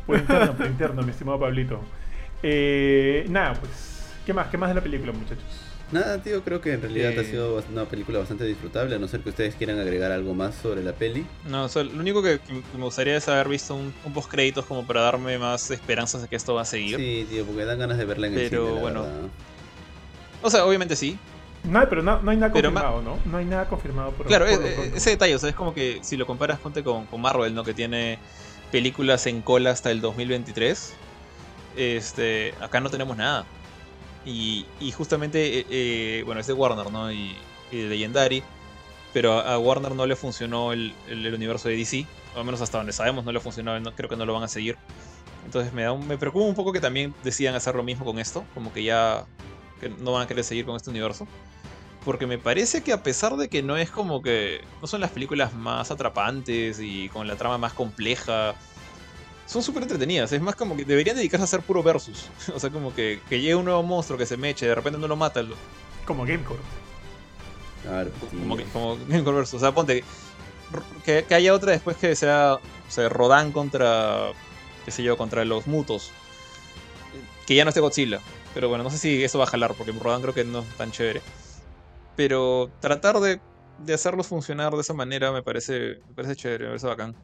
Por interno, por interno, mi estimado Pablito. Eh, nada, pues. ¿Qué más? ¿Qué más de la película, muchachos? Nada, tío, creo que en realidad Eh. ha sido una película bastante disfrutable, a no ser que ustedes quieran agregar algo más sobre la peli. No, o sea, lo único que, que me gustaría es haber visto un, un post créditos como para darme más esperanzas de que esto va a seguir. Sí, tío, porque dan ganas de verla en el Pero, cine, la bueno. verdad. O sea, obviamente sí. No, pero no, no hay nada Pero confirmado, ¿no? No hay nada confirmado por Claro, por es- ese detalle, o sea, es como que si lo comparas ponte con, con Marvel, ¿no? Que tiene películas en cola hasta el 2023. Este, acá no tenemos nada. Y, y justamente, eh, eh, bueno, es de Warner, ¿no? Y, y de Legendary. Pero a, Warner no le funcionó el, el- universo de DC. Al menos hasta donde sabemos no le funcionó. no- creo que no lo van a seguir. Entonces me, da un- me preocupa un poco que también decidan hacer lo mismo con esto. Como que ya que no van a querer seguir con este universo. Porque me parece que a pesar de que no es como que. No son las películas más atrapantes y con la trama más compleja. Son súper entretenidas. Es más como que deberían dedicarse a hacer puro versus. <laughs> O sea, como que, que llegue un nuevo monstruo que se meche, de repente no lo mata. lo- Como Gamecore. Claro, Como, como <laughs> Game Core versus. O sea, ponte. Que, que haya otra después que sea. O sea, Rodan contra. qué sé yo, contra los mutos. Que ya no esté Godzilla. Pero bueno, no sé si eso va a jalar, porque Rodan creo que no es tan chévere. Pero tratar de, de hacerlos funcionar de esa manera me parece, me parece chévere, me parece bacán.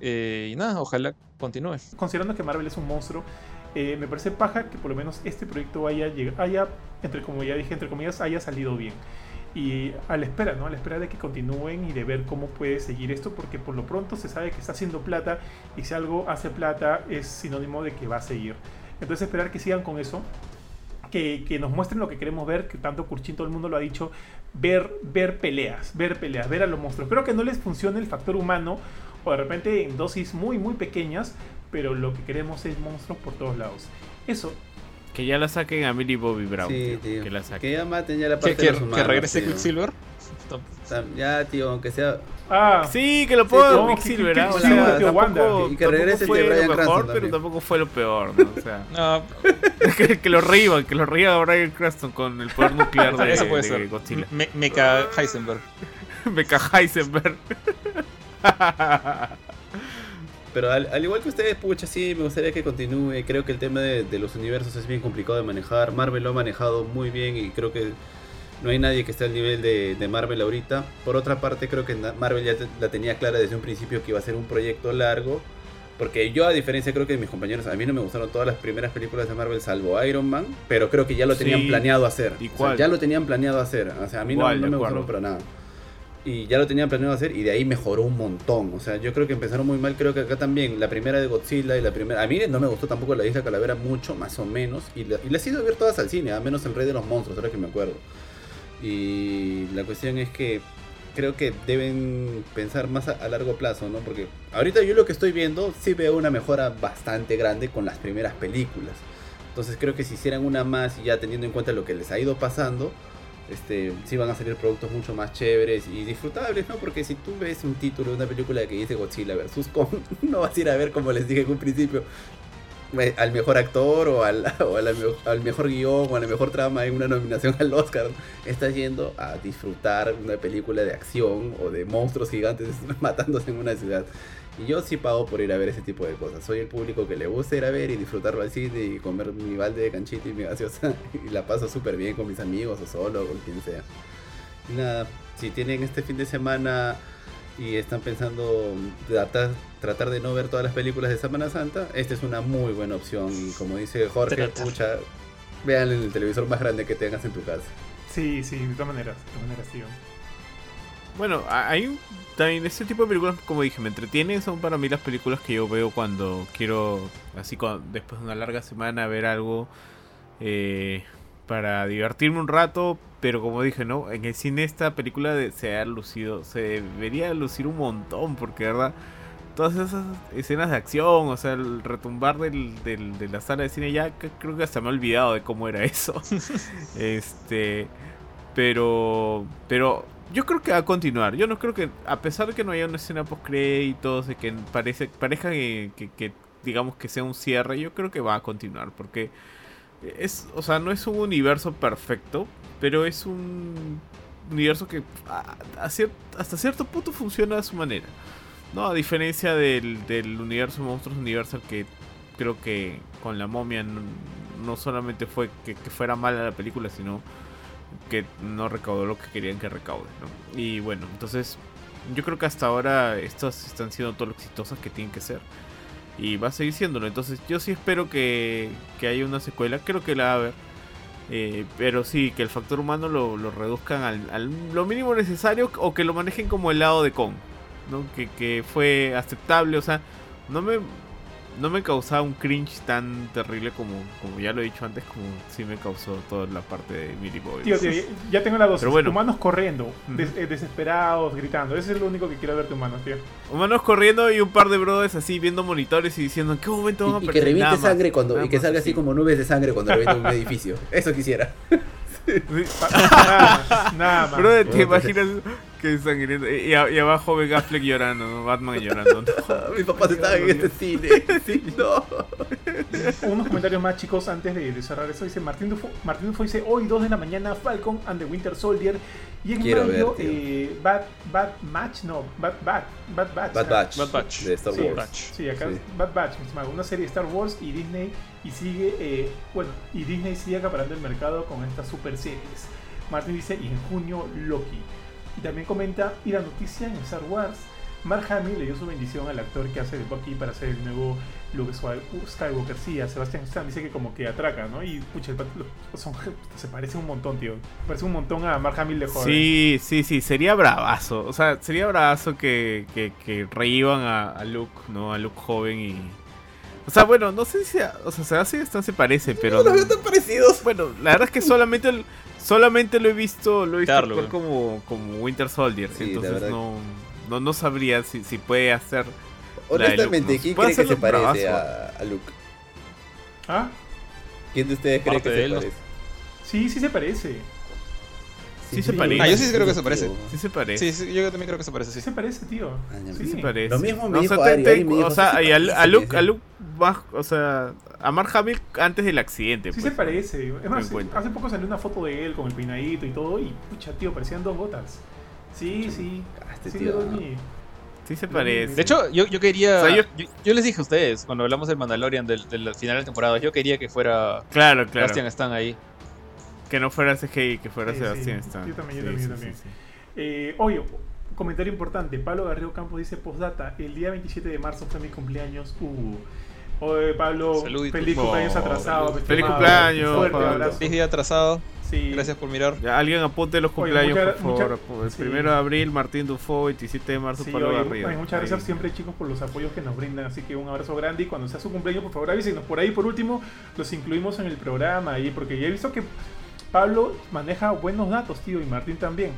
Eh, y nada, ojalá continúe. Considerando que Marvel es un monstruo, eh, me parece paja que por lo menos este proyecto haya, haya entre como ya dije, entre comillas, haya salido bien. Y a la espera, ¿no? A la espera de que continúen y de ver cómo puede seguir esto, porque por lo pronto se sabe que está haciendo plata y si algo hace plata es sinónimo de que va a seguir. Entonces esperar que sigan con eso, que, que nos muestren lo que queremos ver, que tanto Kurchin todo el mundo lo ha dicho, ver, ver peleas, ver peleas, ver a los monstruos. Espero que no les funcione el factor humano o de repente en dosis muy muy pequeñas, pero lo que queremos es monstruos por todos lados. Eso, Que ya la saquen a Millie Bobby Brown. Sí, tío, tío. Que la saquen. Que ya maten ya la Que, parte que- de los que humanos, regrese tío. Quicksilver. Ya, tío, aunque sea... ah, Sí, que lo Sí, ponga no, Quicksilver, que- que- O que- sea, tío, tampoco- Wanda. Y que tampoco regrese fue Bryan lo mejor, Cranston pero tampoco fue lo peor, ¿no? O sea, <laughs> No, que, <laughs> que lo reíban, que lo reíba a Brian Cranston con el poder nuclear <laughs> de, eso puede de ser. Godzilla. Me, Mecha Heisenberg. Mecha Heisenberg. <laughs> Pero al, al igual que ustedes, pucha, sí, me gustaría que continúe. Creo que el tema de, de los universos es bien complicado de manejar. Marvel lo ha manejado muy bien y creo que no hay nadie que esté al nivel de, de Marvel ahorita. Por otra parte, creo que Marvel ya te- la tenía clara desde un principio que iba a ser un proyecto largo. Porque yo, a diferencia, creo que de mis compañeros, a mí no me gustaron todas las primeras películas de Marvel, salvo Iron Man. Pero creo que ya lo tenían Sí, planeado hacer. O sea, igual. ya lo tenían planeado hacer. O sea, a mí no- Igual, no, me gustaron para nada y ya lo tenían planeado hacer y de ahí mejoró un montón. O sea, yo creo que empezaron muy mal, creo que acá también la primera de Godzilla y la primera... A mí no me gustó tampoco la Isla Calavera mucho, más o menos, y, la- y las he ido a ver todas al cine, a menos el Rey de los Monstruos, ahora que me acuerdo. Y la cuestión es que creo que deben pensar más a, a largo plazo, ¿no? Porque ahorita yo lo que estoy viendo sí veo una mejora bastante grande con las primeras películas. Entonces creo que si hicieran una más y ya teniendo en cuenta lo que les ha ido pasando, este, sí van a salir productos mucho más chéveres y disfrutables, ¿no? Porque si tú ves un título de una película que dice Godzilla vs. Kong, <laughs> no vas a ir a ver, como les dije en un principio, al mejor actor o, al, <laughs> al, mejor guion o a la mejor trama en una nominación al Oscar. Estás yendo a disfrutar una película de acción o de monstruos gigantes <laughs> matándose en una ciudad. Y yo sí pago por ir a ver ese tipo de cosas. Soy el público que le gusta ir a ver y disfrutarlo al cine y comer mi balde de canchita y mi gaseosa. <laughs> Y la paso súper bien con mis amigos o solo, con quien sea. Y nada, si tienen este fin de semana y están pensando tratar, tratar de no ver todas las películas de Semana Santa, esta es una muy buena opción. Y como dice Jorge, escucha, vean en el televisor más grande que tengas en tu casa. Sí, sí, de todas maneras, de todas maneras, tío. Bueno, hay también este tipo de películas, como dije, me entretienen. Son para mí las películas que yo veo cuando quiero, así después de una larga semana, ver algo eh, para divertirme un rato. Pero como dije, ¿no? En el cine esta película se ha lucido, se debería lucir un montón, porque, ¿verdad? Todas esas escenas de acción, o sea, el retumbar del, de la sala de cine, ya creo que hasta me he olvidado de cómo era eso. <laughs> este, pero, pero yo creo que va a continuar. Yo no creo que, a pesar de que no haya una escena post créditos, de que parece, parezca que, que, digamos que sea un cierre, yo creo que va a continuar. Porque es, o sea, no es un universo perfecto, pero es un universo que hasta cierto punto funciona a su manera. ¿no? A diferencia del, del universo Monstruos Universal que creo que con la momia no, solamente fue que, que fuera mala la película, sino que no recaudó lo que querían que recaude. ¿no? Y bueno, entonces yo creo que hasta ahora estas están siendo todo lo exitosas que tienen que ser. Y va a seguir siéndolo. Entonces yo sí espero que, que haya una secuela. Creo que la va a haber. Eh, pero sí, que el factor humano lo, lo reduzcan al, lo mínimo necesario o que lo manejen como el lado de Kong. ¿no? Que, que fue aceptable. O sea, no me, no me causaba un cringe tan terrible como, como ya lo he dicho antes, como sí me causó toda la parte de Millie Boy. Tío, tío, ya tengo la dos. Humanos corriendo, eh, desesperados, gritando. Ese es lo único que quiero ver de humanos, tío. Humanos corriendo y un par de brothers así viendo monitores y diciendo en qué momento van a Y que reviente sangre cuando, y que salga así como nubes de sangre cuando reviente un edificio. Eso quisiera. <laughs> nada más. Nada más. Bro, te imaginas que sangriento. Y, y, abajo ve Affleck llorando, ¿no? Batman llorando. <laughs> Mi papá se estaba en este cine. <laughs> Sí, no. Unos comentarios más, chicos, antes de, cerrar eso. Dice Martín Dufo, Martín Dufo dice: Hoy, 2 de la mañana, Falcon and the Winter Soldier. Y en Quiero mayo, eh, Bad, Bad Match, no, Bad Bad, Bad Batch. Bad Batch. Bad Batch. De Star Wars. Sí, acá Bad Batch, una serie de Star Wars y Disney. Y sigue, eh, bueno, y Disney sigue acaparando el mercado con estas super series. Martín dice: Y en junio, Loki. Y también comenta, y la noticia en Star Wars, Mark Hamill le dio su bendición al actor que hace de Bucky para ser el nuevo Luke Skywalker. Sí, a Sebastian Stan dice que como que atraca, ¿no? Y pucha, <laughs> se parece un montón, tío. Parece un montón a Mark Hamill de joven. Sí, sí, sí, sería bravazo. O sea, sería bravazo que, que, que reíban a, Luke, ¿no? A Luke joven y... O sea, bueno, no sé si... o sea, Sebastian Stan se parece, pero... No los veo tan parecidos. Bueno, la verdad es que solamente... El, Solamente lo he visto, lo he visto como, como Winter Soldier. entonces no, no, no, sabría si, si puede hacer. Honestamente, ¿quién cree que se parece a, Luke? ¿Ah? ¿Quién de ustedes cree que se parece? Sí, sí se parece. Sí, se parece. Ah, yo sí creo que se parece. Sí se parece. Sí, yo también creo que se parece. Sí, se parece, tío. Ah, sí, se parece. Lo mismo me dijo Ari, O sea, y a, Luke, a Luke o sea, a Mark Hamill antes del accidente. Sí se pues, parece. Es más, hace poco salió una foto de él con el peinadito y todo y pucha, tío, parecían dos gotas. Sí, sí. Ah, este tío. Sí se parece. De hecho, yo, yo quería... yo... les dije a ustedes, cuando hablamos del Mandalorian del, del final de la temporada, yo quería que fuera... Claro, claro. Bastian están ahí. Que no fuera CGI, que fuera Sebastián Stan. Yo también, yo también. también. Eh, oye, comentario importante. Pablo Garrido Campos dice, postdata, el día 27 de marzo fue mi cumpleaños. Uh. Oye, Pablo, feliz cumpleaños atrasado. Feliz cumpleaños. Fuerte abrazo. Feliz día atrasado. Sí. Gracias por mirar. alguien apunte los cumpleaños, por favor. el primero de abril, Martín Dufo, 27 de marzo, sí, Pablo Garrido. muchas gracias siempre, chicos, por los apoyos que nos brindan. Así que un abrazo grande. Y cuando sea su cumpleaños, por favor, avísenos. Por ahí, por último, los incluimos en el programa. Ahí, porque ya he visto que Pablo maneja buenos datos, tío, y Martín también.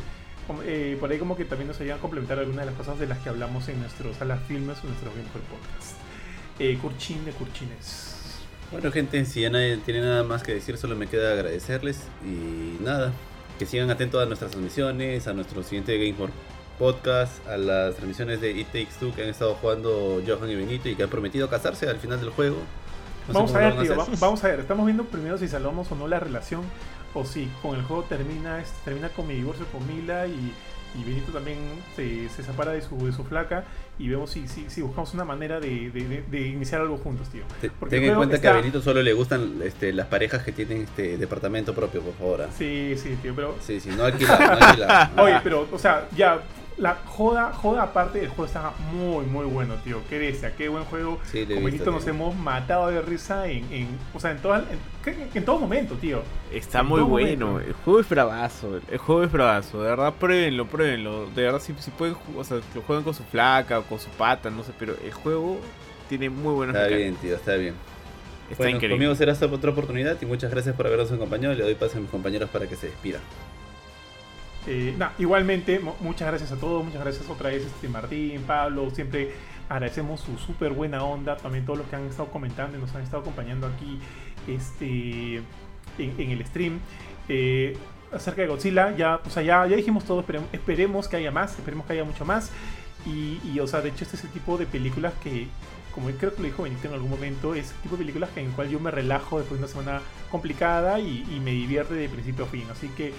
Eh, por ahí como que también nos ayudan a complementar algunas de las cosas de las que hablamos en nuestros salas filmes o nuestro Gamecore Podcast. Eh, Curchín de Curchines. Bueno gente, si ya nadie tiene nada más que decir, solo me queda agradecerles y nada, que sigan atentos a nuestras transmisiones, a nuestro siguiente Game for Podcast, a las transmisiones de It Takes Two que han estado jugando Johan y Benito y que han prometido casarse al final del juego. No vamos a ver, a tío, va- vamos a ver. Estamos viendo primero si salvamos o no la relación o si con el juego termina este, termina con mi divorcio con Mila y, y Benito también se, se separa de su, de su flaca y vemos si, si, si buscamos una manera de, de- iniciar algo juntos, tío. Porque Ten en cuenta que está- a Benito solo le gustan este, las parejas que tienen este departamento propio, por favor. ah. Sí, sí, tío, pero... Sí, sí, no alquilar, no alquilar. <laughs> Oye, pero, o sea, ya, la joda, joda aparte, el juego está muy, muy bueno, tío. Qué bestia, qué buen juego. Sí, Con visto, nos hemos matado de risa en, en o sea, en, toda- en, todo momento, tío. Está En muy todo bueno, momento. el juego es bravazo, el juego es bravazo, de verdad pruébenlo, pruébenlo, de verdad si, si pueden, o sea, lo juegan con su flaca o con su pata, no sé, pero el juego tiene muy buenas Está bien, tío, está bien. Está bueno, increíble. conmigo será esta otra oportunidad y muchas gracias por habernos acompañado. Le doy paso a mis compañeros para que se despidan. Eh, igualmente, mu- muchas gracias a todos, muchas gracias otra vez este Martín, Pablo, siempre agradecemos su súper buena onda, también todos los que han estado comentando y nos han estado acompañando aquí este, en, el stream. Eh, acerca de Godzilla, ya, o sea, ya, ya dijimos todo, esperemos, esperemos que haya más, esperemos que haya mucho más. Y, o sea, de hecho este es el tipo de películas que, como creo que lo dijo Benito en algún momento, es el tipo de películas en el cual yo me relajo después de una semana complicada y, y me divierte de principio a fin. Así que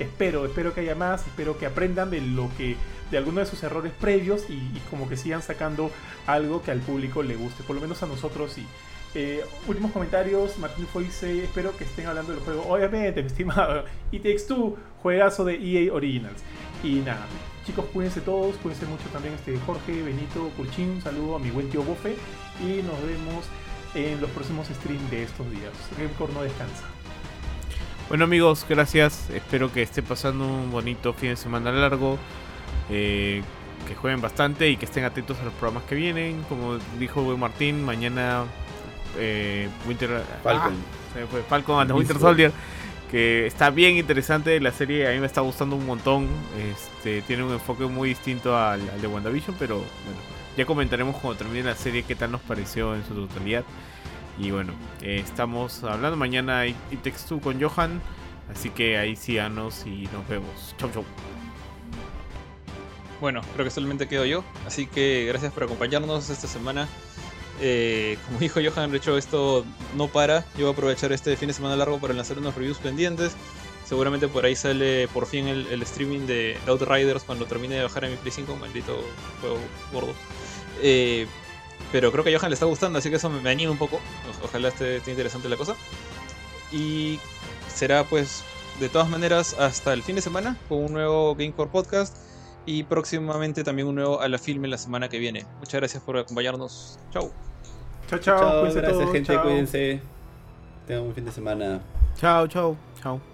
espero, espero que haya más, espero que aprendan de lo que, de algunos de sus errores previos y, y como que sigan sacando algo que al público le guste, por lo menos a nosotros sí. Eh, últimos comentarios, Martín dice, espero que estén hablando del juego. Obviamente, <laughs> mi estimado, It Takes Two, juegazo de EA Originals. Y nada, chicos, cuídense todos, cuídense mucho también este Jorge, Benito, Curchín, un saludo a mi buen tío Bofe y nos vemos en los próximos streams de estos días. Gamecore no descansa. Bueno amigos, gracias, espero que esté pasando un bonito fin de semana largo, eh, que jueguen bastante y que estén atentos a los programas que vienen, como dijo buen Martín, mañana eh, Winter Falcon. Ah, me fue, Falcon and the Winter. Soldier, que está bien interesante la serie, a mí me está gustando un montón. Este, tiene un enfoque muy distinto al, al de WandaVision, pero bueno, ya comentaremos cuando termine la serie qué tal nos pareció en su totalidad. Y bueno, eh, estamos hablando mañana y Two con Johan, así que ahí síganos y nos vemos. Chau, chau. Bueno, creo que solamente quedo yo. Así que gracias por acompañarnos esta semana. Eh, como dijo Johan, de hecho esto no para. Yo voy a aprovechar este fin de semana largo para lanzar unos reviews pendientes. Seguramente por ahí sale por fin el, el streaming de Outriders cuando termine de bajar a mi Play 5, maldito juego gordo. Eh, pero creo que a Johan le está gustando, así que eso me, me anima un poco. O- ojalá esté, esté interesante la cosa. Y será pues de todas maneras hasta el fin de semana con un nuevo Gamecore Podcast y próximamente también un nuevo a la filme la semana que viene. Muchas gracias por acompañarnos. Chau. Chao, chao, Chao, cuídense gracias todos, gente, chao. cuídense. Tengan un fin de semana. Chao, chao, chao.